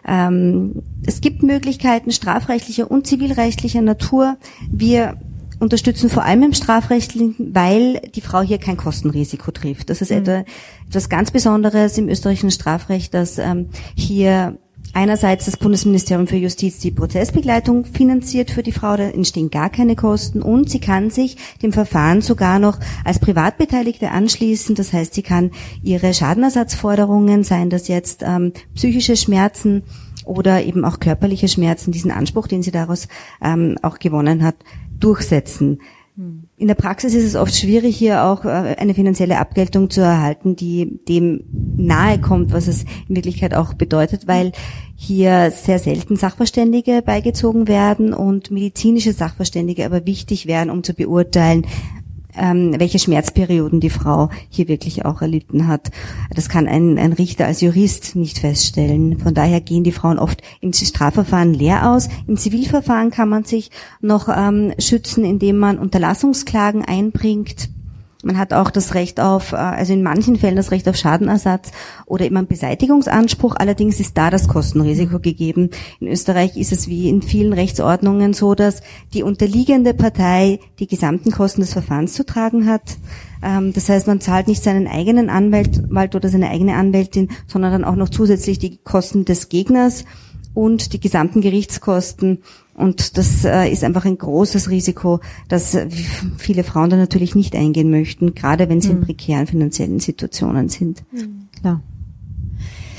Ähm, es gibt Möglichkeiten strafrechtlicher und zivilrechtlicher Natur. Wir unterstützen vor allem im Strafrechtlichen, weil die Frau hier kein Kostenrisiko trifft. Das ist mhm. etwa etwas ganz Besonderes im österreichischen Strafrecht, dass ähm, hier einerseits das Bundesministerium für Justiz die Prozessbegleitung finanziert für die Frau, da entstehen gar keine Kosten und sie kann sich dem Verfahren sogar noch als Privatbeteiligte anschließen. Das heißt, sie kann ihre Schadenersatzforderungen, seien das jetzt ähm, psychische Schmerzen oder eben auch körperliche Schmerzen, diesen Anspruch, den sie daraus ähm, auch gewonnen hat, durchsetzen. In der Praxis ist es oft schwierig, hier auch äh, eine finanzielle Abgeltung zu erhalten, die dem nahe kommt, was es in Wirklichkeit auch bedeutet, weil hier sehr selten Sachverständige beigezogen werden und medizinische Sachverständige aber wichtig wären, um zu beurteilen, ähm, welche Schmerzperioden die Frau hier wirklich auch erlitten hat. Das kann ein, ein Richter als Jurist nicht feststellen. Von daher gehen die Frauen oft im Strafverfahren leer aus. Im Zivilverfahren kann man sich noch ähm, schützen, indem man Unterlassungsklagen einbringt man hat auch das Recht auf, äh, also in manchen Fällen das Recht auf Schadenersatz oder immer einen Beseitigungsanspruch. Allerdings ist da das Kostenrisiko gegeben. In Österreich ist es wie in vielen Rechtsordnungen so, dass die unterliegende Partei die gesamten Kosten des Verfahrens zu tragen hat. Ähm, das heißt, man zahlt nicht seinen eigenen Anwalt oder seine eigene Anwältin, sondern dann auch noch zusätzlich die Kosten des Gegners und die gesamten Gerichtskosten und das äh, ist einfach ein großes Risiko, dass viele Frauen da natürlich nicht eingehen möchten, gerade wenn sie mhm. in prekären finanziellen Situationen sind. Mhm. Klar.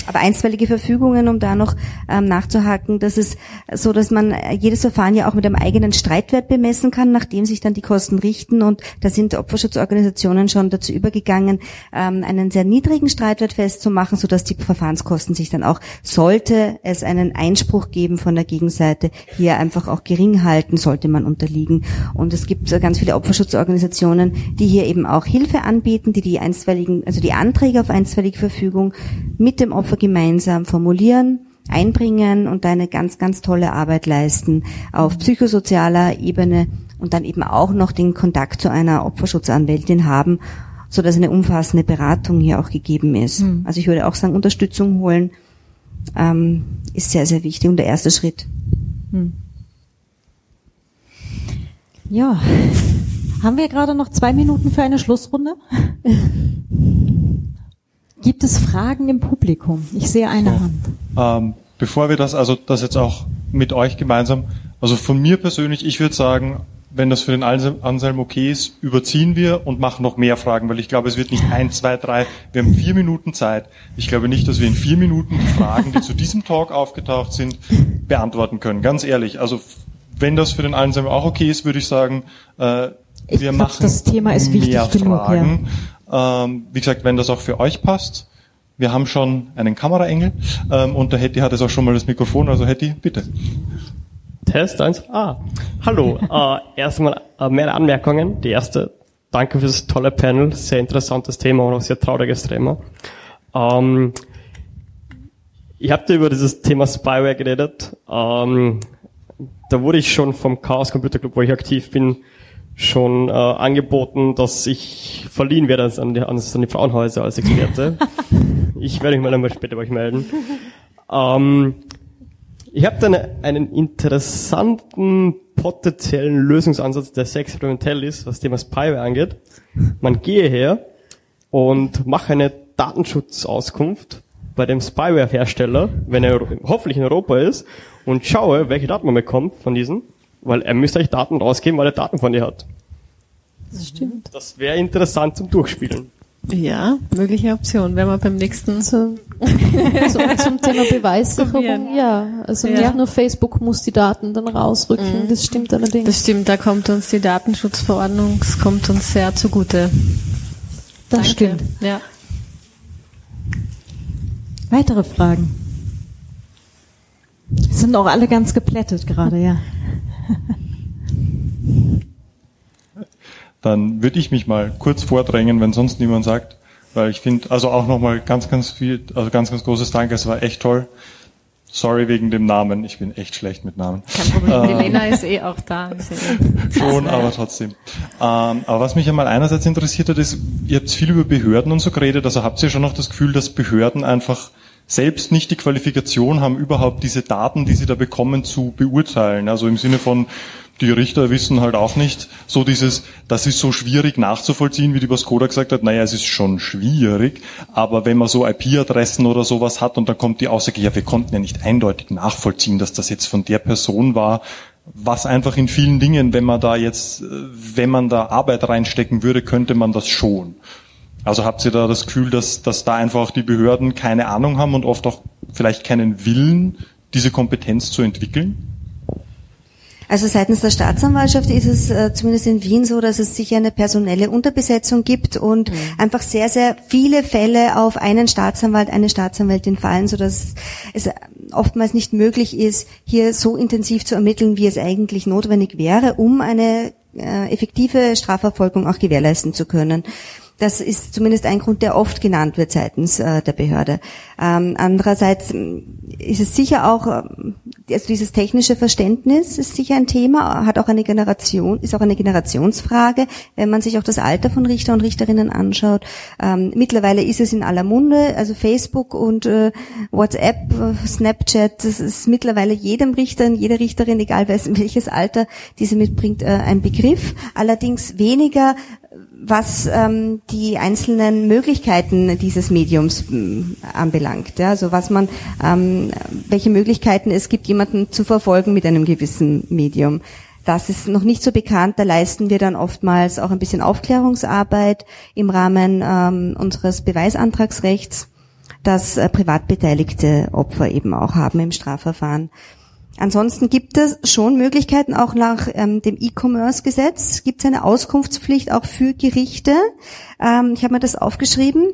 Aber einstweilige Verfügungen, um da noch ähm, nachzuhaken, das ist so, dass man jedes Verfahren ja auch mit einem eigenen Streitwert bemessen kann, nachdem sich dann die Kosten richten. Und da sind Opferschutzorganisationen schon dazu übergegangen, ähm, einen sehr niedrigen Streitwert festzumachen, sodass die Verfahrenskosten sich dann auch, sollte es einen Einspruch geben von der Gegenseite, hier einfach auch gering halten, sollte man unterliegen. Und es gibt ganz viele Opferschutzorganisationen, die hier eben auch Hilfe anbieten, die die einstweiligen, also die Anträge auf einstweilige Verfügung mit dem Opfer gemeinsam formulieren, einbringen und eine ganz, ganz tolle Arbeit leisten auf psychosozialer Ebene und dann eben auch noch den Kontakt zu einer Opferschutzanwältin haben, so dass eine umfassende Beratung hier auch gegeben ist. Mhm. Also ich würde auch sagen, Unterstützung holen ähm, ist sehr, sehr wichtig und der erste Schritt. Mhm. Ja, haben wir gerade noch zwei Minuten für eine Schlussrunde? Gibt es Fragen im Publikum? Ich sehe eine so, Hand. Ähm, bevor wir das, also das jetzt auch mit euch gemeinsam, also von mir persönlich, ich würde sagen, wenn das für den Anselm okay ist, überziehen wir und machen noch mehr Fragen, weil ich glaube, es wird nicht ein, zwei, drei, wir haben vier Minuten Zeit. Ich glaube nicht, dass wir in vier Minuten die Fragen, die zu diesem Talk aufgetaucht sind, beantworten können. Ganz ehrlich. Also wenn das für den Anselm auch okay ist, würde ich sagen, äh, ich wir glaub, machen das Thema ist wichtig mehr genug, Fragen. Ja. Ähm, wie gesagt, wenn das auch für euch passt, wir haben schon einen Kameraengel ähm, und der Hetty hat jetzt auch schon mal das Mikrofon, also Hetty, bitte. Test eins. Ah, hallo. äh, erstmal äh, mehr Anmerkungen. Die erste, danke für das tolle Panel, sehr interessantes Thema und auch sehr trauriges Thema. Ähm, ich habe über dieses Thema Spyware geredet. Ähm, da wurde ich schon vom Chaos Computer Club, wo ich aktiv bin, schon äh, angeboten, dass ich verliehen werde an die, an die Frauenhäuser als Experte. ich werde mich mal einmal später bei euch melden. Ähm, ich habe dann einen interessanten potenziellen Lösungsansatz, der sehr experimentell ist, was Thema Spyware angeht. Man gehe her und mache eine Datenschutzauskunft bei dem Spyware-Hersteller, wenn er hoffentlich in Europa ist, und schaue, welche Daten man bekommt von diesen weil er müsste euch Daten rausgeben, weil er Daten von dir hat. Das stimmt. Das wäre interessant zum Durchspielen. Ja, mögliche Option, wenn wir beim nächsten so, so zum Thema Beweissicherung, ja. Also ja. nicht nur Facebook muss die Daten dann rausrücken, mhm. das stimmt allerdings. Das stimmt, da kommt uns die Datenschutzverordnung, es kommt uns sehr zugute. Das Danke. stimmt. Ja. Weitere Fragen? Sind auch alle ganz geplättet gerade, ja. Dann würde ich mich mal kurz vordrängen, wenn sonst niemand sagt, weil ich finde, also auch nochmal ganz, ganz viel, also ganz, ganz großes Dank, es war echt toll. Sorry wegen dem Namen, ich bin echt schlecht mit Namen. Kein Problem, ähm, Elena ist eh auch da. Schon, aber trotzdem. Ähm, aber was mich einmal einerseits interessiert hat, ist, ihr habt viel über Behörden und so geredet, also habt ihr schon noch das Gefühl, dass Behörden einfach selbst nicht die Qualifikation haben, überhaupt diese Daten, die sie da bekommen, zu beurteilen. Also im Sinne von, die Richter wissen halt auch nicht so dieses, das ist so schwierig nachzuvollziehen, wie die Baskoda gesagt hat, naja, es ist schon schwierig, aber wenn man so IP-Adressen oder sowas hat und dann kommt die Aussage, ja, wir konnten ja nicht eindeutig nachvollziehen, dass das jetzt von der Person war, was einfach in vielen Dingen, wenn man da jetzt, wenn man da Arbeit reinstecken würde, könnte man das schon. Also habt ihr da das Gefühl, dass, dass da einfach die Behörden keine Ahnung haben und oft auch vielleicht keinen Willen, diese Kompetenz zu entwickeln? Also seitens der Staatsanwaltschaft ist es äh, zumindest in Wien so, dass es sicher eine personelle Unterbesetzung gibt und mhm. einfach sehr, sehr viele Fälle auf einen Staatsanwalt, eine Staatsanwältin fallen, sodass es oftmals nicht möglich ist, hier so intensiv zu ermitteln, wie es eigentlich notwendig wäre, um eine äh, effektive Strafverfolgung auch gewährleisten zu können. Das ist zumindest ein Grund, der oft genannt wird seitens äh, der Behörde. Ähm, andererseits ähm, ist es sicher auch, ähm, also dieses technische Verständnis ist sicher ein Thema, hat auch eine Generation, ist auch eine Generationsfrage, wenn man sich auch das Alter von Richter und Richterinnen anschaut. Mittlerweile ist es in aller Munde, also Facebook und äh, WhatsApp, äh, Snapchat, das ist mittlerweile jedem Richter, jeder Richterin, egal welches Alter diese mitbringt, ein Begriff. Allerdings weniger was ähm, die einzelnen Möglichkeiten dieses Mediums ähm, anbelangt. Ja, also was man, ähm, welche Möglichkeiten es gibt, jemanden zu verfolgen mit einem gewissen Medium. Das ist noch nicht so bekannt. Da leisten wir dann oftmals auch ein bisschen Aufklärungsarbeit im Rahmen ähm, unseres Beweisantragsrechts. das äh, privat beteiligte Opfer eben auch haben im Strafverfahren. Ansonsten gibt es schon Möglichkeiten, auch nach ähm, dem E-Commerce-Gesetz gibt es eine Auskunftspflicht auch für Gerichte. Ähm, ich habe mir das aufgeschrieben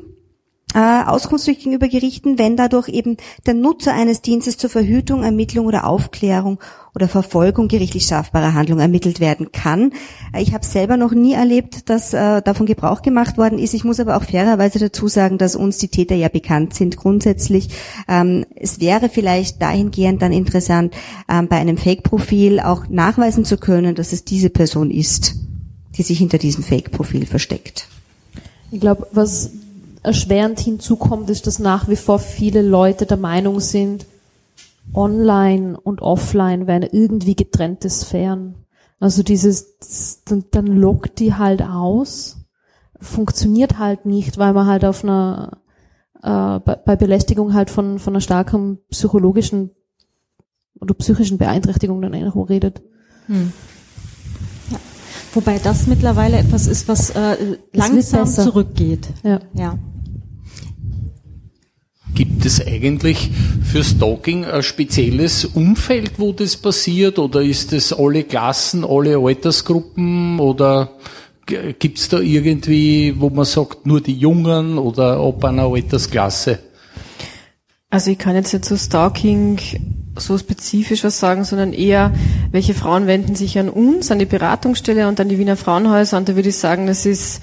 äh, Auskunftspflicht gegenüber Gerichten, wenn dadurch eben der Nutzer eines Dienstes zur Verhütung, Ermittlung oder Aufklärung oder Verfolgung gerichtlich strafbarer Handlung ermittelt werden kann. Äh, ich habe selber noch nie erlebt, dass äh, davon Gebrauch gemacht worden ist. Ich muss aber auch fairerweise dazu sagen, dass uns die Täter ja bekannt sind grundsätzlich. Ähm, es wäre vielleicht dahingehend dann interessant, ähm, bei einem Fake-Profil auch nachweisen zu können, dass es diese Person ist, die sich hinter diesem Fake-Profil versteckt. Ich glaube, was erschwerend hinzukommt, ist, dass nach wie vor viele Leute der Meinung sind, online und offline wären irgendwie getrennte Sphären. Also dieses, dann, dann lockt die halt aus, funktioniert halt nicht, weil man halt auf einer, äh, bei, bei Belästigung halt von, von einer starken psychologischen oder psychischen Beeinträchtigung dann irgendwo redet. Hm. Ja. Wobei das mittlerweile etwas ist, was äh, langsam zurückgeht. Ja. ja. Gibt es eigentlich für Stalking ein spezielles Umfeld, wo das passiert? Oder ist es alle Klassen, alle Altersgruppen? Oder gibt es da irgendwie, wo man sagt, nur die Jungen oder ab einer Altersklasse? Also ich kann jetzt nicht zu Stalking so spezifisch was sagen, sondern eher, welche Frauen wenden sich an uns, an die Beratungsstelle und an die Wiener Frauenhäuser. Und da würde ich sagen, das ist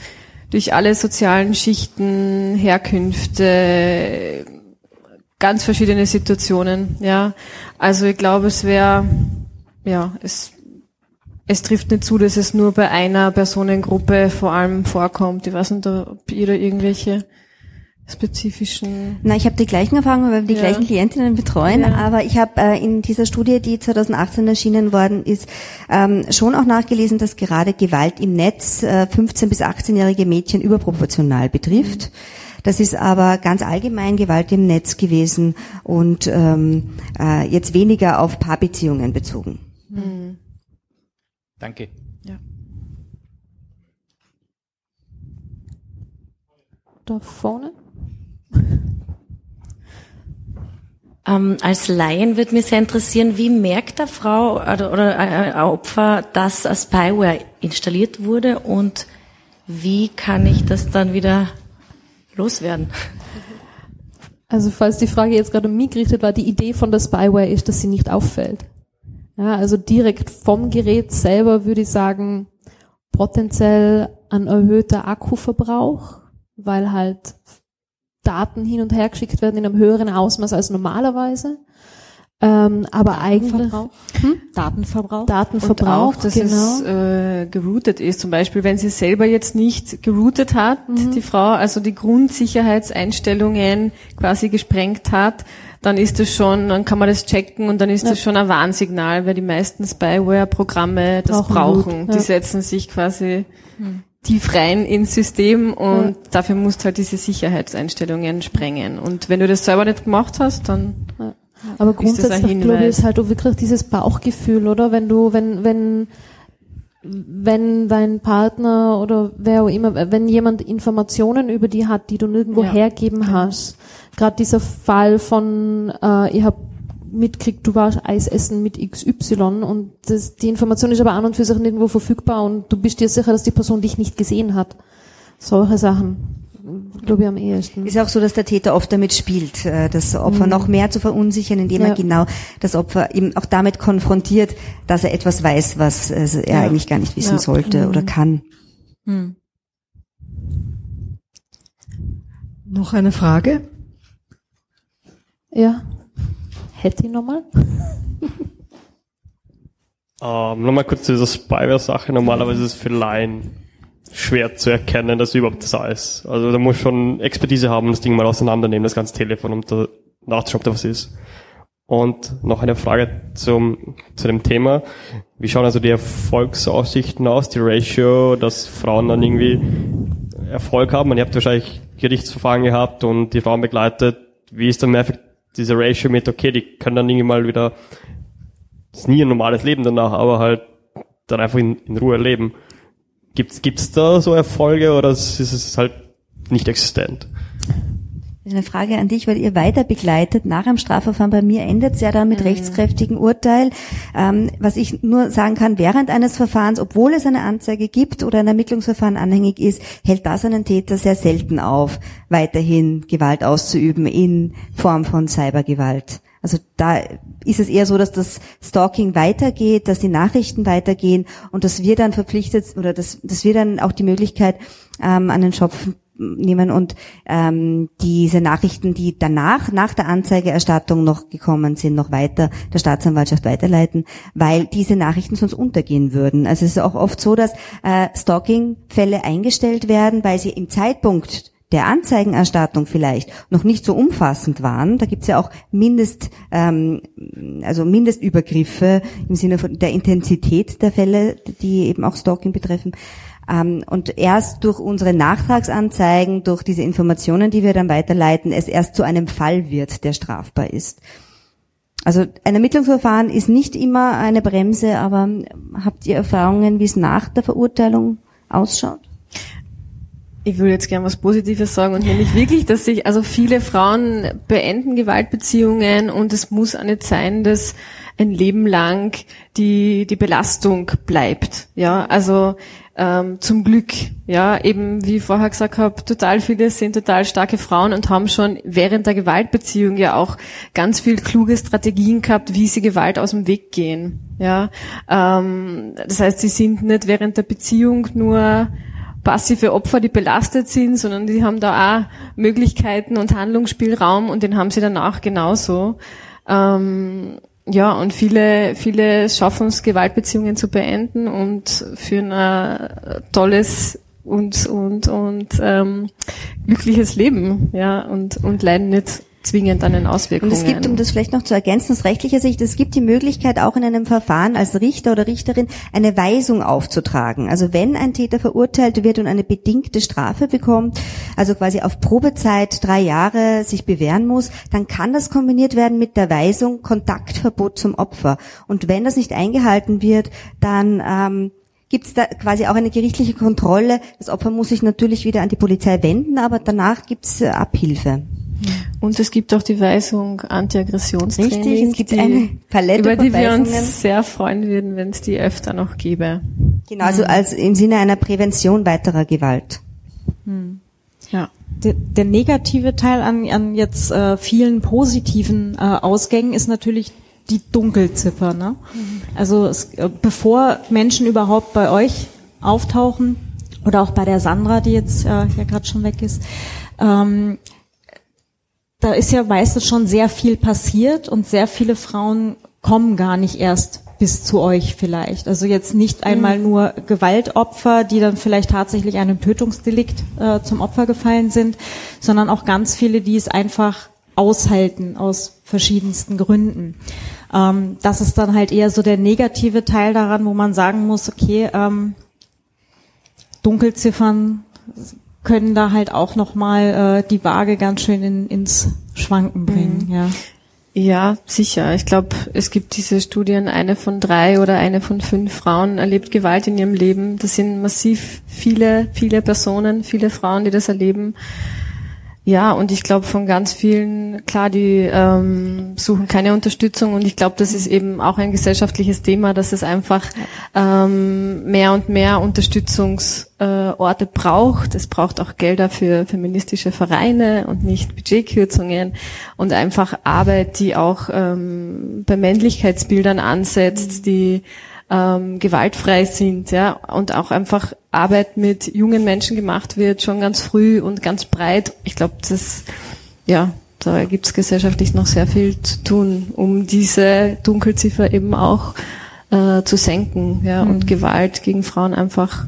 durch alle sozialen Schichten, Herkünfte, ganz verschiedene Situationen, ja. Also ich glaube, es wäre, ja, es, es trifft nicht zu, dass es nur bei einer Personengruppe vor allem vorkommt. Ich weiß nicht, ob ihr da irgendwelche spezifischen. Na, ich habe die gleichen Erfahrungen, weil wir die ja. gleichen Klientinnen betreuen, ja. aber ich habe äh, in dieser Studie, die 2018 erschienen worden ist, ähm, schon auch nachgelesen, dass gerade Gewalt im Netz äh, 15 bis 18-jährige Mädchen überproportional betrifft. Mhm. Das ist aber ganz allgemein Gewalt im Netz gewesen und ähm, äh, jetzt weniger auf Paarbeziehungen bezogen. Mhm. Danke. Ja. Da vorne? Ähm, als Laien würde mich sehr interessieren, wie merkt der Frau oder, oder ein Opfer, dass ein Spyware installiert wurde und wie kann ich das dann wieder loswerden? Also falls die Frage jetzt gerade um mich gerichtet war, die Idee von der Spyware ist, dass sie nicht auffällt. Ja, also direkt vom Gerät selber würde ich sagen, potenziell ein erhöhter Akkuverbrauch, weil halt Daten hin und her geschickt werden in einem höheren Ausmaß als normalerweise. Ähm, aber eigentlich hm? Datenverbrauch. Datenverbrauch, und auch, dass genau. es äh, geroutet ist. Zum Beispiel, wenn sie selber jetzt nicht geroutet hat, mhm. die Frau, also die Grundsicherheitseinstellungen quasi gesprengt hat, dann ist das schon, dann kann man das checken und dann ist ja. das schon ein Warnsignal, weil die meisten Spyware-Programme das brauchen. brauchen. Ja. Die setzen sich quasi mhm. tief rein ins System und ja. dafür musst du halt diese Sicherheitseinstellungen sprengen. Und wenn du das selber nicht gemacht hast, dann aber grundsätzlich glaube ich ist halt auch wirklich dieses Bauchgefühl, oder? Wenn du, wenn, wenn, wenn dein Partner oder wer auch immer, wenn jemand Informationen über die hat, die du nirgendwo ja. hergeben genau. hast, gerade dieser Fall von, äh, ich habe mitkriegt, du warst Eis essen mit XY und das, die Information ist aber an und für sich nirgendwo verfügbar und du bist dir sicher, dass die Person dich nicht gesehen hat. Solche Sachen glaube ich, am ehesten. Ist auch so, dass der Täter oft damit spielt, äh, das Opfer mhm. noch mehr zu verunsichern, indem ja. er genau das Opfer eben auch damit konfrontiert, dass er etwas weiß, was er ja. eigentlich gar nicht wissen ja. sollte mhm. oder kann. Mhm. Noch eine Frage? Ja. Hätte ich nochmal? ähm, nochmal kurz zu dieser Spyware-Sache. Normalerweise ist es für Laien schwer zu erkennen, dass überhaupt da ist. Also da muss schon Expertise haben, das Ding mal auseinandernehmen, das ganze Telefon, um da nachzuschauen, ob da was ist. Und noch eine Frage zum, zu dem Thema. Wie schauen also die Erfolgsaussichten aus, die Ratio, dass Frauen dann irgendwie Erfolg haben? Und ihr habt wahrscheinlich Gerichtsverfahren gehabt und die Frauen begleitet. Wie ist dann mehr diese Ratio mit, okay, die können dann irgendwie mal wieder, das ist nie ein normales Leben danach, aber halt dann einfach in, in Ruhe leben. Gibt's, gibt's da so Erfolge oder ist es halt nicht existent? Eine Frage an dich, weil ihr weiter begleitet nach dem Strafverfahren. Bei mir endet es ja dann mit mhm. rechtskräftigen Urteil. Ähm, was ich nur sagen kann, während eines Verfahrens, obwohl es eine Anzeige gibt oder ein Ermittlungsverfahren anhängig ist, hält das einen Täter sehr selten auf, weiterhin Gewalt auszuüben in Form von Cybergewalt. Also da ist es eher so, dass das Stalking weitergeht, dass die Nachrichten weitergehen und dass wir dann verpflichtet oder dass, dass wir dann auch die Möglichkeit ähm, an den Schopf nehmen und ähm, diese Nachrichten, die danach, nach der Anzeigeerstattung noch gekommen sind, noch weiter der Staatsanwaltschaft weiterleiten, weil diese Nachrichten sonst untergehen würden. Also es ist auch oft so, dass äh, Stalking-Fälle eingestellt werden, weil sie im Zeitpunkt der Anzeigenerstattung vielleicht noch nicht so umfassend waren. Da gibt es ja auch Mindest, ähm, also Mindestübergriffe im Sinne von der Intensität der Fälle, die eben auch Stalking betreffen. Ähm, und erst durch unsere Nachtragsanzeigen, durch diese Informationen, die wir dann weiterleiten, es erst zu einem Fall wird, der strafbar ist. Also ein Ermittlungsverfahren ist nicht immer eine Bremse, aber habt ihr Erfahrungen, wie es nach der Verurteilung ausschaut? Ich würde jetzt gern was Positives sagen und nämlich wirklich, dass sich, also viele Frauen beenden Gewaltbeziehungen und es muss auch nicht sein, dass ein Leben lang die, die Belastung bleibt. Ja, also ähm, zum Glück, ja, eben wie ich vorher gesagt habe, total viele sind total starke Frauen und haben schon während der Gewaltbeziehung ja auch ganz viel kluge Strategien gehabt, wie sie Gewalt aus dem Weg gehen. Ja, ähm, das heißt, sie sind nicht während der Beziehung nur passive Opfer, die belastet sind, sondern die haben da auch Möglichkeiten und Handlungsspielraum und den haben sie danach genauso. Ähm, ja, und viele, viele schaffen es, Gewaltbeziehungen zu beenden und für ein tolles und, und, und ähm, glückliches Leben, ja, und, und leiden nicht zwingend an den Auswirkungen. Und es gibt, um das vielleicht noch zu ergänzen, aus rechtlicher Sicht, es gibt die Möglichkeit, auch in einem Verfahren als Richter oder Richterin eine Weisung aufzutragen. Also wenn ein Täter verurteilt wird und eine bedingte Strafe bekommt, also quasi auf Probezeit drei Jahre sich bewähren muss, dann kann das kombiniert werden mit der Weisung Kontaktverbot zum Opfer. Und wenn das nicht eingehalten wird, dann ähm, gibt es da quasi auch eine gerichtliche Kontrolle. Das Opfer muss sich natürlich wieder an die Polizei wenden, aber danach gibt es äh, Abhilfe. Und es gibt auch die Weisung Antiaggressionstraining. Richtig, es gibt die, eine Palette über die wir uns sehr freuen würden, wenn es die öfter noch gäbe. Genau, also als im Sinne einer Prävention weiterer Gewalt. Hm. Ja. Der, der, negative Teil an, an jetzt äh, vielen positiven äh, Ausgängen ist natürlich die Dunkelziffer. Ne? Mhm. Also es, äh, bevor Menschen überhaupt bei euch auftauchen oder auch bei der Sandra, die jetzt äh, ja gerade schon weg ist, ähm, da ist ja meistens schon sehr viel passiert und sehr viele Frauen kommen gar nicht erst bis zu euch vielleicht. Also jetzt nicht einmal mhm. nur Gewaltopfer, die dann vielleicht tatsächlich einem Tötungsdelikt äh, zum Opfer gefallen sind, sondern auch ganz viele, die es einfach aushalten aus verschiedensten Gründen. Ähm, das ist dann halt eher so der negative Teil daran, wo man sagen muss, okay, ähm, Dunkelziffern können da halt auch nochmal äh, die Waage ganz schön in, ins Schwanken bringen, mhm. ja. Ja, sicher. Ich glaube, es gibt diese Studien, eine von drei oder eine von fünf Frauen erlebt Gewalt in ihrem Leben. Das sind massiv viele, viele Personen, viele Frauen, die das erleben. Ja, und ich glaube von ganz vielen, klar, die ähm, suchen keine Unterstützung und ich glaube, das ist eben auch ein gesellschaftliches Thema, dass es einfach ähm, mehr und mehr Unterstützungsorte äh, braucht. Es braucht auch Gelder für feministische Vereine und nicht Budgetkürzungen und einfach Arbeit, die auch ähm, bei Männlichkeitsbildern ansetzt, die ähm, gewaltfrei sind, ja, und auch einfach Arbeit mit jungen Menschen gemacht wird, schon ganz früh und ganz breit. Ich glaube, das, ja, da gibt es gesellschaftlich noch sehr viel zu tun, um diese Dunkelziffer eben auch äh, zu senken, ja, mhm. und Gewalt gegen Frauen einfach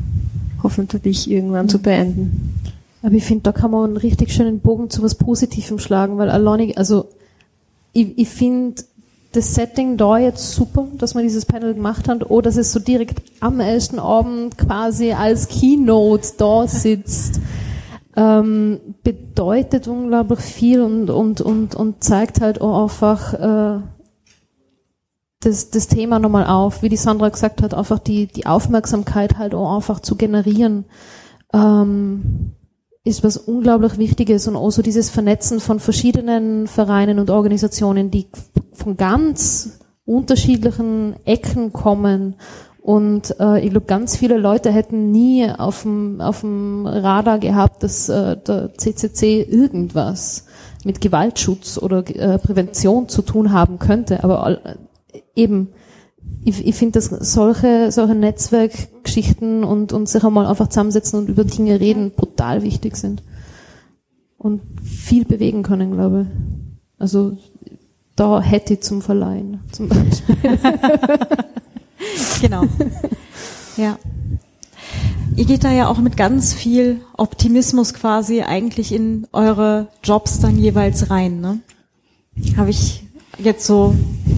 hoffentlich irgendwann mhm. zu beenden. Aber ich finde, da kann man einen richtig schönen Bogen zu was Positivem schlagen, weil alleinig, also ich, ich finde, das Setting da jetzt super, dass wir dieses Panel gemacht haben, oder dass es so direkt am ersten Abend quasi als Keynote da sitzt, ähm, bedeutet unglaublich viel und, und, und, und zeigt halt auch einfach äh, das, das Thema nochmal auf, wie die Sandra gesagt hat, einfach die, die Aufmerksamkeit halt auch einfach zu generieren. Ähm, ist was unglaublich Wichtiges und auch so dieses Vernetzen von verschiedenen Vereinen und Organisationen, die von ganz unterschiedlichen Ecken kommen und äh, ich glaube, ganz viele Leute hätten nie auf dem, auf dem Radar gehabt, dass äh, der CCC irgendwas mit Gewaltschutz oder äh, Prävention zu tun haben könnte. Aber äh, eben, ich, ich finde, dass solche, solche Netzwerkgeschichten und, und sich einmal einfach zusammensetzen und über Dinge reden brutal wichtig sind. Und viel bewegen können, glaube ich. Also da hätte ich zum Verleihen, zum Beispiel. genau. Ja. Ihr geht da ja auch mit ganz viel Optimismus quasi eigentlich in eure Jobs dann jeweils rein, ne? Habe ich jetzt so,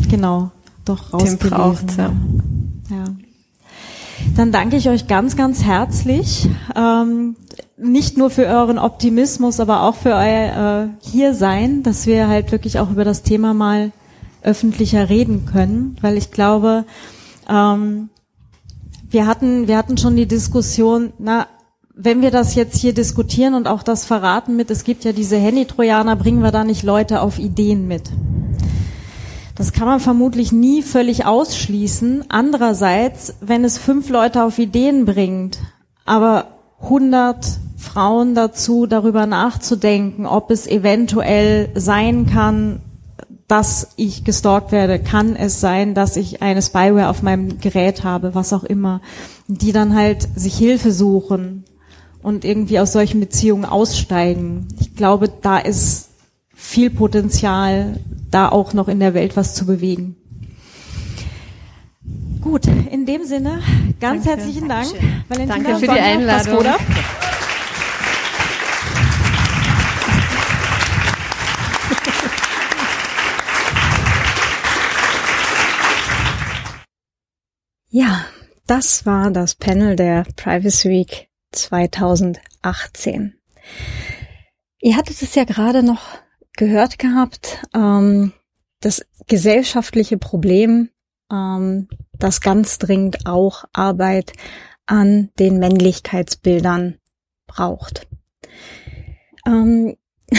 genau, doch rausgelesen. braucht's, ja. ja. Dann danke ich euch ganz, ganz herzlich. Ähm, nicht nur für euren Optimismus, aber auch für euer äh, Hiersein, dass wir halt wirklich auch über das Thema mal öffentlicher reden können, weil ich glaube, ähm, wir hatten, wir hatten schon die Diskussion, na, wenn wir das jetzt hier diskutieren und auch das verraten mit, es gibt ja diese Handy-Trojaner, bringen wir da nicht Leute auf Ideen mit? Das kann man vermutlich nie völlig ausschließen. Andererseits, wenn es fünf Leute auf Ideen bringt, aber 100 Frauen dazu, darüber nachzudenken, ob es eventuell sein kann, dass ich gestalkt werde, kann es sein, dass ich eine Spyware auf meinem Gerät habe, was auch immer, die dann halt sich Hilfe suchen und irgendwie aus solchen Beziehungen aussteigen. Ich glaube, da ist viel Potenzial, da auch noch in der Welt was zu bewegen. Gut, in dem Sinne, ganz Danke. herzlichen Dank. Valentina Danke für die Einladung. Ja, das war das Panel der Privacy Week 2018. Ihr hattet es ja gerade noch gehört gehabt, ähm, das gesellschaftliche Problem, ähm, das ganz dringend auch Arbeit an den Männlichkeitsbildern braucht. Ähm,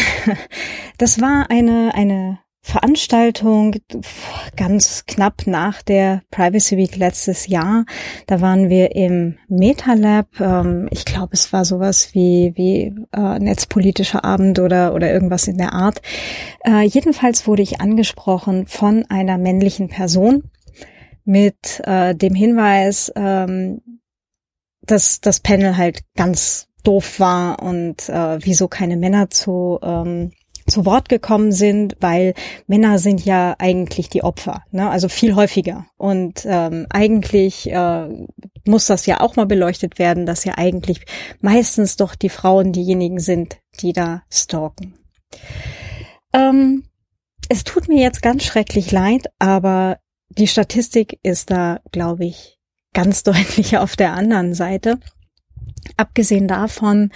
das war eine, eine Veranstaltung ganz knapp nach der Privacy Week letztes Jahr. Da waren wir im MetaLab. Ähm, ich glaube, es war sowas wie, wie äh, netzpolitischer Abend oder, oder irgendwas in der Art. Äh, jedenfalls wurde ich angesprochen von einer männlichen Person mit äh, dem Hinweis, ähm, dass das Panel halt ganz doof war und äh, wieso keine Männer zu ähm, zu Wort gekommen sind, weil Männer sind ja eigentlich die Opfer, ne? also viel häufiger. Und ähm, eigentlich äh, muss das ja auch mal beleuchtet werden, dass ja eigentlich meistens doch die Frauen diejenigen sind, die da stalken. Ähm, es tut mir jetzt ganz schrecklich leid, aber die Statistik ist da, glaube ich, ganz deutlich auf der anderen Seite. Abgesehen davon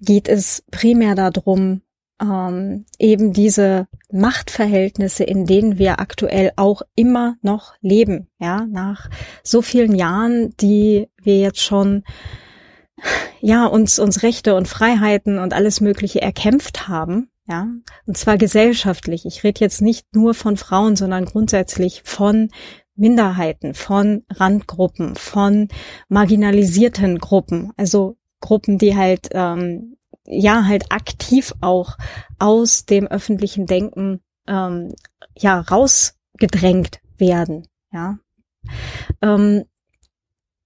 geht es primär darum, ähm, eben diese Machtverhältnisse, in denen wir aktuell auch immer noch leben, ja, nach so vielen Jahren, die wir jetzt schon ja, uns, uns Rechte und Freiheiten und alles Mögliche erkämpft haben, ja, und zwar gesellschaftlich. Ich rede jetzt nicht nur von Frauen, sondern grundsätzlich von Minderheiten, von Randgruppen, von marginalisierten Gruppen, also Gruppen, die halt ähm, ja halt aktiv auch aus dem öffentlichen Denken ähm, ja rausgedrängt werden. Ja, ähm,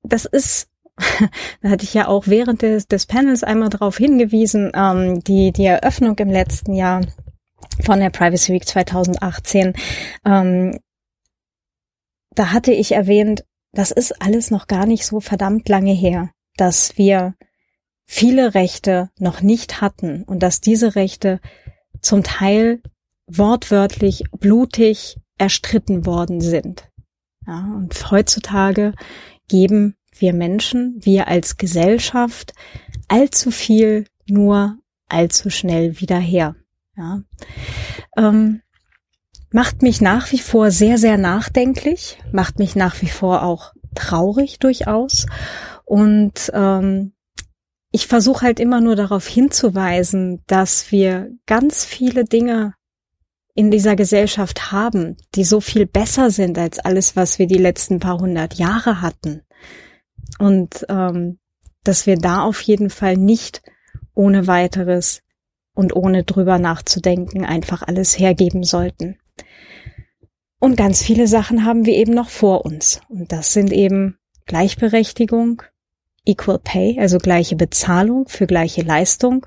das ist da hatte ich ja auch während des, des Panels einmal darauf hingewiesen, ähm, die, die Eröffnung im letzten Jahr von der Privacy Week 2018, ähm, da hatte ich erwähnt, das ist alles noch gar nicht so verdammt lange her, dass wir viele Rechte noch nicht hatten und dass diese Rechte zum Teil wortwörtlich blutig erstritten worden sind. Ja, und heutzutage geben wir Menschen, wir als Gesellschaft allzu viel nur allzu schnell wieder her. Ja. Ähm, macht mich nach wie vor sehr, sehr nachdenklich, macht mich nach wie vor auch traurig durchaus und ähm, ich versuche halt immer nur darauf hinzuweisen, dass wir ganz viele Dinge in dieser Gesellschaft haben, die so viel besser sind als alles, was wir die letzten paar hundert Jahre hatten. Und ähm, dass wir da auf jeden Fall nicht ohne weiteres und ohne drüber nachzudenken einfach alles hergeben sollten. Und ganz viele Sachen haben wir eben noch vor uns. Und das sind eben Gleichberechtigung, Equal Pay, also gleiche Bezahlung für gleiche Leistung.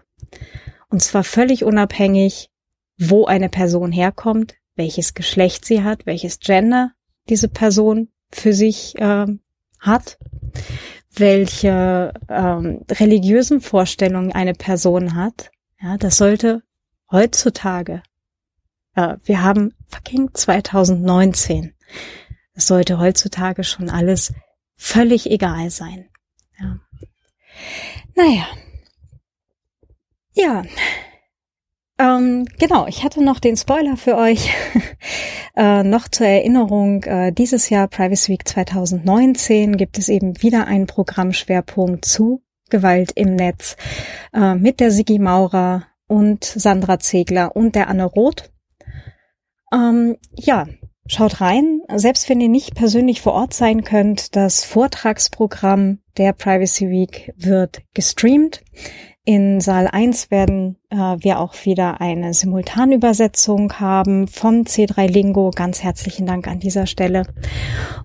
Und zwar völlig unabhängig, wo eine Person herkommt, welches Geschlecht sie hat, welches Gender diese Person für sich äh, hat, welche ähm, religiösen Vorstellungen eine Person hat. Ja, das sollte heutzutage, äh, wir haben fucking 2019, das sollte heutzutage schon alles völlig egal sein. Ja. Naja. Ja. Ähm, genau, ich hatte noch den Spoiler für euch. äh, noch zur Erinnerung, äh, dieses Jahr Privacy Week 2019 gibt es eben wieder einen Programmschwerpunkt zu Gewalt im Netz äh, mit der Sigi Maurer und Sandra Zegler und der Anne Roth. Ähm, ja, Schaut rein, selbst wenn ihr nicht persönlich vor Ort sein könnt, das Vortragsprogramm der Privacy Week wird gestreamt. In Saal 1 werden äh, wir auch wieder eine Simultanübersetzung haben von C3 Lingo. Ganz herzlichen Dank an dieser Stelle.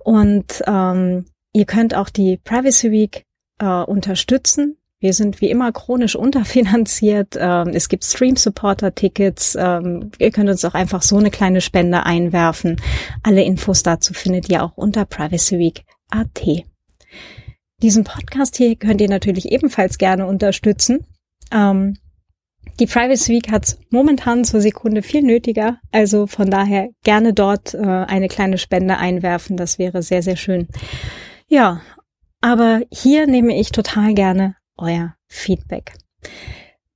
Und ähm, ihr könnt auch die Privacy Week äh, unterstützen wir sind wie immer chronisch unterfinanziert. Ähm, es gibt Stream-Supporter-Tickets. Ähm, ihr könnt uns auch einfach so eine kleine Spende einwerfen. Alle Infos dazu findet ihr auch unter privacyweek.at. Diesen Podcast hier könnt ihr natürlich ebenfalls gerne unterstützen. Ähm, die Privacy Week hat momentan zur Sekunde viel nötiger. Also von daher gerne dort äh, eine kleine Spende einwerfen. Das wäre sehr, sehr schön. Ja, aber hier nehme ich total gerne euer Feedback.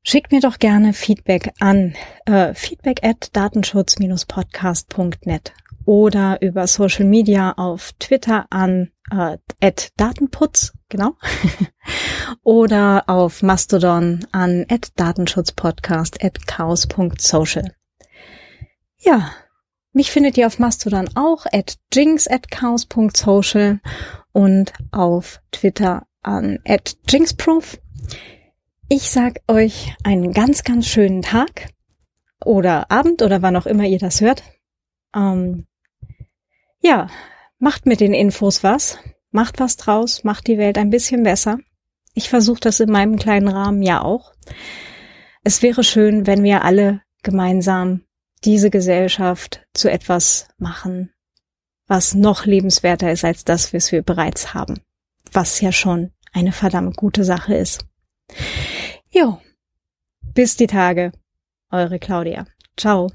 Schickt mir doch gerne Feedback an äh, feedback at datenschutz-podcast.net oder über Social Media auf Twitter an äh, at Datenputz, genau, oder auf Mastodon an at Datenschutzpodcast at chaos.social. Ja, mich findet ihr auf Mastodon auch at jinx at chaos.social und auf Twitter an at jinxproof. Ich sag euch einen ganz, ganz schönen Tag oder Abend oder wann auch immer ihr das hört. Ähm, ja, macht mit den Infos was, macht was draus, macht die Welt ein bisschen besser. Ich versuche das in meinem kleinen Rahmen ja auch. Es wäre schön, wenn wir alle gemeinsam diese Gesellschaft zu etwas machen, was noch lebenswerter ist als das, was wir bereits haben was ja schon eine verdammt gute Sache ist. Jo, bis die Tage, eure Claudia. Ciao.